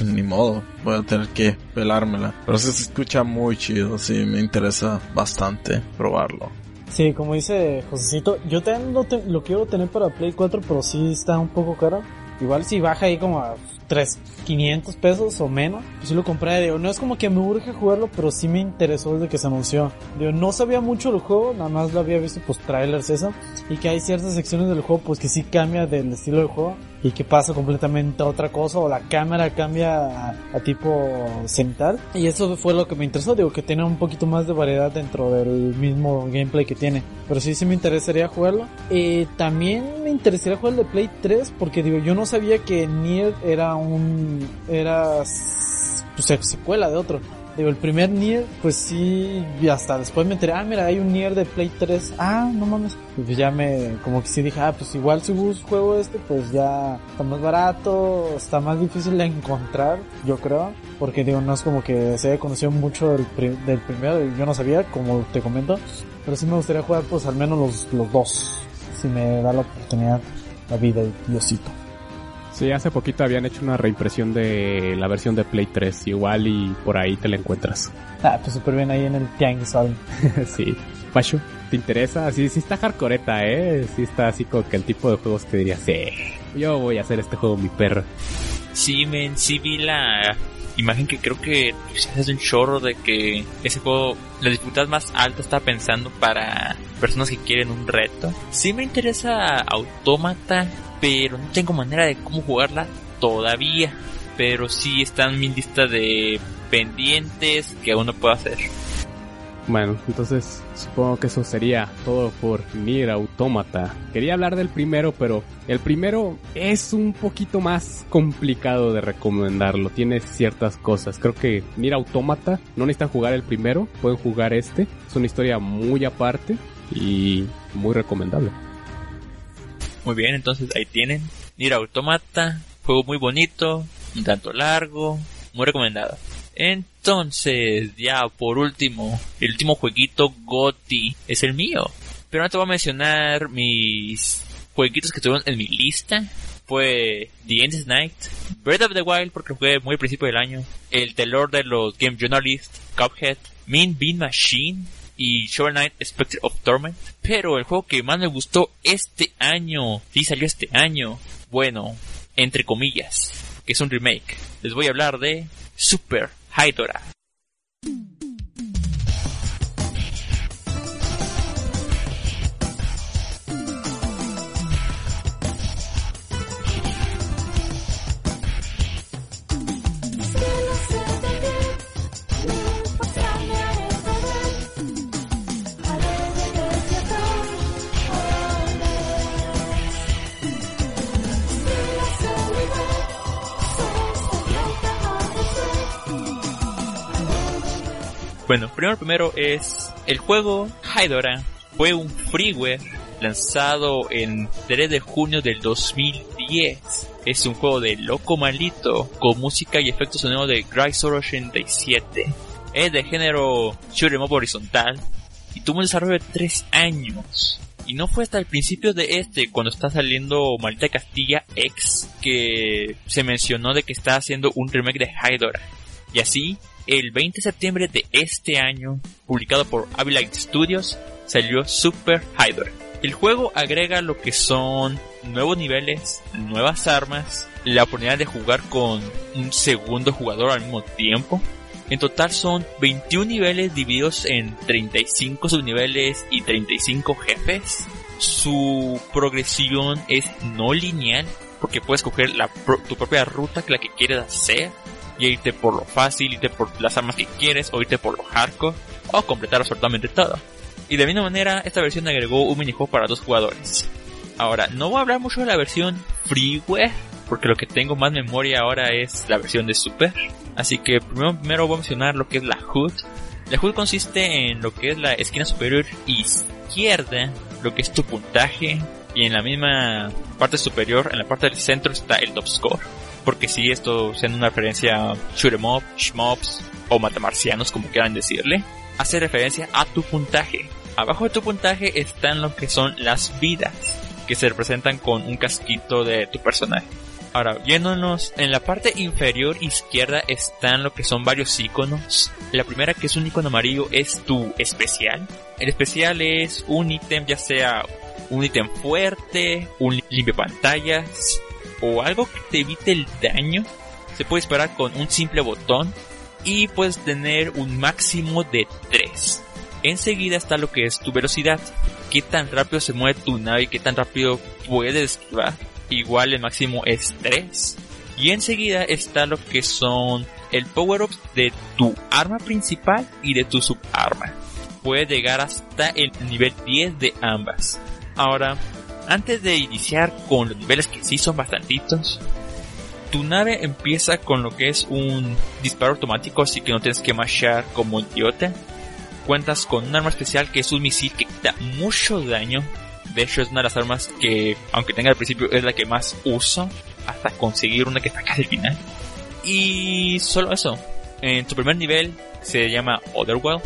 ni modo, voy a tener que pelármela. Pero se escucha muy chido, sí, me interesa bastante probarlo. Sí, como dice Josecito, yo también lo, quiero tener para Play 4, pero sí está un poco caro. Igual si baja ahí como a 3, 500 pesos o menos, pues sí lo compré. Digo, no es como que me urge jugarlo, pero sí me interesó desde que se anunció. Digo, no sabía mucho del juego, nada más lo había visto pues trailers eso. Y que hay ciertas secciones del juego pues que sí cambia del estilo del juego y que pasa completamente a otra cosa o la cámara cambia a, tipo cenital y eso fue lo que me interesó digo que tiene un poquito más de variedad dentro del mismo gameplay que tiene. Pero sí sí me interesaría jugarlo. Eh, también me interesaría jugar el de Play 3 porque digo yo no sabía que Nier era un era pues, secuela de otro Digo, el primer Nier, pues sí, hasta después me enteré, ah, mira, hay un Nier de Play 3. Ah, no mames. Pues ya me, como que sí dije, ah, pues igual si juego este, pues ya está más barato, está más difícil de encontrar, yo creo. Porque digo, no es como que se haya conocido mucho del, del primero, yo no sabía, como te comento. Pero sí me gustaría jugar, pues al menos los, los dos. Si me da la oportunidad, la vida y Diosito. Sí, hace poquito habían hecho una reimpresión de la versión de Play 3, igual y por ahí te la encuentras. Ah, pues súper bien ahí en el Tianguis sí. Pacho, ¿te interesa? Sí, sí está hardcoreta, ¿eh? Sí está así como que el tipo de juegos que dirías, sí, yo voy a hacer este juego mi perro. Sí, men, sí vi la imagen que creo que hace un chorro de que ese juego, la dificultad más alta está pensando para personas que quieren un reto. Sí me interesa Autómata, pero no tengo manera de cómo jugarla todavía. Pero sí está en mi lista de pendientes que aún no puedo hacer. Bueno, entonces supongo que eso sería todo por Nier Automata. Quería hablar del primero, pero el primero es un poquito más complicado de recomendarlo. Tiene ciertas cosas. Creo que Nier Automata no necesitan jugar el primero, pueden jugar este. Es una historia muy aparte y muy recomendable. Muy bien, entonces ahí tienen. Nier Automata, juego muy bonito, un tanto largo, muy recomendado. Entonces, ya por último, el último jueguito GOTI es el mío. Pero no te voy a mencionar mis jueguitos que estuvieron en mi lista. Fue The Endless Night, Breath of the Wild porque jugué muy al principio del año, el telor de los Game Journalists, Cuphead, Mean Bean Machine y Shovel Knight Spectre of Torment. Pero el juego que más me gustó este año, sí salió este año, bueno, entre comillas, que es un remake. Les voy a hablar de Super Haidora. Bueno, primero primero es el juego Haidora fue un freeware lanzado en 3 de junio del 2010. Es un juego de loco malito con música y efectos sonidos de Chrysler 87. Es de género shoot'em up horizontal y tuvo un desarrollo de 3 años. Y no fue hasta el principio de este, cuando está saliendo Maldita Castilla X, que se mencionó de que está haciendo un remake de Haidora. Y así, el 20 de septiembre de este año, publicado por Abilite Studios, salió Super Hydra. El juego agrega lo que son nuevos niveles, nuevas armas, la oportunidad de jugar con un segundo jugador al mismo tiempo. En total son 21 niveles divididos en 35 subniveles y 35 jefes. Su progresión es no lineal porque puedes coger tu propia ruta que la que quieres hacer y irte por lo fácil, irte por las armas que quieres o irte por lo hardcore o completar absolutamente todo. Y de misma manera, esta versión agregó un minijuego para dos jugadores. Ahora, no voy a hablar mucho de la versión freeware, porque lo que tengo más memoria ahora es la versión de Super. Así que primero, primero voy a mencionar lo que es la HUD. La HUD consiste en lo que es la esquina superior izquierda, lo que es tu puntaje, y en la misma parte superior, en la parte del centro está el top score. Porque si esto siendo una referencia a shoot 'em up, shmups o matamarcianos como quieran decirle, hace referencia a tu puntaje. Abajo de tu puntaje están lo que son las vidas, que se representan con un casquito de tu personaje. Ahora, viéndonos en la parte inferior izquierda están lo que son varios iconos. La primera que es un icono amarillo es tu especial. El especial es un ítem, ya sea un ítem fuerte, un limpio pantallas o algo que te evite el daño. Se puede disparar con un simple botón y puedes tener un máximo de 3. Enseguida está lo que es tu velocidad. Qué tan rápido se mueve tu nave y qué tan rápido puedes esquivar. Igual el máximo es 3. Y enseguida está lo que son el power ups de tu arma principal y de tu subarma. Puede llegar hasta el nivel 10 de ambas. Ahora, antes de iniciar con los niveles que sí son bastantitos, tu nave empieza con lo que es un disparo automático, así que no tienes que mashar como idiota. Cuentas con un arma especial que es un misil que quita mucho daño. De hecho, es una de las armas que, aunque tenga al principio, es la que más uso hasta conseguir una que está casi al final. Y solo eso. En tu primer nivel se llama Otherworld.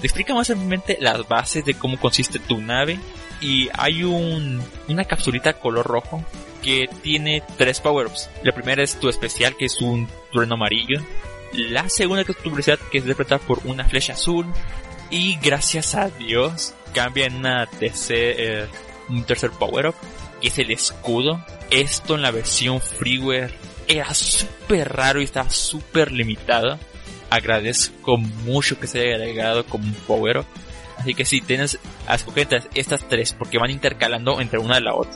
Te explica más simplemente las bases de cómo consiste tu nave. Y hay un, una capsulita color rojo que tiene tres power-ups. La primera es tu especial, que es un trueno amarillo. La segunda que es tu velocidad, que es interpretada por una flecha azul. Y gracias a Dios, cambia en una tercer, eh, un tercer power-up, que es el escudo. Esto en la versión freeware era súper raro y estaba súper limitado. Agradezco mucho que se haya agregado como un power-up. Así que si tienes a escoger estas tres, porque van intercalando entre una y la otra.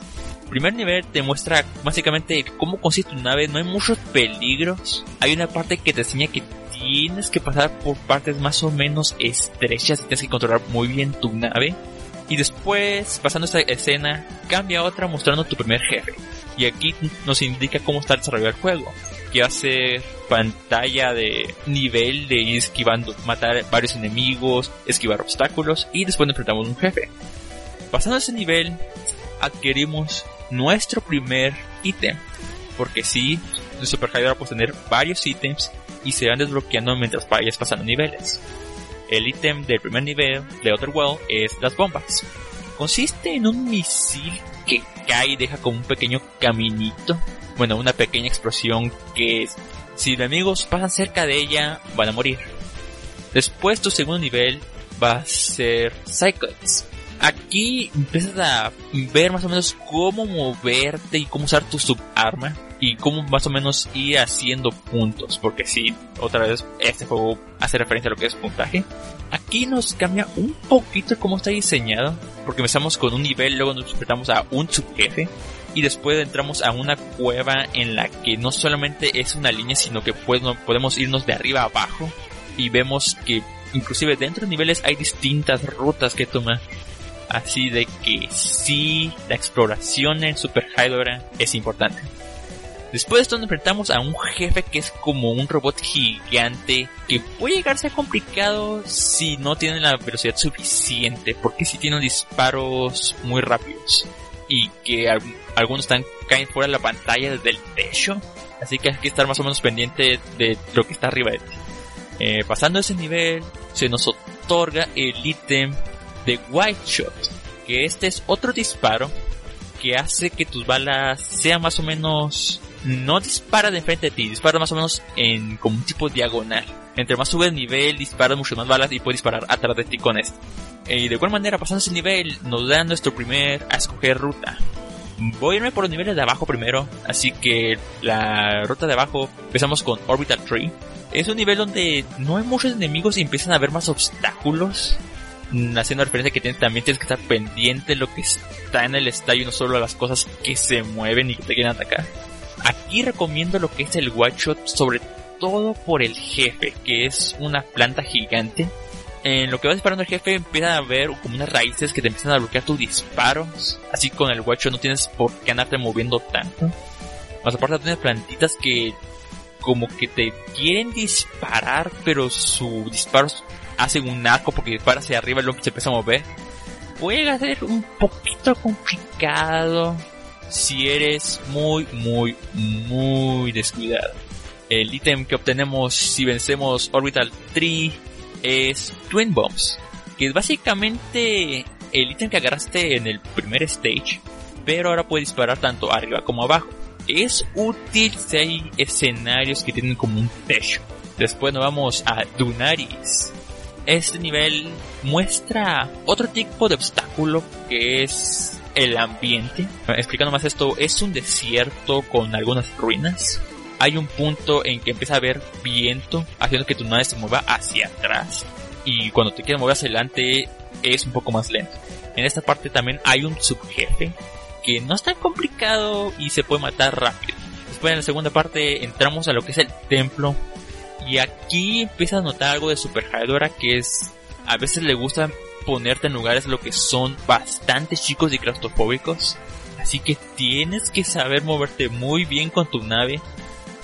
primer nivel te muestra básicamente cómo consiste tu nave, no hay muchos peligros. Hay una parte que te enseña que tienes que pasar por partes más o menos estrechas y tienes que controlar muy bien tu nave. Y después, pasando esta escena, cambia a otra mostrando tu primer jefe. Y aquí nos indica cómo está desarrollado el juego. Que va a ser pantalla de nivel de ir esquivando, matar varios enemigos, esquivar obstáculos y después enfrentamos a un jefe. Pasando ese nivel, adquirimos nuestro primer ítem. Porque sí, en Super Hydra puede tener varios ítems y se van desbloqueando mientras vayas pasando niveles. El ítem del primer nivel de Otherworld es las bombas. Consiste en un misil que cae y deja como un pequeño caminito. Bueno, una pequeña explosión que si los enemigos pasan cerca de ella van a morir. Después tu segundo nivel va a ser Cyclops aquí empiezas a ver más o menos cómo moverte y cómo usar tu subarma y cómo más o menos ir haciendo puntos, porque si otra vez este juego hace referencia a lo que es puntaje. Aquí nos cambia un poquito cómo está diseñado, porque empezamos con un nivel, luego nos enfrentamos a un subjefe y después entramos a una cueva en la que no solamente es una línea, sino que podemos irnos de arriba a abajo y vemos que inclusive dentro de niveles hay distintas rutas que tomar. Así de que sí, la exploración en Super Hydra es importante. Después de esto nos enfrentamos a un jefe que es como un robot gigante que puede llegar a ser complicado si no tiene la velocidad suficiente porque si tiene disparos muy rápidos y que algunos están caen fuera de la pantalla desde el techo así que hay que estar más o menos pendiente de lo que está arriba de ti. Eh, pasando ese nivel se nos otorga el ítem de White Shot, que este es otro disparo que hace que tus balas sean más o menos no dispara de frente de ti, dispara más o menos en como un tipo diagonal. Entre más sube el nivel, dispara mucho más balas y puede disparar atrás de ti con esto. Y de igual manera, pasando ese nivel, nos da nuestro primer a escoger ruta. Voy a irme por los niveles de abajo primero, así que la ruta de abajo empezamos con Orbital Tree. Es un nivel donde no hay muchos enemigos y empiezan a haber más obstáculos haciendo referencia que tienes, también tienes que estar pendiente de lo que está en el estadio, no solo a las cosas que se mueven y que te quieren atacar. Aquí recomiendo lo que es el Shot, sobre todo por el jefe, que es una planta gigante. En lo que vas disparando el jefe empieza a ver como unas raíces que te empiezan a bloquear tus disparos. Así con el Shot no tienes por qué andarte moviendo tanto. Más aparte tienes plantitas que como que te quieren disparar, pero su disparos hacen un arco porque dispara hacia arriba y luego se empieza a mover. Puede ser un poquito complicado si eres muy, muy, muy descuidado. El ítem que obtenemos si vencemos Orbital 3 es Twin Bombs, que es básicamente el ítem que agarraste en el primer stage, pero ahora puede disparar tanto arriba como abajo. Es útil si hay escenarios que tienen como un techo. Después nos vamos a Dunaris, este nivel muestra otro tipo de obstáculo que es el ambiente. Explicando más esto, es un desierto con algunas ruinas. Hay un punto en que empieza a haber viento haciendo que tu nave se mueva hacia atrás. Y cuando te quieres mover hacia adelante es un poco más lento. En esta parte también hay un subjefe que no es tan complicado y se puede matar rápido. Después en la segunda parte entramos a lo que es el templo y aquí empiezas a notar algo de Super Hydora que es, a veces le gusta ponerte en lugares lo que son bastante chicos y claustrofóbicos. Así que tienes que saber moverte muy bien con tu nave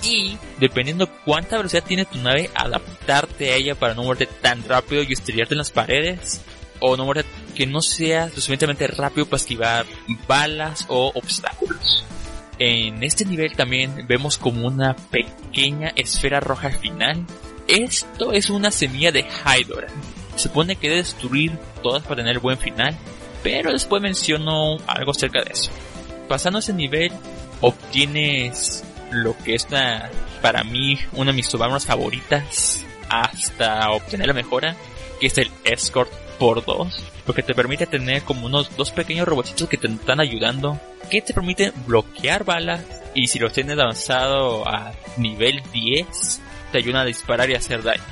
y dependiendo cuánta velocidad tiene tu nave, adaptarte a ella para no moverte tan rápido y estrellarte en las paredes o no moverte que no sea suficientemente rápido para esquivar balas o obstáculos. En este nivel también vemos como una pequeña esfera roja final. Esto es una semilla de Hydora. Se supone que destruir todas para tener buen final, pero después menciono algo acerca de eso. Pasando ese nivel, obtienes lo que es para mí una de mis subarmas favoritas hasta obtener la mejora, que es el Escort por 2, porque te permite tener como unos dos pequeños robotitos que te están ayudando que te permiten bloquear balas y si los tienes avanzado a nivel 10 te ayudan a disparar y hacer daño.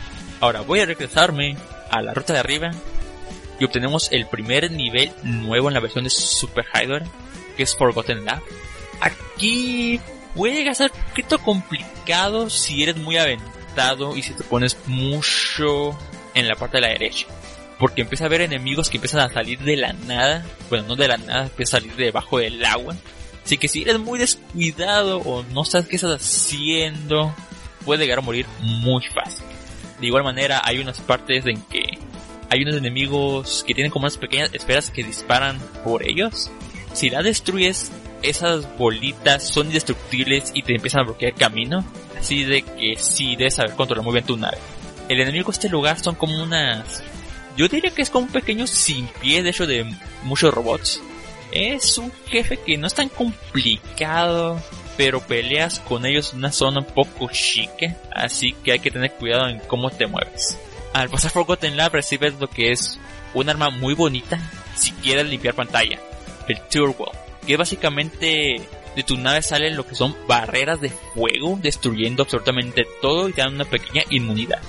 Ahora voy a regresarme a la ruta de arriba y obtenemos el primer nivel nuevo en la versión de Super Hydra que es Forgotten Lab. Aquí puede llegar a ser un poquito complicado si eres muy aventado y si te pones mucho en la parte de la derecha. Porque empieza a haber enemigos que empiezan a salir de la nada. Bueno, no de la nada, empieza a salir debajo del agua. Así que si eres muy descuidado o no sabes qué estás haciendo, puede llegar a morir muy fácil. De igual manera, hay unas partes en que hay unos enemigos que tienen como unas pequeñas esferas que disparan por ellos. Si la destruyes, esas bolitas son indestructibles y te empiezan a bloquear el camino. Así de que sí debes saber controlar muy bien tu nave. El enemigo de este lugar son como unas... Yo diría que es como un pequeño sin pie de hecho de muchos robots. Es un jefe que no es tan complicado, pero peleas con ellos en una zona un poco chique, así que hay que tener cuidado en cómo te mueves. Al pasar Forgotten Lab recibes lo que es un arma muy bonita si quieres limpiar pantalla, el Turbo, que básicamente de tu nave salen lo que son barreras de fuego, destruyendo absolutamente todo y te dan una pequeña inmunidad.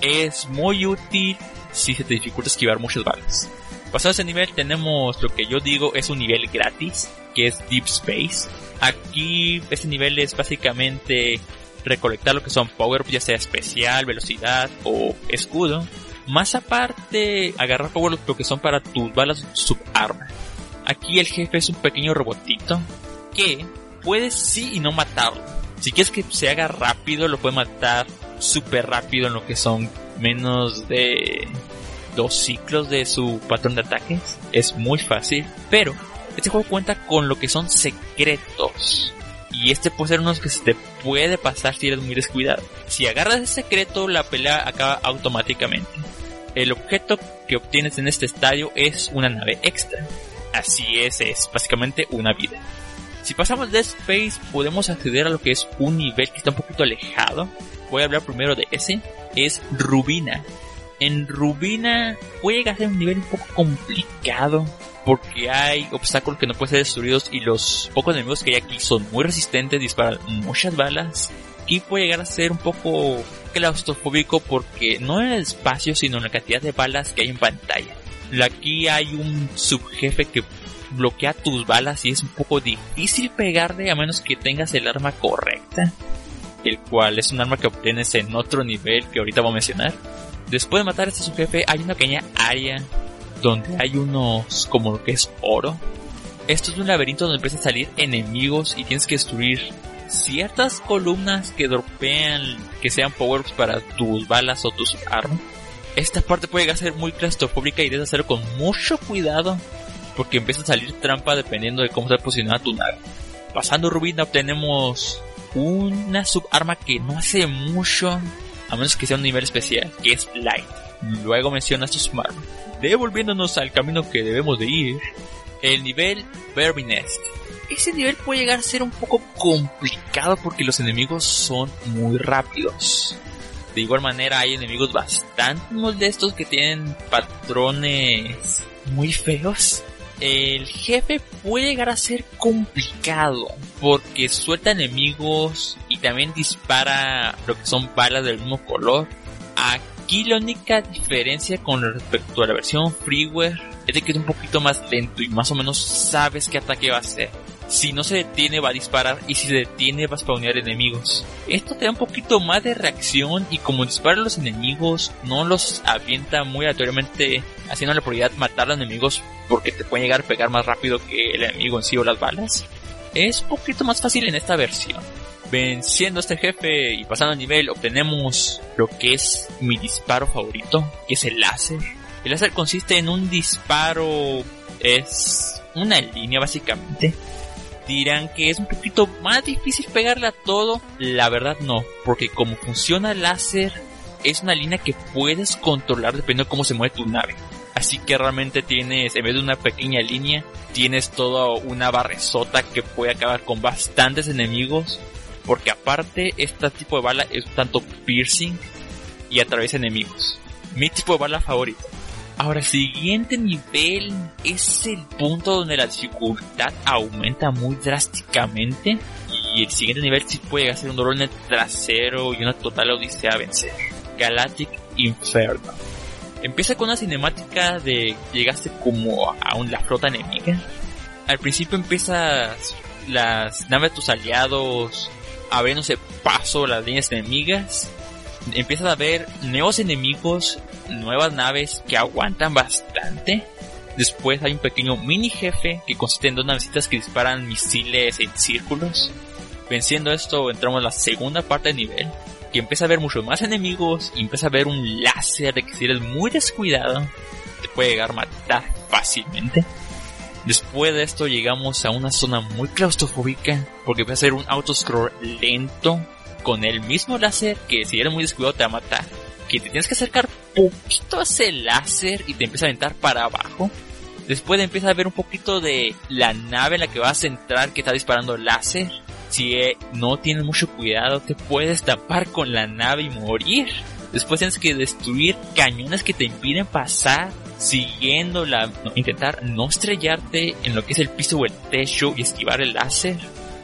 Es muy útil si se te dificulta esquivar muchas balas. Pasado ese nivel tenemos lo que yo digo es un nivel gratis, que es Deep Space. Aquí este nivel es básicamente recolectar lo que son power, ya sea especial, velocidad o escudo. Más aparte, agarrar power lo que son para tus balas subarma. Aquí el jefe es un pequeño robotito que puedes sí y no matarlo. Si quieres que se haga rápido, lo puedes matar súper rápido en lo que son menos de dos ciclos de su patrón de ataques. Es muy fácil, pero este juego cuenta con lo que son secretos. Y este puede ser uno que se te puede pasar si eres muy descuidado. Si agarras el secreto, la pelea acaba automáticamente. El objeto que obtienes en este estadio es una nave extra. Así es, es básicamente una vida. Si pasamos de Space, podemos acceder a lo que es un nivel que está un poquito alejado. Voy a hablar primero de ese. Es Rubina. En Rubina puede llegar a ser un nivel un poco complicado porque hay obstáculos que no pueden ser destruidos y los pocos enemigos que hay aquí son muy resistentes, disparan muchas balas. Y puede llegar a ser un poco claustrofóbico porque no en el espacio sino en la cantidad de balas que hay en pantalla. Aquí hay un subjefe que bloquea tus balas y es un poco difícil pegarle a menos que tengas el arma correcta. El cual es un arma que obtienes en otro nivel que ahorita voy a mencionar. Después de matar a este subjefe hay una pequeña área donde hay unos como lo que es oro. Esto es un laberinto donde empiezan a salir enemigos y tienes que destruir ciertas columnas que dropean, que sean power para tus balas o tus armas. Esta parte puede llegar a ser muy claustrofóbica y debes hacerlo con mucho cuidado porque empieza a salir trampa dependiendo de cómo está posicionada tu nave. Pasando Rubina obtenemos una subarma que no hace mucho, a menos que sea un nivel especial, que es Light. Luego menciona su Smart. Devolviéndonos al camino que debemos de ir, el nivel Berby Nest. Ese nivel puede llegar a ser un poco complicado porque los enemigos son muy rápidos. De igual manera hay enemigos bastante molestos que tienen patrones muy feos. El jefe puede llegar a ser complicado porque suelta enemigos y también dispara lo que son balas del mismo color. Aquí la única diferencia con respecto a la versión freeware es de que es un poquito más lento y más o menos sabes qué ataque va a hacer. Si no se detiene va a disparar y si se detiene va a spawnear enemigos. Esto te da un poquito más de reacción y como dispara a los enemigos no los avienta muy aleatoriamente haciendo la prioridad matar a los enemigos porque te pueden llegar a pegar más rápido que el enemigo en sí o las balas. Es un poquito más fácil en esta versión. Venciendo a este jefe y pasando el nivel obtenemos lo que es mi disparo favorito, que es el láser. El láser consiste en un disparo, es una línea básicamente dirán que es un poquito más difícil pegarle a todo. La verdad no, porque como funciona el láser, es una línea que puedes controlar dependiendo de cómo se mueve tu nave. Así que realmente tienes, en vez de una pequeña línea, tienes toda una barresota que puede acabar con bastantes enemigos. Porque aparte, este tipo de bala es tanto piercing y atraviesa enemigos. Mi tipo de bala favorito. Ahora, el siguiente nivel es el punto donde la dificultad aumenta muy drásticamente. Y el siguiente nivel sí puede hacer un dolor en el trasero y una total odisea a vencer. Galactic Inferno. Empieza con una cinemática de llegaste como a la flota enemiga. al principio empiezas las naves de tus aliados abriéndose paso las líneas enemigas. Empiezas a ver nuevos enemigos, nuevas naves que aguantan bastante. Después hay un pequeño mini jefe que consiste en dos navecitas que disparan misiles en círculos. Venciendo esto entramos a la segunda parte del nivel, que empieza a ver muchos más enemigos y empieza a ver un láser de que si eres muy descuidado te puede llegar a matar fácilmente. Después de esto llegamos a una zona muy claustrofóbica porque a ser un autoscroll lento con el mismo láser que si eres muy descuidado te va a matar. Que te tienes que acercar poquito a ese láser y te empieza a aventar para abajo. Después empieza a ver un poquito de la nave en la que vas a entrar que está disparando láser. Si eh, no tienes mucho cuidado te puedes tapar con la nave y morir. Después tienes que destruir cañones que te impiden pasar siguiendo la intentar no estrellarte en lo que es el piso o el techo y esquivar el láser.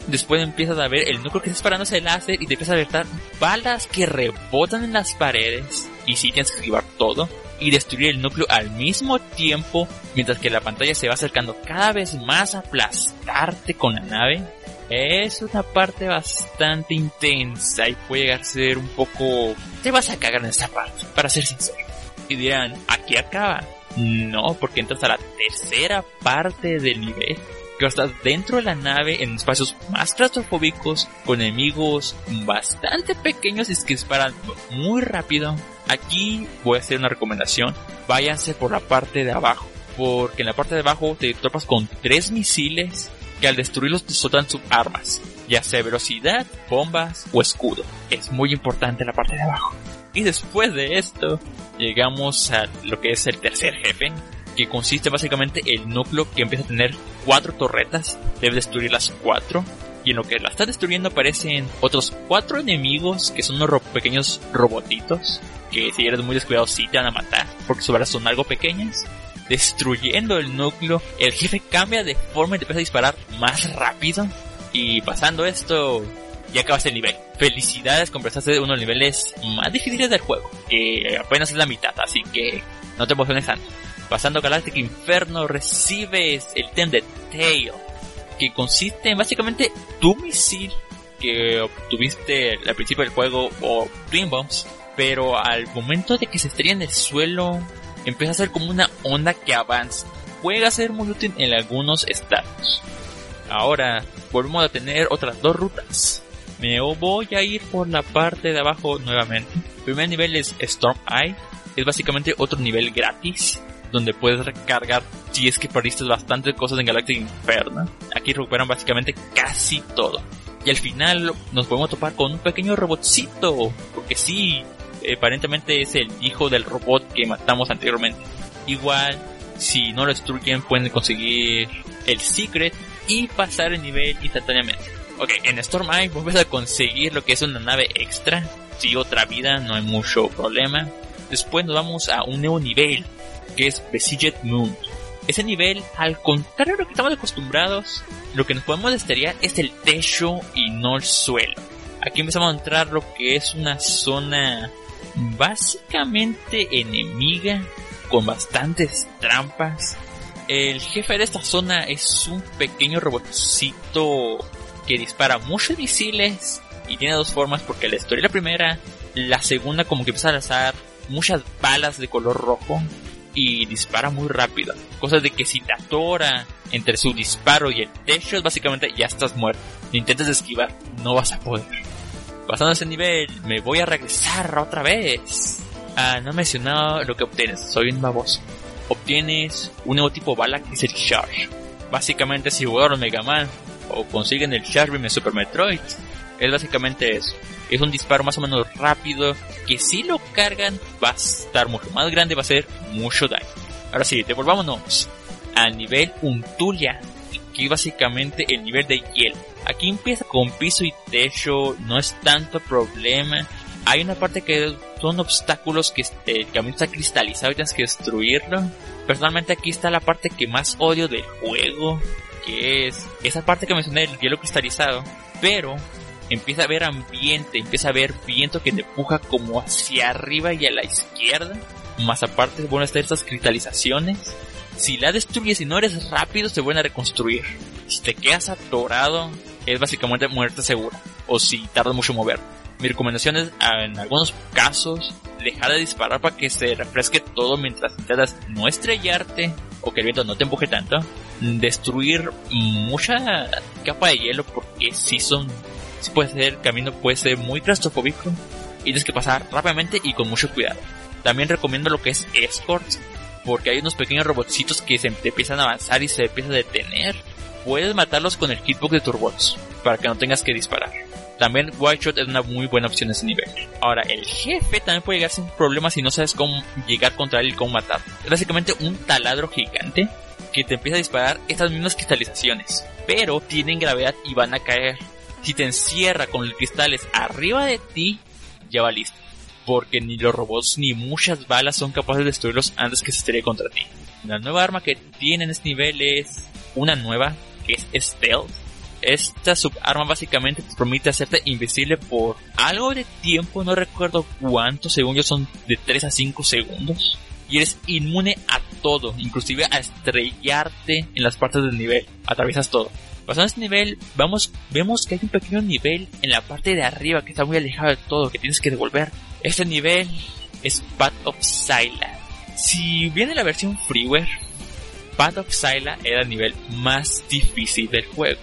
Después empiezas a ver el núcleo que está disparando ese láser y te empiezas a ver balas que rebotan en las paredes y si tienes que esquivar todo y destruir el núcleo al mismo tiempo mientras que la pantalla se va acercando cada vez más a aplastarte con la nave. Es una parte bastante intensa y puede llegar a ser un poco... Te vas a cagar en esta parte, para ser sincero. Y dirán, aquí acaba. No, porque entras a la tercera parte del nivel. Que estás dentro de la nave en espacios más claustrofóbicos con enemigos bastante pequeños y que disparan muy rápido. Aquí voy a hacer una recomendación. Váyanse por la parte de abajo. Porque en la parte de abajo te topas con tres misiles que al destruirlos te soltan sus armas. Ya sea velocidad, bombas o escudo. Es muy importante la parte de abajo. Y después de esto, llegamos a lo que es el tercer jefe, que consiste básicamente el núcleo que empieza a tener cuatro torretas, debe destruir las cuatro, y en lo que la está destruyendo aparecen otros cuatro enemigos que son unos ro pequeños robotitos, que si eres muy descuidado sí te van a matar, porque sus balas son algo pequeñas. Destruyendo el núcleo, el jefe cambia de forma y te empieza a disparar más rápido. Y pasando esto, ya acabaste el nivel. Felicidades, compensaste uno de los niveles más difíciles del juego, que apenas es la mitad, así que no te emociones tanto. Pasando Galactic Inferno, recibes el Tem de Tail, que consiste en básicamente tu misil que obtuviste al principio del juego o Twin Bombs, pero al momento de que se estrella en el suelo, empieza a ser como una onda que avanza. Puede ser muy útil en algunos estados. Ahora, volvemos a tener otras dos rutas me voy a ir por la parte de abajo nuevamente. El primer nivel es Storm Eye. Es básicamente otro nivel gratis. Donde puedes recargar si es que perdiste bastante cosas en Galactic Inferno. Aquí recuperan básicamente casi todo. Y al final nos podemos topar con un pequeño robotcito. Porque sí, aparentemente es el hijo del robot que matamos anteriormente. Igual, si no lo destruyen pueden conseguir el secret y pasar el nivel instantáneamente. Ok, en Storm Eye vuelves a conseguir lo que es una nave extra. Si otra vida, no hay mucho problema. Después nos vamos a un nuevo nivel, que es Besieged Moon. Ese nivel, al contrario de lo que estamos acostumbrados, lo que nos podemos destellar es el techo y no el suelo. Aquí empezamos a entrar lo que es una zona básicamente enemiga, con bastantes trampas. El jefe de esta zona es un pequeño robotcito que dispara muchos misiles y tiene dos formas porque la historia la primera, la segunda como que empieza a lanzar muchas balas de color rojo y dispara muy rápido. Cosa de que si te atora entre su disparo y el techo, básicamente ya estás muerto. Lo intentas esquivar, no vas a poder. Pasando ese nivel, me voy a regresar otra vez. Ah, no he mencionado lo que obtienes, soy un baboso. Obtienes un nuevo tipo de bala que es el Charge. Básicamente si jugaron Mega Man, o consiguen el Beam en Super Metroid. Es básicamente eso. Es un disparo más o menos rápido que si lo cargan va a estar mucho más grande, va a hacer mucho daño. Ahora sí, devolvámonos al nivel Untulia, que básicamente el nivel de hielo. Aquí empieza con piso y techo, no es tanto problema. Hay una parte que son obstáculos que el camino está cristalizado y tienes que destruirlo. Personalmente aquí está la parte que más odio del juego que es esa parte que mencioné del hielo cristalizado, pero empieza a haber ambiente, empieza a haber viento que te empuja como hacia arriba y a la izquierda, más aparte van a estar estas cristalizaciones Si la destruyes y no eres rápido, se vuelven a reconstruir. Si te quedas atorado, es básicamente muerte segura. O si tardas mucho en mover. Mi recomendación es, en algunos casos, dejar de disparar para que se refresque todo mientras intentas no estrellarte o que el viento no te empuje tanto. Destruir mucha capa de hielo porque si son, si puede ser, el camino puede ser muy claustrofóbico y tienes que pasar rápidamente y con mucho cuidado. También recomiendo lo que es escort porque hay unos pequeños robotcitos que se empiezan a avanzar y se empiezan a detener. Puedes matarlos con el hitbox de turbots para que no tengas que disparar. También White Shot es una muy buena opción en ese nivel. Ahora, el jefe también puede llegar sin problemas si no sabes cómo llegar contra él y cómo matar. Es básicamente un taladro gigante que te empieza a disparar estas mismas cristalizaciones, pero tienen gravedad y van a caer. Si te encierra con los cristales arriba de ti, ya va listo. Porque ni los robots ni muchas balas son capaces de destruirlos antes que se estrelle contra ti. La nueva arma que tiene en este nivel es una nueva, que es Stealth esta subarma básicamente te permite hacerte invisible por algo de tiempo, no recuerdo cuánto, según son de 3 a 5 segundos. Y eres inmune a todo, inclusive a estrellarte en las partes del nivel. Atraviesas todo. Pasando este nivel, vamos, vemos que hay un pequeño nivel en la parte de arriba que está muy alejado de todo, que tienes que devolver. Este nivel es Path of Sila. Si viene la versión freeware, Path of Sila era el nivel más difícil del juego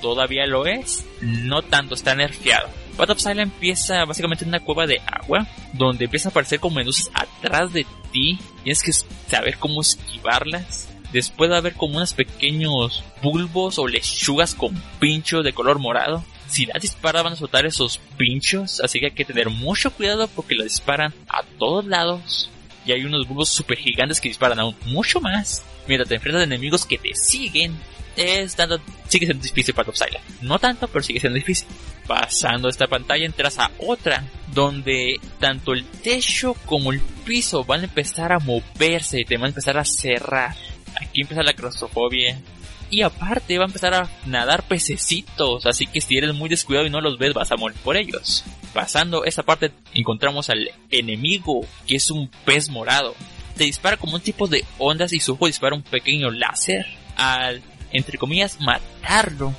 todavía lo es, no tanto, está nerfeado. Path of Silent empieza básicamente en una cueva de agua, donde empiezan a aparecer como medusas atrás de ti, tienes que saber cómo esquivarlas. Después de haber como unos pequeños bulbos o lechugas con pincho de color morado. Si las disparas van a soltar esos pinchos, así que hay que tener mucho cuidado porque las disparan a todos lados. Y hay unos bulbos super gigantes que disparan aún mucho más. Mientras te enfrentas a enemigos que te siguen es dando, sigue siendo difícil para Topsila. No tanto, pero sigue siendo difícil. Pasando esta pantalla entras a otra, donde tanto el techo como el piso van a empezar a moverse y te van a empezar a cerrar. Aquí empieza la claustrofobia. Y aparte va a empezar a nadar pececitos, así que si eres muy descuidado y no los ves vas a morir por ellos. Pasando esta parte encontramos al enemigo, que es un pez morado. Te dispara como un tipo de ondas y su dispara un pequeño láser. Al entre comillas, matarlo.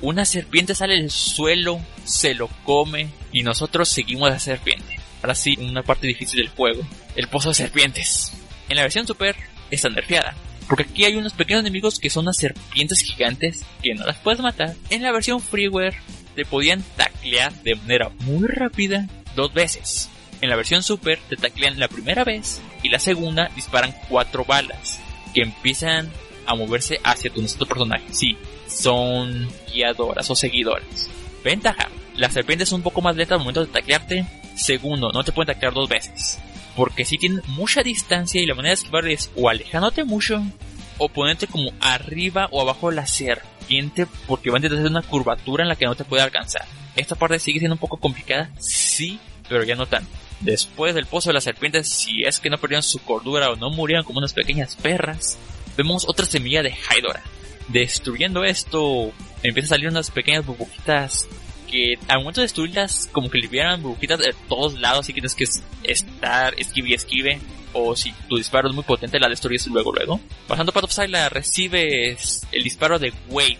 Una serpiente sale del suelo, se lo come y nosotros seguimos a la serpiente. Ahora sí, una parte difícil del juego, el pozo de serpientes. En la versión super está nerfeada, porque aquí hay unos pequeños enemigos que son unas serpientes gigantes que no las puedes matar. En la versión freeware te podían taclear de manera muy rápida dos veces. En la versión super te taclean la primera vez y la segunda disparan cuatro balas que empiezan a moverse hacia tu nuestro personaje. Sí, son guiadoras o seguidoras. Ventaja, las serpientes son un poco más lentas al momento de taclearte. Segundo, no te pueden taclear dos veces. Porque si tienen mucha distancia y la manera de esquivar es o alejándote mucho o ponerte como arriba o abajo de la serpiente porque van a hacer una curvatura en la que no te puede alcanzar. Esta parte sigue siendo un poco complicada, sí, pero ya no tanto. Después del pozo de las serpientes, si es que no perdieron su cordura o no murieron como unas pequeñas perras, vemos otra semilla de Hydora. Destruyendo esto, empiezan a salir unas pequeñas burbujitas que al momento de destruirlas como que liberan burbujitas de todos lados y tienes que estar esquive y esquive o si tu disparo es muy potente la destruyes luego luego. Pasando para la recibes el disparo de Wave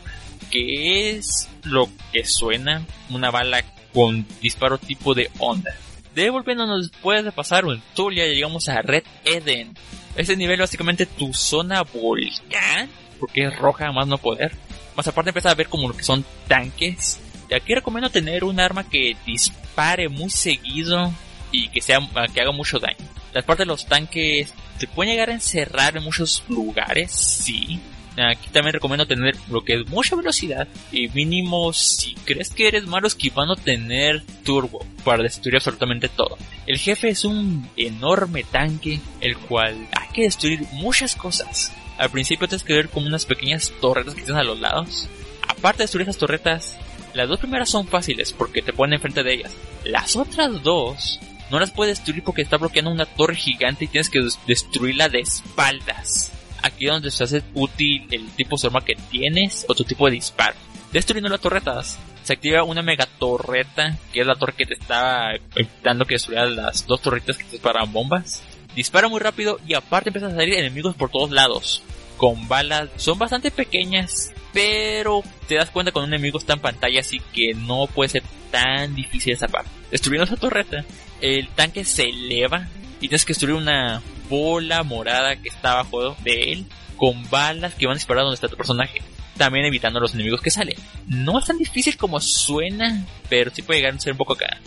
que es lo que suena una bala con disparo tipo de onda. Devolviéndonos después de pasar un Tulia llegamos a Red Eden ese nivel básicamente tu zona volcán, porque es roja más no poder. Más aparte empiezas a ver como lo que son tanques. Aquí recomiendo tener un arma que dispare muy seguido y que sea que haga mucho daño. Las partes de los tanques te pueden llegar a encerrar en muchos lugares, sí. Aquí también recomiendo tener lo que es mucha velocidad y mínimo si crees que eres malo esquivando tener turbo para destruir absolutamente todo. El jefe es un enorme tanque el cual hay que destruir muchas cosas. Al principio tienes que ver como unas pequeñas torretas que están a los lados. Aparte de destruir esas torretas, las dos primeras son fáciles porque te ponen enfrente de ellas. Las otras dos no las puedes destruir porque está bloqueando una torre gigante y tienes que destruirla de espaldas aquí donde se hace útil el tipo de arma que tienes o tu tipo de disparo. Destruyendo las torretas, se activa una mega torreta, que es la torre que te estaba evitando que destruyas las dos torretas que te disparan bombas. Dispara muy rápido y aparte empiezan a salir enemigos por todos lados. Con balas son bastante pequeñas, pero te das cuenta cuando un enemigo está en pantalla, así que no puede ser tan difícil esa parte. Destruyendo esa torreta, el tanque se eleva y tienes que destruir una bola morada que está abajo de él con balas que van a disparar donde está tu personaje. También evitando a los enemigos que salen. No es tan difícil como suena, pero sí puede llegar a ser un poco acá.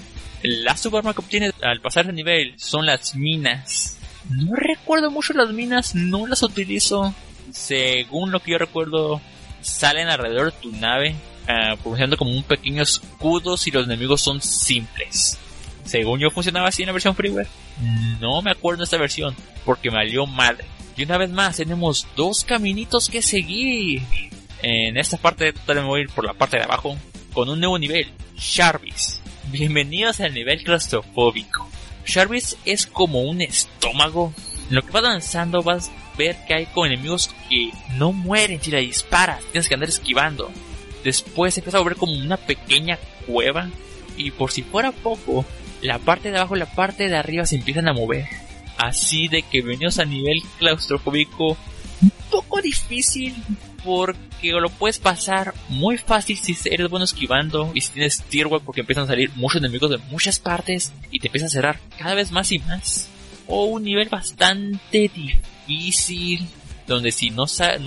La subarma que obtienes al pasar de nivel son las minas. No recuerdo mucho las minas, no las utilizo. Según lo que yo recuerdo, salen alrededor de tu nave, uh, funcionando como un pequeño escudo si los enemigos son simples. Según yo funcionaba así en la versión freeware. No me acuerdo de esta versión, porque me valió madre. Y una vez más, tenemos dos caminitos que seguir. En esta parte, me voy a ir por la parte de abajo, con un nuevo nivel, Sharvis. Bienvenidos al nivel claustrofóbico. Sharvis es como un estómago. Lo que vas avanzando vas ver que hay con enemigos que no mueren si la disparas. Tienes que andar esquivando. Después empieza a ver como una pequeña cueva. Y por si fuera poco, la parte de abajo y la parte de arriba se empiezan a mover. Así de que venimos a nivel claustrofóbico un poco difícil porque lo puedes pasar muy fácil si eres bueno esquivando y si tienes Tearwell porque empiezan a salir muchos enemigos de muchas partes y te empiezan a cerrar cada vez más y más. O un nivel bastante difícil donde si no,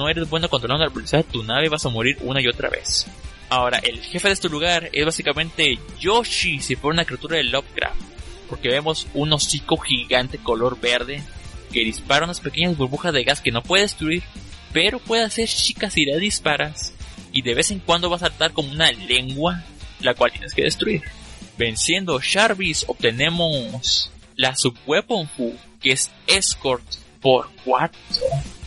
eres bueno controlando la velocidad de tu nave vas a morir una y otra vez. Ahora, el jefe de este lugar es básicamente Yoshi si fuera una criatura de Lovecraft. Porque vemos un hocico gigante color verde que dispara unas pequeñas burbujas de gas que no puede destruir, pero puede hacer chicas y le disparas. Y de vez en cuando va a saltar como una lengua, la cual tienes que destruir. Venciendo Sharvis obtenemos la Subweapon Fu, que es Escort por 4.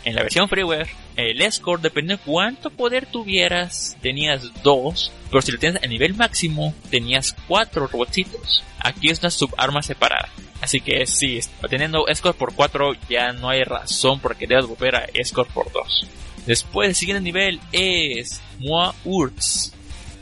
En la versión freeware el escort, depende de cuánto poder tuvieras, tenías dos, pero si lo tienes a nivel máximo, tenías cuatro robotcitos. Aquí es una subarma separada. Así que sí, teniendo escort por 4 ya no hay razón por que debas volver a escort por 2. Después el siguiente nivel es Moa Urts.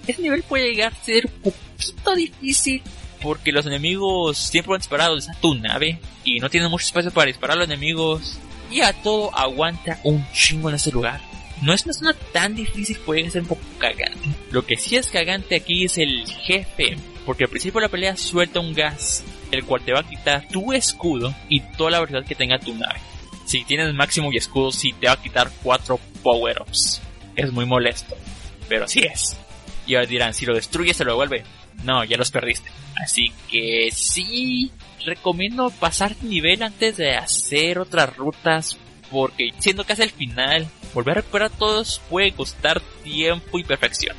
Este nivel puede llegar a ser un poquito difícil porque los enemigos siempre han disparado desde tu nave y no tienen mucho espacio para disparar a los enemigos y a todo aguanta un chingo en ese lugar. No es una zona tan difícil, puede ser un poco cagante. Lo que sí es cagante aquí es el jefe, porque al principio de la pelea suelta un gas, el cual te va a quitar tu escudo y toda la verdad que tenga tu nave. Si tienes máximo y escudo, sí te va a quitar 4 power-ups. Es muy molesto, pero así es. Y ahora dirán, si lo destruyes, se lo devuelve. No, ya los perdiste. Así que sí, recomiendo pasar nivel antes de hacer otras rutas porque siendo casi el final, volver a recuperar todos puede costar tiempo y perfección.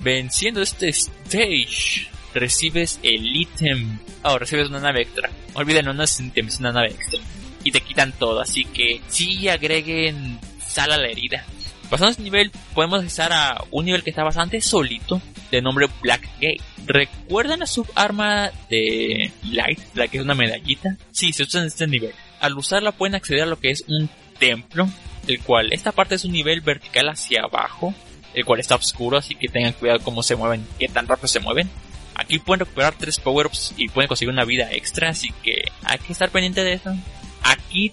Venciendo este stage, recibes el ítem. Oh, recibes una nave extra. Olvídenlo, no es un es una nave extra. Y te quitan todo, así que sí agreguen sal a la herida. Pasando este nivel, podemos pasar a un nivel que está bastante solito, de nombre Black Gate. ¿Recuerdan la subarma de Light, la que es una medallita? Sí, se usa en este nivel. Al usarla pueden acceder a lo que es un templo, el cual esta parte es un nivel vertical hacia abajo, el cual está oscuro, así que tengan cuidado cómo se mueven, qué tan rápido se mueven. Aquí pueden recuperar tres power-ups y pueden conseguir una vida extra, así que hay que estar pendiente de eso. Aquí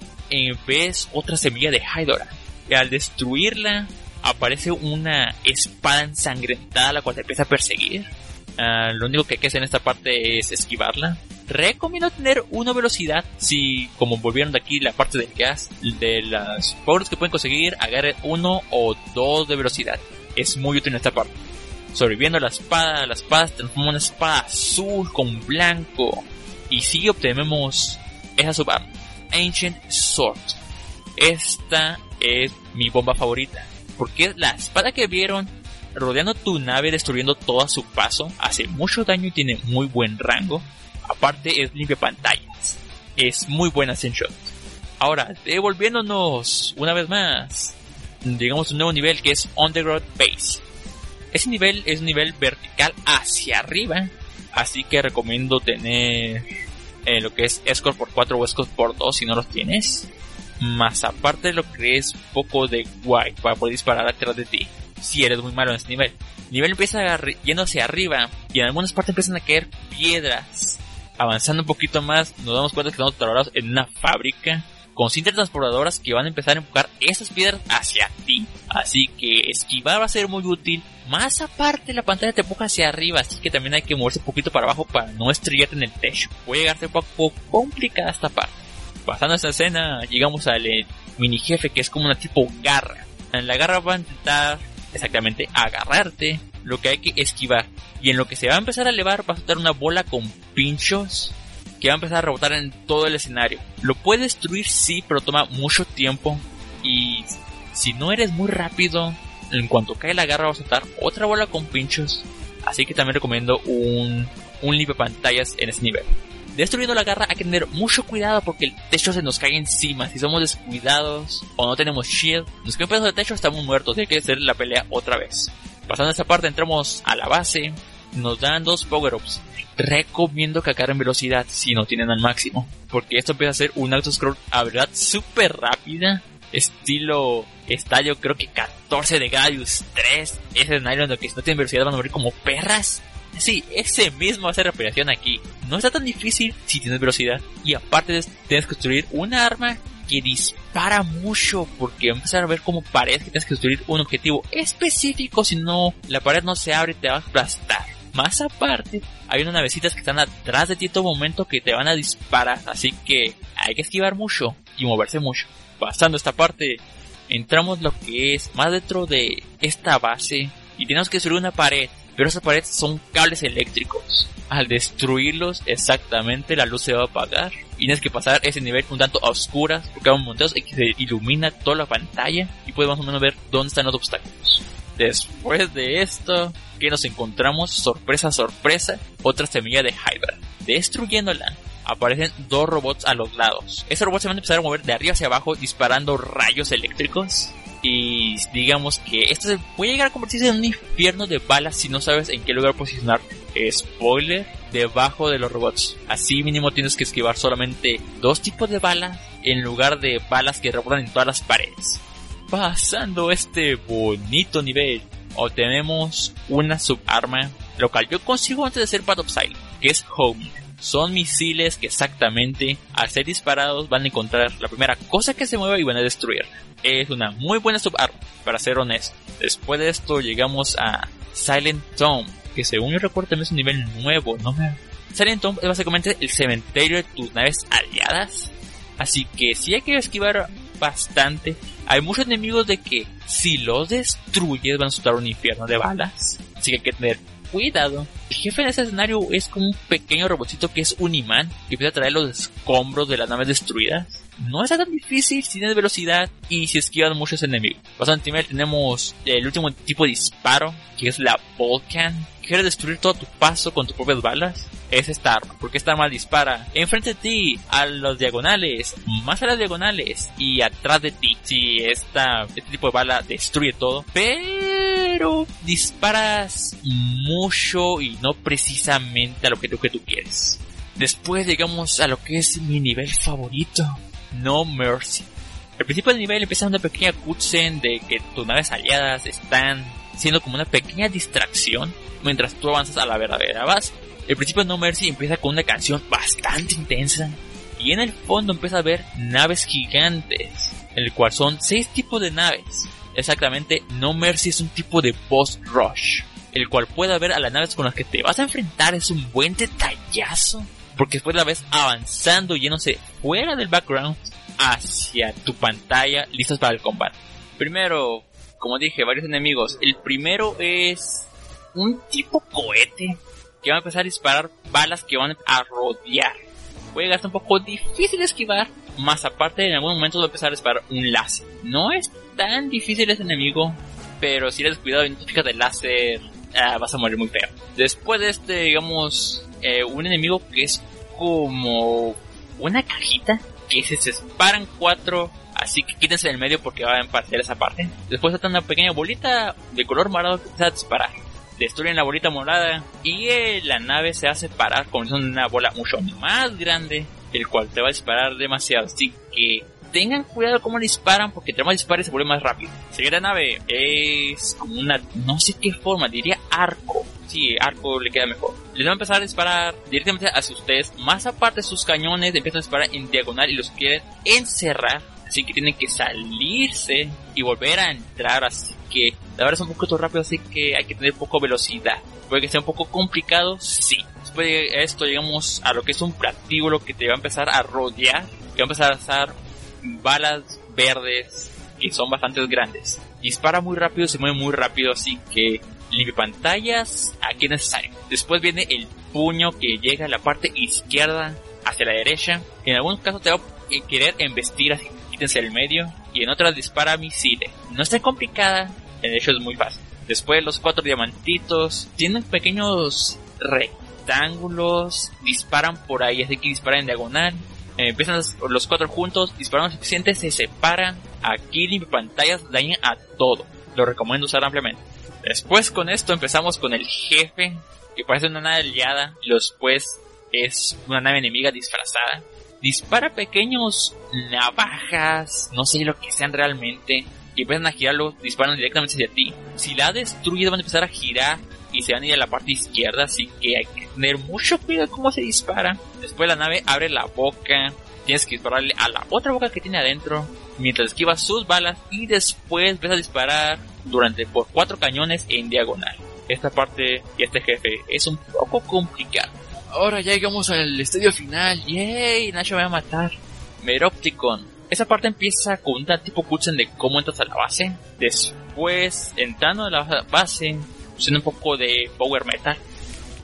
ves otra semilla de Hydora al destruirla aparece una espada ensangrentada la cual te empieza a perseguir. Ah, lo único que hay que hacer en esta parte es esquivarla. Recomiendo tener una velocidad si, como volvieron de aquí la parte del gas, de las powers que pueden conseguir, agarre uno o dos de velocidad. Es muy útil en esta parte. Sobreviviendo la espada, la espada transforma una espada azul con blanco. Y si obtenemos esa subarma, Ancient Sword. Esta es mi bomba favorita. Porque es la espada que vieron rodeando tu nave, destruyendo todo a su paso. Hace mucho daño y tiene muy buen rango. Aparte es limpia pantallas. Es muy buena Ascension. Ahora, devolviéndonos una vez más. Digamos un nuevo nivel que es Underground Base. Ese nivel es un nivel vertical hacia arriba. Así que recomiendo tener eh, lo que es Escort por 4 o Escort por 2 si no los tienes más aparte de lo que es poco de guay para poder disparar atrás de ti, si eres muy malo en este nivel. El nivel empieza yendo hacia arriba y en algunas partes empiezan a caer piedras. Avanzando un poquito más, nos damos cuenta que estamos atorados en una fábrica con cintas transportadoras que van a empezar a empujar esas piedras hacia ti. Así que esquivar va a ser muy útil. Más aparte, la pantalla te empuja hacia arriba, así que también hay que moverse un poquito para abajo para no estrellarte en el techo. Puede llegar a ser un poco complicada esta parte. Pasando esta escena, llegamos al eh, mini jefe que es como una tipo garra. En la garra va a intentar exactamente agarrarte, lo que hay que esquivar. Y en lo que se va a empezar a elevar va a soltar una bola con pinchos que va a empezar a rebotar en todo el escenario. Lo puede destruir sí, pero toma mucho tiempo. Y si no eres muy rápido, en cuanto cae la garra va a soltar otra bola con pinchos. Así que también recomiendo un, un limpio pantallas en ese nivel. Destruyendo la garra hay que tener mucho cuidado porque el techo se nos cae encima. Si somos descuidados o no tenemos shield, un pedazo de techo estamos muertos. Hay que hacer la pelea otra vez. Pasando esta parte entramos a la base. Nos dan dos power-ups. Recomiendo que agarren velocidad si no tienen al máximo. Porque esto empieza a ser un auto-scroll a verdad súper rápida. Estilo estadio creo que 14 de Gaius 3. Ese en el que si no tienen velocidad van a morir como perras. Sí, ese mismo hace reparación aquí. No está tan difícil si tienes velocidad. Y aparte tienes que construir una arma que dispara mucho porque empezar a ver como parece que tienes que construir un objetivo específico si no la pared no se abre y te va a aplastar. Más aparte, hay unas navecitas que están atrás de ti en todo momento que te van a disparar, así que hay que esquivar mucho y moverse mucho. Pasando esta parte, entramos lo que es más dentro de esta base y tenemos que subir una pared, pero esa pared son cables eléctricos. Al destruirlos, exactamente la luz se va a apagar y tienes que pasar ese nivel un tanto a oscuras porque hay un montón que se ilumina toda la pantalla y puedes más o menos ver dónde están los obstáculos. Después de esto, que nos encontramos, sorpresa, sorpresa, otra semilla de Hydra. Destruyéndola, aparecen dos robots a los lados. Esos robots se van a empezar a mover de arriba hacia abajo disparando rayos eléctricos. Y digamos que esto se puede llegar a convertirse en un infierno de balas si no sabes en qué lugar posicionar. Spoiler, debajo de los robots. Así mínimo tienes que esquivar solamente dos tipos de balas en lugar de balas que rebotan en todas las paredes. Pasando este bonito nivel, obtenemos una subarma, lo cual yo consigo antes de ser of Silent, que es Home. Son misiles que exactamente al ser disparados van a encontrar la primera cosa que se mueva y van a destruir. Es una muy buena subarma, para ser honesto. Después de esto llegamos a Silent Tomb, que según yo recuerdo también es un nivel nuevo, ¿no me... Silent Tomb es básicamente el cementerio de tus naves aliadas. Así que si hay que esquivar bastante. Hay muchos enemigos de que si los destruyes van a soltar un infierno de balas. Así que hay que tener cuidado. El jefe en ese escenario es como un pequeño robotito que es un imán que empieza a traer los escombros de las naves destruidas. No está tan difícil si tienes velocidad y si esquivas muchos enemigos. Bastante nivel tenemos el último tipo de disparo, que es la Volcan. Quieres destruir todo tu paso con tus propias balas es esta arma, porque esta arma dispara enfrente de ti, a los diagonales, más a las diagonales y atrás de ti. Si esta, este tipo de bala destruye todo, pero disparas mucho y no precisamente al objetivo que tú quieres. Después llegamos a lo que es mi nivel favorito, No Mercy. Al principio del nivel empieza una pequeña cutscene de que tus naves aliadas están siendo como una pequeña distracción mientras tú avanzas a la verdadera base. El principio de No Mercy empieza con una canción bastante intensa y en el fondo empieza a ver naves gigantes, el cual son seis tipos de naves. Exactamente, No Mercy es un tipo de boss rush, el cual puede ver a las naves con las que te vas a enfrentar es un buen detallazo, porque después la ves avanzando yéndose fuera del background hacia tu pantalla listos para el combate. Primero, como dije, varios enemigos. El primero es un tipo cohete que va a empezar a disparar balas que van a rodear. Puede gastar un poco difícil de esquivar, más aparte en algún momento va a empezar a disparar un láser. No es tan difícil ese enemigo, pero si eres cuidado y no te del láser, ah, vas a morir muy feo. Después de este, digamos, eh, un enemigo que es como una cajita que se disparan cuatro Así que quítense del medio porque va a empezar esa parte. Después está una pequeña bolita de color morado que empieza a disparar destruyen la bolita morada y eh, la nave se hace parar con una bola mucho más grande, el cual te va a disparar demasiado. Así que tengan cuidado cómo disparan porque entre más dispares se vuelve más rápido. Siguiente nave es como una, no sé qué forma, diría arco. sí, arco le queda mejor. Les va a empezar a disparar directamente hacia ustedes. Más aparte, sus cañones empiezan a disparar en diagonal y los quieren encerrar. Así que tienen que salirse y volver a entrar. Así que la verdad es un poquito rápido, así que hay que tener poco velocidad. Puede que sea un poco complicado, sí. Después de esto llegamos a lo que es un platíbulo que te va a empezar a rodear. Que va a empezar a usar balas verdes que son bastante grandes. Dispara muy rápido, se mueve muy rápido, así que limpia pantallas aquí es necesario. Después viene el puño que llega a la parte izquierda hacia la derecha. En algunos casos te va a querer embestir, así que quítense el medio. Y en otras dispara misiles. No está complicada, en hecho es muy fácil. Después los cuatro diamantitos tienen pequeños rectángulos, disparan por ahí, así que disparan en diagonal. Eh, empiezan los cuatro juntos, disparan suficiente, se separan. Aquí limpia pantallas dañan a todo. Lo recomiendo usar ampliamente. Después con esto empezamos con el jefe, que parece una nave aliada, y después es una nave enemiga disfrazada. Dispara pequeños navajas, no sé lo que sean realmente, y empiezan a girarlo, disparan directamente hacia ti. Si la destruye van a empezar a girar y se van a ir a la parte izquierda, así que hay que tener mucho cuidado cómo se dispara. Después la nave abre la boca, tienes que dispararle a la otra boca que tiene adentro, mientras esquivas sus balas y después ves a disparar durante por cuatro cañones en diagonal. Esta parte y este jefe es un poco complicado. Ahora ya llegamos al estadio final. ¡Yay! Nacho me va a matar. Meropticon. Esa parte empieza con un tipo cutscene de cómo entras a la base. Después, entrando a la base, usando un poco de power metal.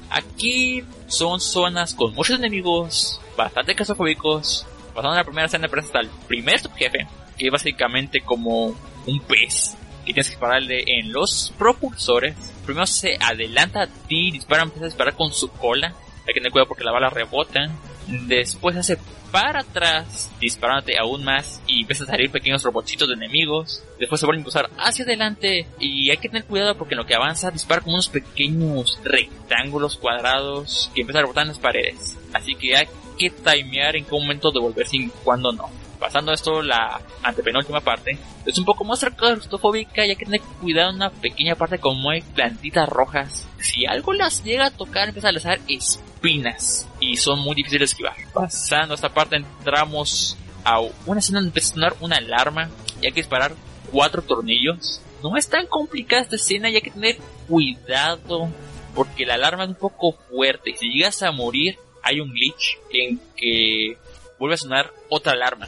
Aquí son zonas con muchos enemigos, bastante casofóbicos. Pasando la primera escena, hasta el primer subjefe, que es básicamente como un pez que tienes que dispararle en los propulsores. Primero se adelanta a ti, dispara, empieza a disparar con su cola. Hay que tener cuidado porque la bala rebota. Después hace para atrás, disparándote aún más y empieza a salir pequeños robotcitos de enemigos. Después se vuelve a impulsar hacia adelante y hay que tener cuidado porque lo que avanza dispara como unos pequeños rectángulos cuadrados que empiezan a rebotar en las paredes. Así que hay que timear en qué momento devolverse y cuándo no pasando esto la antepenúltima parte, es un poco más claustrofóbica y hay que tener cuidado en una pequeña parte como hay plantitas rojas. Si algo las llega a tocar, empieza a lanzar espinas y son muy difíciles de esquivar. Pasando esta parte entramos a una escena donde empieza a sonar una alarma y hay que disparar cuatro tornillos. No es tan complicada esta escena y hay que tener cuidado porque la alarma es un poco fuerte si llegas a morir hay un glitch en que vuelve a sonar otra alarma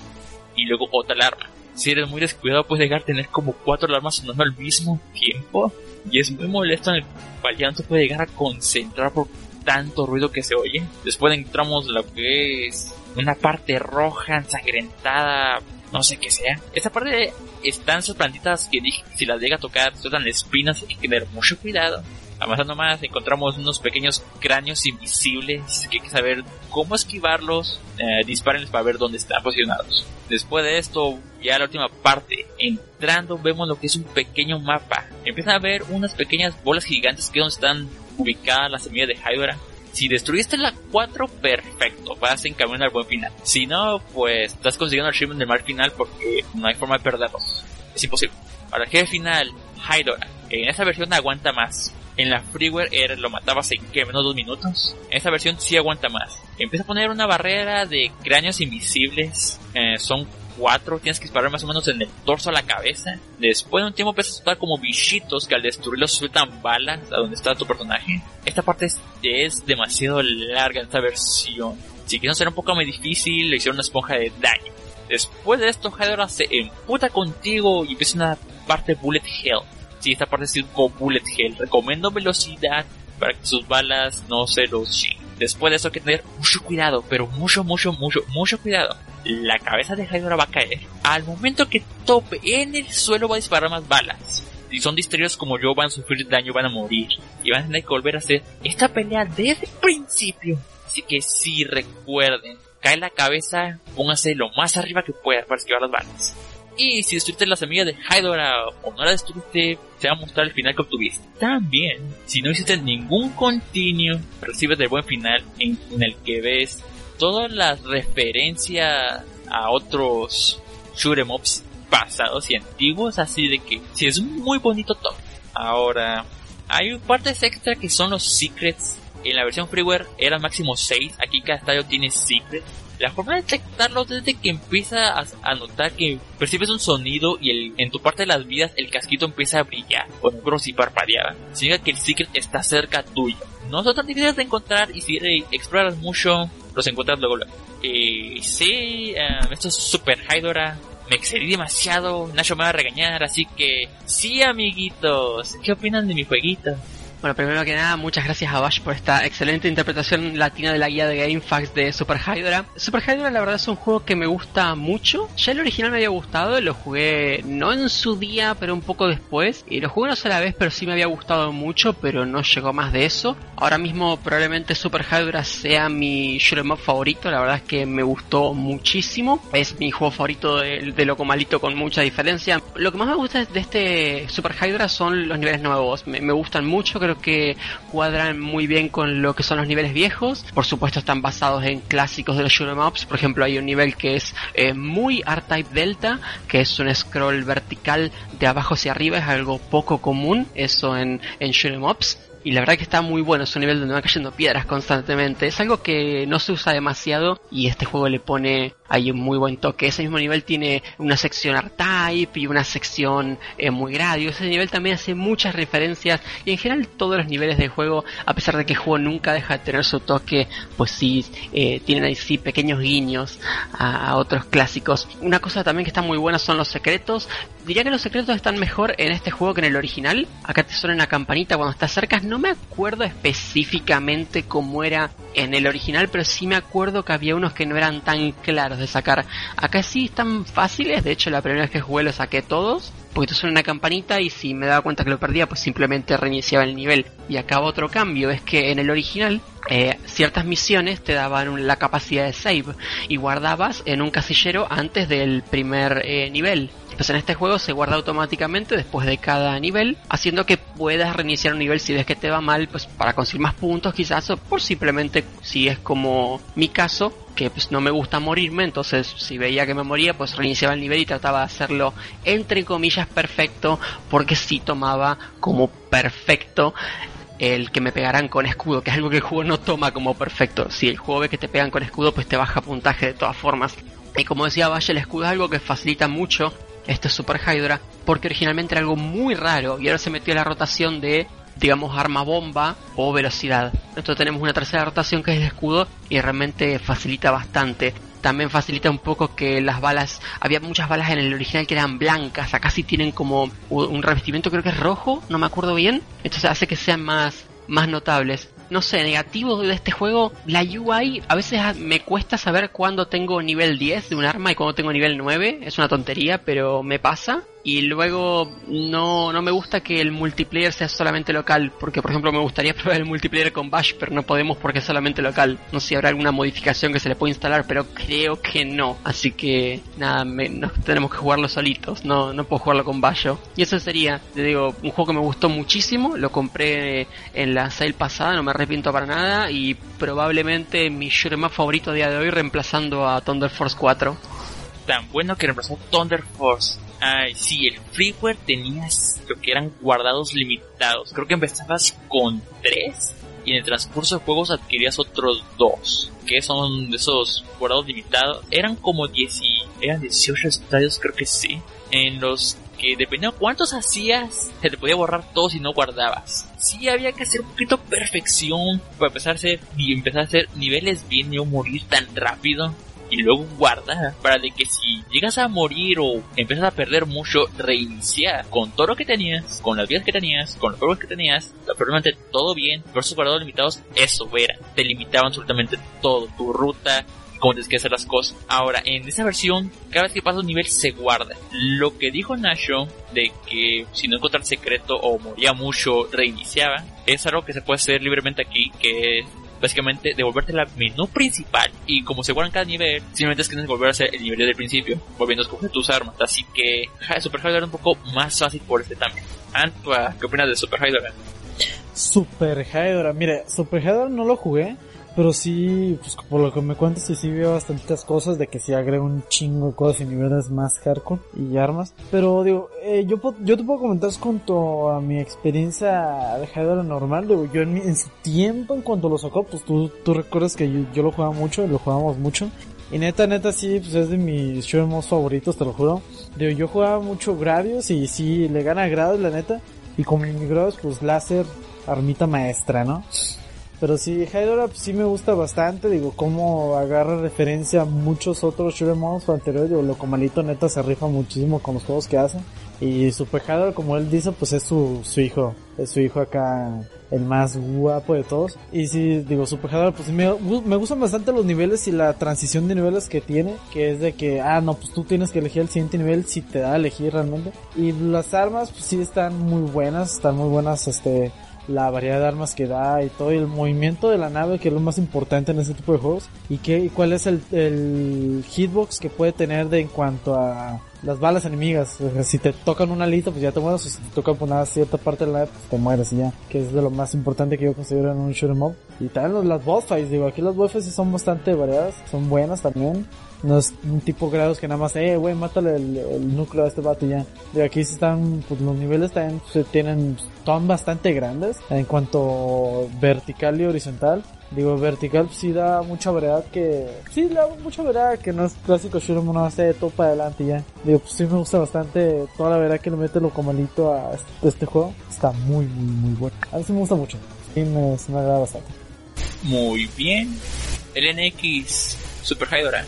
y luego otra alarma. Si eres muy descuidado puedes llegar a tener como cuatro alarmas sonando al mismo tiempo y es muy molesto en el cual ya puede llegar a concentrar por tanto ruido que se oye. Después entramos lo que es una parte roja, ensangrentada, no sé qué sea. Esta parte están sus plantitas que dije, si las llega a tocar, sueltan espinas, hay que tener mucho cuidado. Avanzando más, encontramos unos pequeños cráneos invisibles que hay que saber cómo esquivarlos, eh, disparenles para ver dónde están posicionados. Después de esto, ya la última parte, entrando vemos lo que es un pequeño mapa. Empiezan a ver unas pequeñas bolas gigantes que donde están ubicadas las semillas de Hydra. Si destruiste la 4, perfecto, vas en camino al buen final. Si no, pues estás consiguiendo el shipment del mar final porque no hay forma de perderlos. Es imposible. Ahora, el final, Hydra. En esta versión aguanta más. En la freeware era, lo matabas en que menos dos minutos. En esta versión sí aguanta más. Empieza a poner una barrera de cráneos invisibles. Eh, son cuatro, tienes que disparar más o menos en el torso a la cabeza. Después de un tiempo empiezas a soltar como bichitos que al destruirlos sueltan balas a donde está tu personaje. Esta parte es, es demasiado larga en esta versión. Si quieres hacer un poco más difícil, le hicieron una esponja de daño. Después de esto, Hydra se emputa contigo y empieza una parte Bullet Hell si esta parte es como bullet hell. Recomiendo velocidad para que sus balas no se los Después de eso hay que tener mucho cuidado, pero mucho, mucho, mucho, mucho cuidado. La cabeza de Hydra va a caer. Al momento que tope en el suelo va a disparar más balas. Si son distraídos como yo van a sufrir daño, van a morir. Y van a tener que volver a hacer esta pelea desde el principio. Así que si recuerden, cae la cabeza, póngase lo más arriba que pueda para esquivar las balas. Y si destruiste la semilla de Hydra o no la destruiste, te va a mostrar el final que obtuviste. También, si no hiciste ningún continuo, recibes el buen final en, el que ves todas las referencias a otros shoot'em ups pasados y antiguos, así de que si es un muy bonito top. Ahora, Hay partes extra que son los secrets. En la versión freeware eran máximo 6, aquí cada estadio tiene secrets. La forma de detectarlos es que empieza a, notar que percibes un sonido y el, en tu parte de las vidas el casquito empieza a brillar, o no si parpadeaba. Significa que el secret está cerca tuyo. No son tan difíciles de encontrar y si exploras mucho, los encuentras luego. Eh, sí, eh, esto es Super Hydora. Me excedí demasiado, Nacho me va a regañar, así que sí, amiguitos. ¿Qué opinan de mi jueguito? Bueno, primero que nada, muchas gracias a Bash por esta excelente interpretación latina de la guía de GameFAQs de Super Hydra. Super Hydra la verdad es un juego que me gusta mucho. Ya el original me había gustado, lo jugué no en su día, pero un poco después. Y lo jugué una sola vez, pero sí me había gustado mucho, pero no llegó más de eso. Ahora mismo probablemente Super Hydra sea mi shoot'em up favorito, la verdad es que me gustó muchísimo. Es mi juego favorito de, de Loco Malito con mucha diferencia. Lo que más me gusta de este Super Hydra son los niveles nuevos. Me, gustan mucho, creo que cuadran muy bien con lo que son los niveles viejos. Por supuesto están basados en clásicos de los shoot'em ups. Por ejemplo, hay un nivel que es eh, muy R-Type Delta, que es un scroll vertical de abajo hacia arriba, es algo poco común, eso en, en shoot'em. Y la verdad que está muy bueno, es un nivel donde van cayendo piedras constantemente. Es algo que no se usa demasiado y este juego le pone ahí un muy buen toque. Ese mismo nivel tiene una sección R-Type y una sección eh, muy gradio. Ese nivel también hace muchas referencias y en general todos los niveles del juego, a pesar de que el juego nunca deja de tener su toque, pues sí, eh, tienen ahí sí pequeños guiños a, a otros clásicos. Una cosa también que está muy buena son los secretos. Diría que los secretos están mejor en este juego que en el original. Acá te suena una campanita cuando estás cerca. No me acuerdo específicamente cómo era en el original, pero sí me acuerdo que había unos que no eran tan claros de sacar. Acá sí están fáciles, de hecho la primera vez que jugué lo saqué todos, porque te suena una campanita y si me daba cuenta que lo perdía, pues simplemente reiniciaba el nivel. Y acá otro cambio, es que en el original eh, ciertas misiones te daban la capacidad de save y guardabas en un casillero antes del primer eh, nivel. Pues en este juego se guarda automáticamente después de cada nivel, haciendo que puedas reiniciar un nivel si ves que te va mal, pues para conseguir más puntos quizás, o por simplemente si es como mi caso, que pues no me gusta morirme, entonces si veía que me moría, pues reiniciaba el nivel y trataba de hacerlo entre comillas perfecto, porque si tomaba como perfecto el que me pegaran con escudo, que es algo que el juego no toma como perfecto. Si el juego ve que te pegan con escudo, pues te baja puntaje de todas formas. Y como decía Valle, el escudo es algo que facilita mucho este Super Hydra, porque originalmente era algo muy raro y ahora se metió la rotación de digamos arma bomba o velocidad. Entonces tenemos una tercera rotación que es de escudo y realmente facilita bastante. También facilita un poco que las balas, había muchas balas en el original que eran blancas, acá sí tienen como un revestimiento creo que es rojo, no me acuerdo bien, entonces hace que sean más, más notables no sé, negativo de este juego, la UI a veces me cuesta saber cuándo tengo nivel 10 de un arma y cuándo tengo nivel 9. Es una tontería, pero me pasa. Y luego no, no me gusta que el multiplayer sea solamente local, porque por ejemplo me gustaría probar el multiplayer con Bash, pero no podemos porque es solamente local. No sé si habrá alguna modificación que se le puede instalar, pero creo que no. Así que nada, me, nos tenemos que jugarlo solitos, no, no puedo jugarlo con Bash. Y eso sería, te digo, un juego que me gustó muchísimo, lo compré en la sale pasada, no me arrepiento para nada, y probablemente mi shooter más favorito a día de hoy reemplazando a Thunder Force 4. Tan bueno que reemplazó Thunder Force. Ay, sí, el freeware tenías lo que eran guardados limitados. Creo que empezabas con tres y en el transcurso de juegos adquirías otros dos. Que son de esos guardados limitados. Eran como 10 y, eran 18 estadios, creo que sí. En los que dependiendo cuántos hacías, se te podía borrar todo si no guardabas. Sí, había que hacer un poquito perfección para empezar a hacer, empezar a hacer niveles bien y no morir tan rápido y luego guardar para de que si llegas a morir o empiezas a perder mucho, reiniciar con todo lo que tenías, con las vidas que tenías, con los juegos que tenías, probablemente todo bien, esos guardados limitados, eso era, te limitaban absolutamente todo, tu ruta, cómo tienes que hacer las cosas. Ahora, en esa versión, cada vez que pasa un nivel se guarda. Lo que dijo Nasho de que si no encontraba el secreto o moría mucho, reiniciaba, es algo que se puede hacer libremente aquí, que básicamente devolverte la menú principal y como se guarda en cada nivel, simplemente es que tienes que volver a hacer el nivel del principio, volviendo a escoger tus armas. Así que ja, Super Hydra era un poco más fácil por este también. Antua, ¿qué opinas de Super Hydra? Super Hydra, mire, Super Hydra no lo jugué, pero sí, pues por lo que me cuentas, sí, sí veo bastantes cosas de que sí agrega un chingo de cosas y niveles más hardcore y armas. Pero digo, eh, yo, yo te puedo comentar junto a mi experiencia de Hydra normal, digo, yo en, mi, en, su tiempo, en cuanto lo sacó, pues tú, tú recuerdas que yo, yo lo jugaba mucho, lo jugábamos mucho. Y neta, neta, sí, pues es de mis shooters favoritos, te lo juro. Digo, yo jugaba mucho Gradius y sí, le gana Gradius, la neta. Y con mi Gradius, pues láser, armita maestra, ¿no? Pero sí, Hydra sí me gusta bastante, digo, cómo agarra referencia a muchos otros shoot'em mods anteriores, digo, lo malito neta se rifa muchísimo con los juegos que hace. Y Super Hydra, como él dice, pues es su, su hijo, es su hijo acá, el más guapo de todos. Y sí, digo, Super Hydra, pues me, me gustan bastante los niveles y la transición de niveles que tiene, que es de que, ah, no, pues tú tienes que elegir el siguiente nivel si te da a elegir realmente. Y las armas, pues sí están muy buenas, están muy buenas, este, la variedad de armas que da y todo y el movimiento de la nave que es lo más importante en ese tipo de juegos. Y qué cuál es el, el hitbox que puede tener de en cuanto a las balas enemigas si te tocan una lista pues ya te mueres o si te tocan por una cierta parte de la pues te mueres y ya que es de lo más importante que yo considero en un shoot'em up y también las boss fights digo aquí las boss fights son bastante variadas son buenas también no es un tipo grados que nada más, eh, güey, mátale el, núcleo a este vato y ya. De aquí están, pues los niveles también se tienen, son bastante grandes en cuanto vertical y horizontal. Digo, vertical sí da mucha variedad que... Sí, da mucha variedad que no es clásico Shooter no hace todo para adelante y ya. Digo, pues sí me gusta bastante toda la variedad que le mete lo comalito a este, este, juego. Está muy, muy, muy bueno. A mí sí me gusta mucho. Sí me, me agrada bastante. Muy bien. El NX Super Hydra.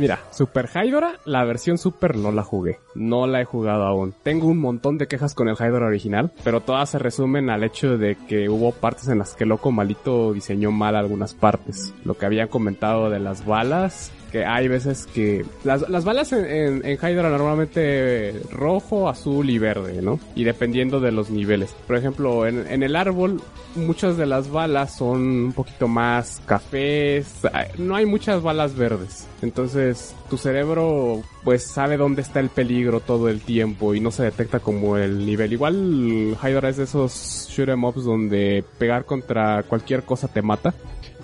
Mira, Super Hydra, la versión Super no la jugué. No la he jugado aún. Tengo un montón de quejas con el Hydra original, pero todas se resumen al hecho de que hubo partes en las que Loco Malito diseñó mal algunas partes. Lo que habían comentado de las balas, que hay veces que las, las balas en, en, Hydra normalmente rojo, azul y verde, ¿no? Y dependiendo de los niveles. Por ejemplo, en, en el árbol muchas de las balas son un poquito más cafés, no hay muchas balas verdes. Entonces tu cerebro pues sabe dónde está el peligro todo el tiempo y no se detecta como el nivel. Igual Hydra es de esos shoot em ups donde pegar contra cualquier cosa te mata.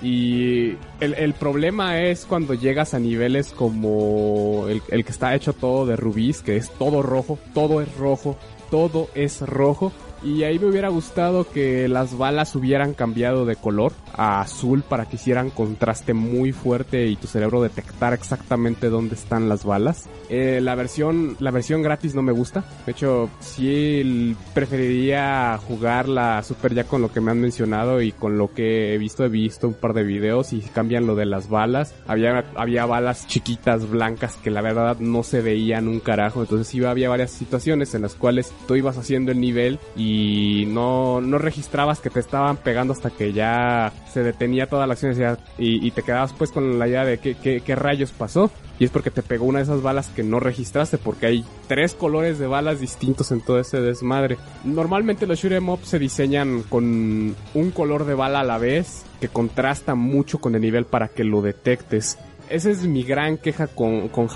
Y el, el, problema es cuando llegas a niveles como el, el que está hecho todo de rubíes, que es todo rojo, todo es rojo, todo es rojo. Y ahí me hubiera gustado que las balas hubieran cambiado de color a azul para que hicieran contraste muy fuerte y tu cerebro detectara exactamente dónde están las balas. Eh, la versión, la versión gratis no me gusta. De hecho, sí preferiría jugar la Super ya con lo que me han mencionado y con lo que he visto. He visto un par de videos y cambian lo de las balas. Había, había balas chiquitas, blancas, que la verdad no se veían un carajo. Entonces sí había varias situaciones en las cuales tú ibas haciendo el nivel y no, no registrabas que te estaban pegando hasta que ya se detenía toda la acción y, te quedabas pues con la idea de qué, rayos pasó. Y es porque te pegó una de esas balas que no registraste, porque hay tres colores de balas distintos en todo ese desmadre. Normalmente los shoot'em up se diseñan con un color de bala a la vez, que contrasta mucho con el nivel para que lo detectes. Esa es mi gran queja con, con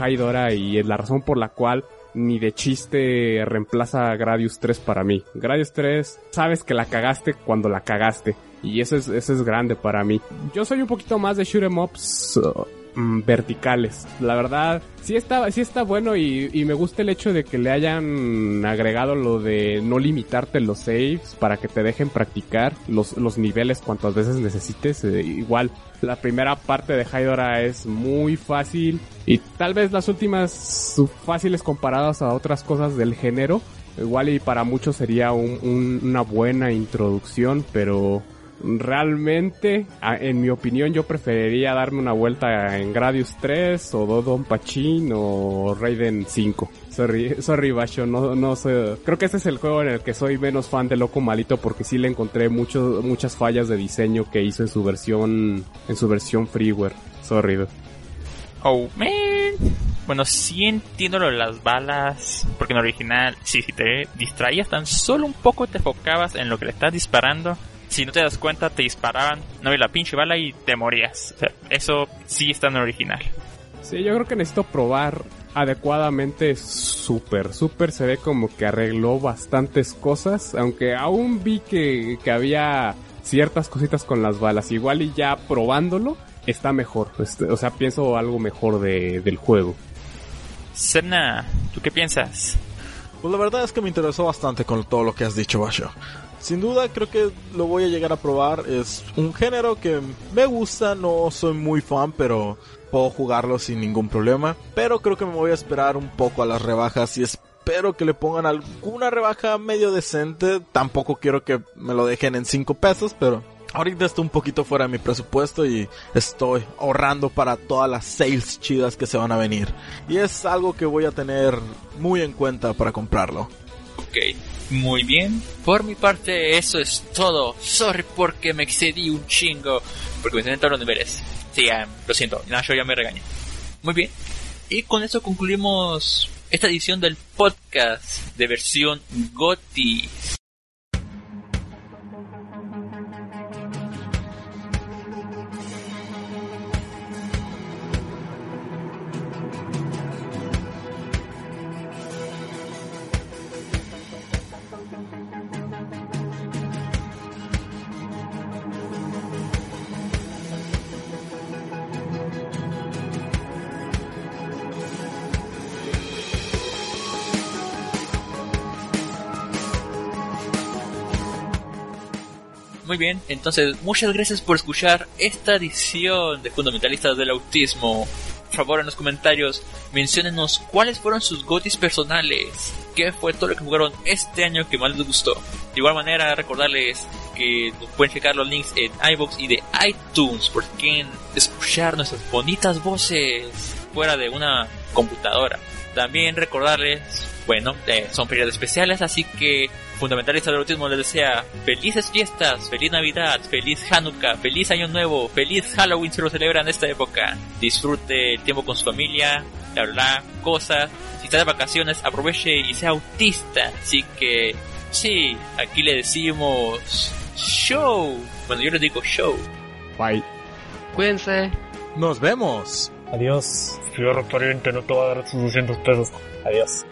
y es la razón por la cual ni de chiste reemplaza Gradius 3 para mí. Gradius 3, sabes que la cagaste cuando la cagaste. Y eso es, eso es grande para mí. Yo soy un poquito más de shoot'em ups mm, verticales. La verdad, sí está, sí está bueno y, y, me gusta el hecho de que le hayan agregado lo de no limitarte los saves para que te dejen practicar los, los niveles cuantas veces necesites. Eh, igual, la primera parte de Hydora es muy fácil y tal vez las últimas fáciles comparadas a otras cosas del género. Igual y para muchos sería un, un, una buena introducción, pero realmente, en mi opinión, yo preferiría darme una vuelta en Gradius 3 o Dodon Pachin o Raiden 5. Sorry, sorry Basho, no, no sé. Creo que este es el juego en el que soy menos fan de Loco Malito porque sí le encontré muchos, muchas fallas de diseño que hizo en su versión, en su versión freeware. Sorry. Oh, man. Bueno, sí entiendo lo de las balas, porque en original, sí, si te distraías tan solo un poco te enfocabas en lo que le estás disparando, si no te das cuenta, te disparaban, no vi la pinche bala y te morías. O sea, eso sí está en el original. Sí, yo creo que necesito probar adecuadamente Super. Super se ve como que arregló bastantes cosas, aunque aún vi que, que había ciertas cositas con las balas. Igual y ya probándolo está mejor. Este, o sea, pienso algo mejor de, del juego. Serna, ¿tú qué piensas? Pues la verdad es que me interesó bastante con todo lo que has dicho, Basho. Sin duda creo que lo voy a llegar a probar. Es un género que me gusta, no soy muy fan, pero puedo jugarlo sin ningún problema. Pero creo que me voy a esperar un poco a las rebajas y espero que le pongan alguna rebaja medio decente. Tampoco quiero que me lo dejen en 5 pesos, pero ahorita estoy un poquito fuera de mi presupuesto y estoy ahorrando para todas las sales chidas que se van a venir. Y es algo que voy a tener muy en cuenta para comprarlo. Ok, muy bien. Por mi parte, eso es todo. Sorry porque me excedí un chingo. Porque me todos los niveles. Sí, lo siento. Nacho ya me regaña. Muy bien. Y con eso concluimos esta edición del podcast de versión GOTI. Muy bien, entonces muchas gracias por escuchar esta edición de Fundamentalistas del Autismo. Por favor, en los comentarios, menciónenos cuáles fueron sus gotis personales. ¿Qué fue todo lo que jugaron este año que más les gustó? De igual manera, recordarles que pueden checar los links en iBox y de iTunes porque escuchar nuestras bonitas voces fuera de una computadora. También recordarles, bueno, eh, son periodos especiales, así que Fundamentalista del Autismo les desea felices fiestas, feliz Navidad, feliz Hanukkah, feliz Año Nuevo, feliz Halloween si lo celebran en esta época. Disfrute el tiempo con su familia, bla bla, cosas. Si está de vacaciones, aproveche y sea autista. Así que, sí, aquí le decimos show. Bueno, yo les digo show. Bye. Cuídense. Nos vemos. Adiós. Fierro pariente, no te va a dar sus 200 pesos. Adiós.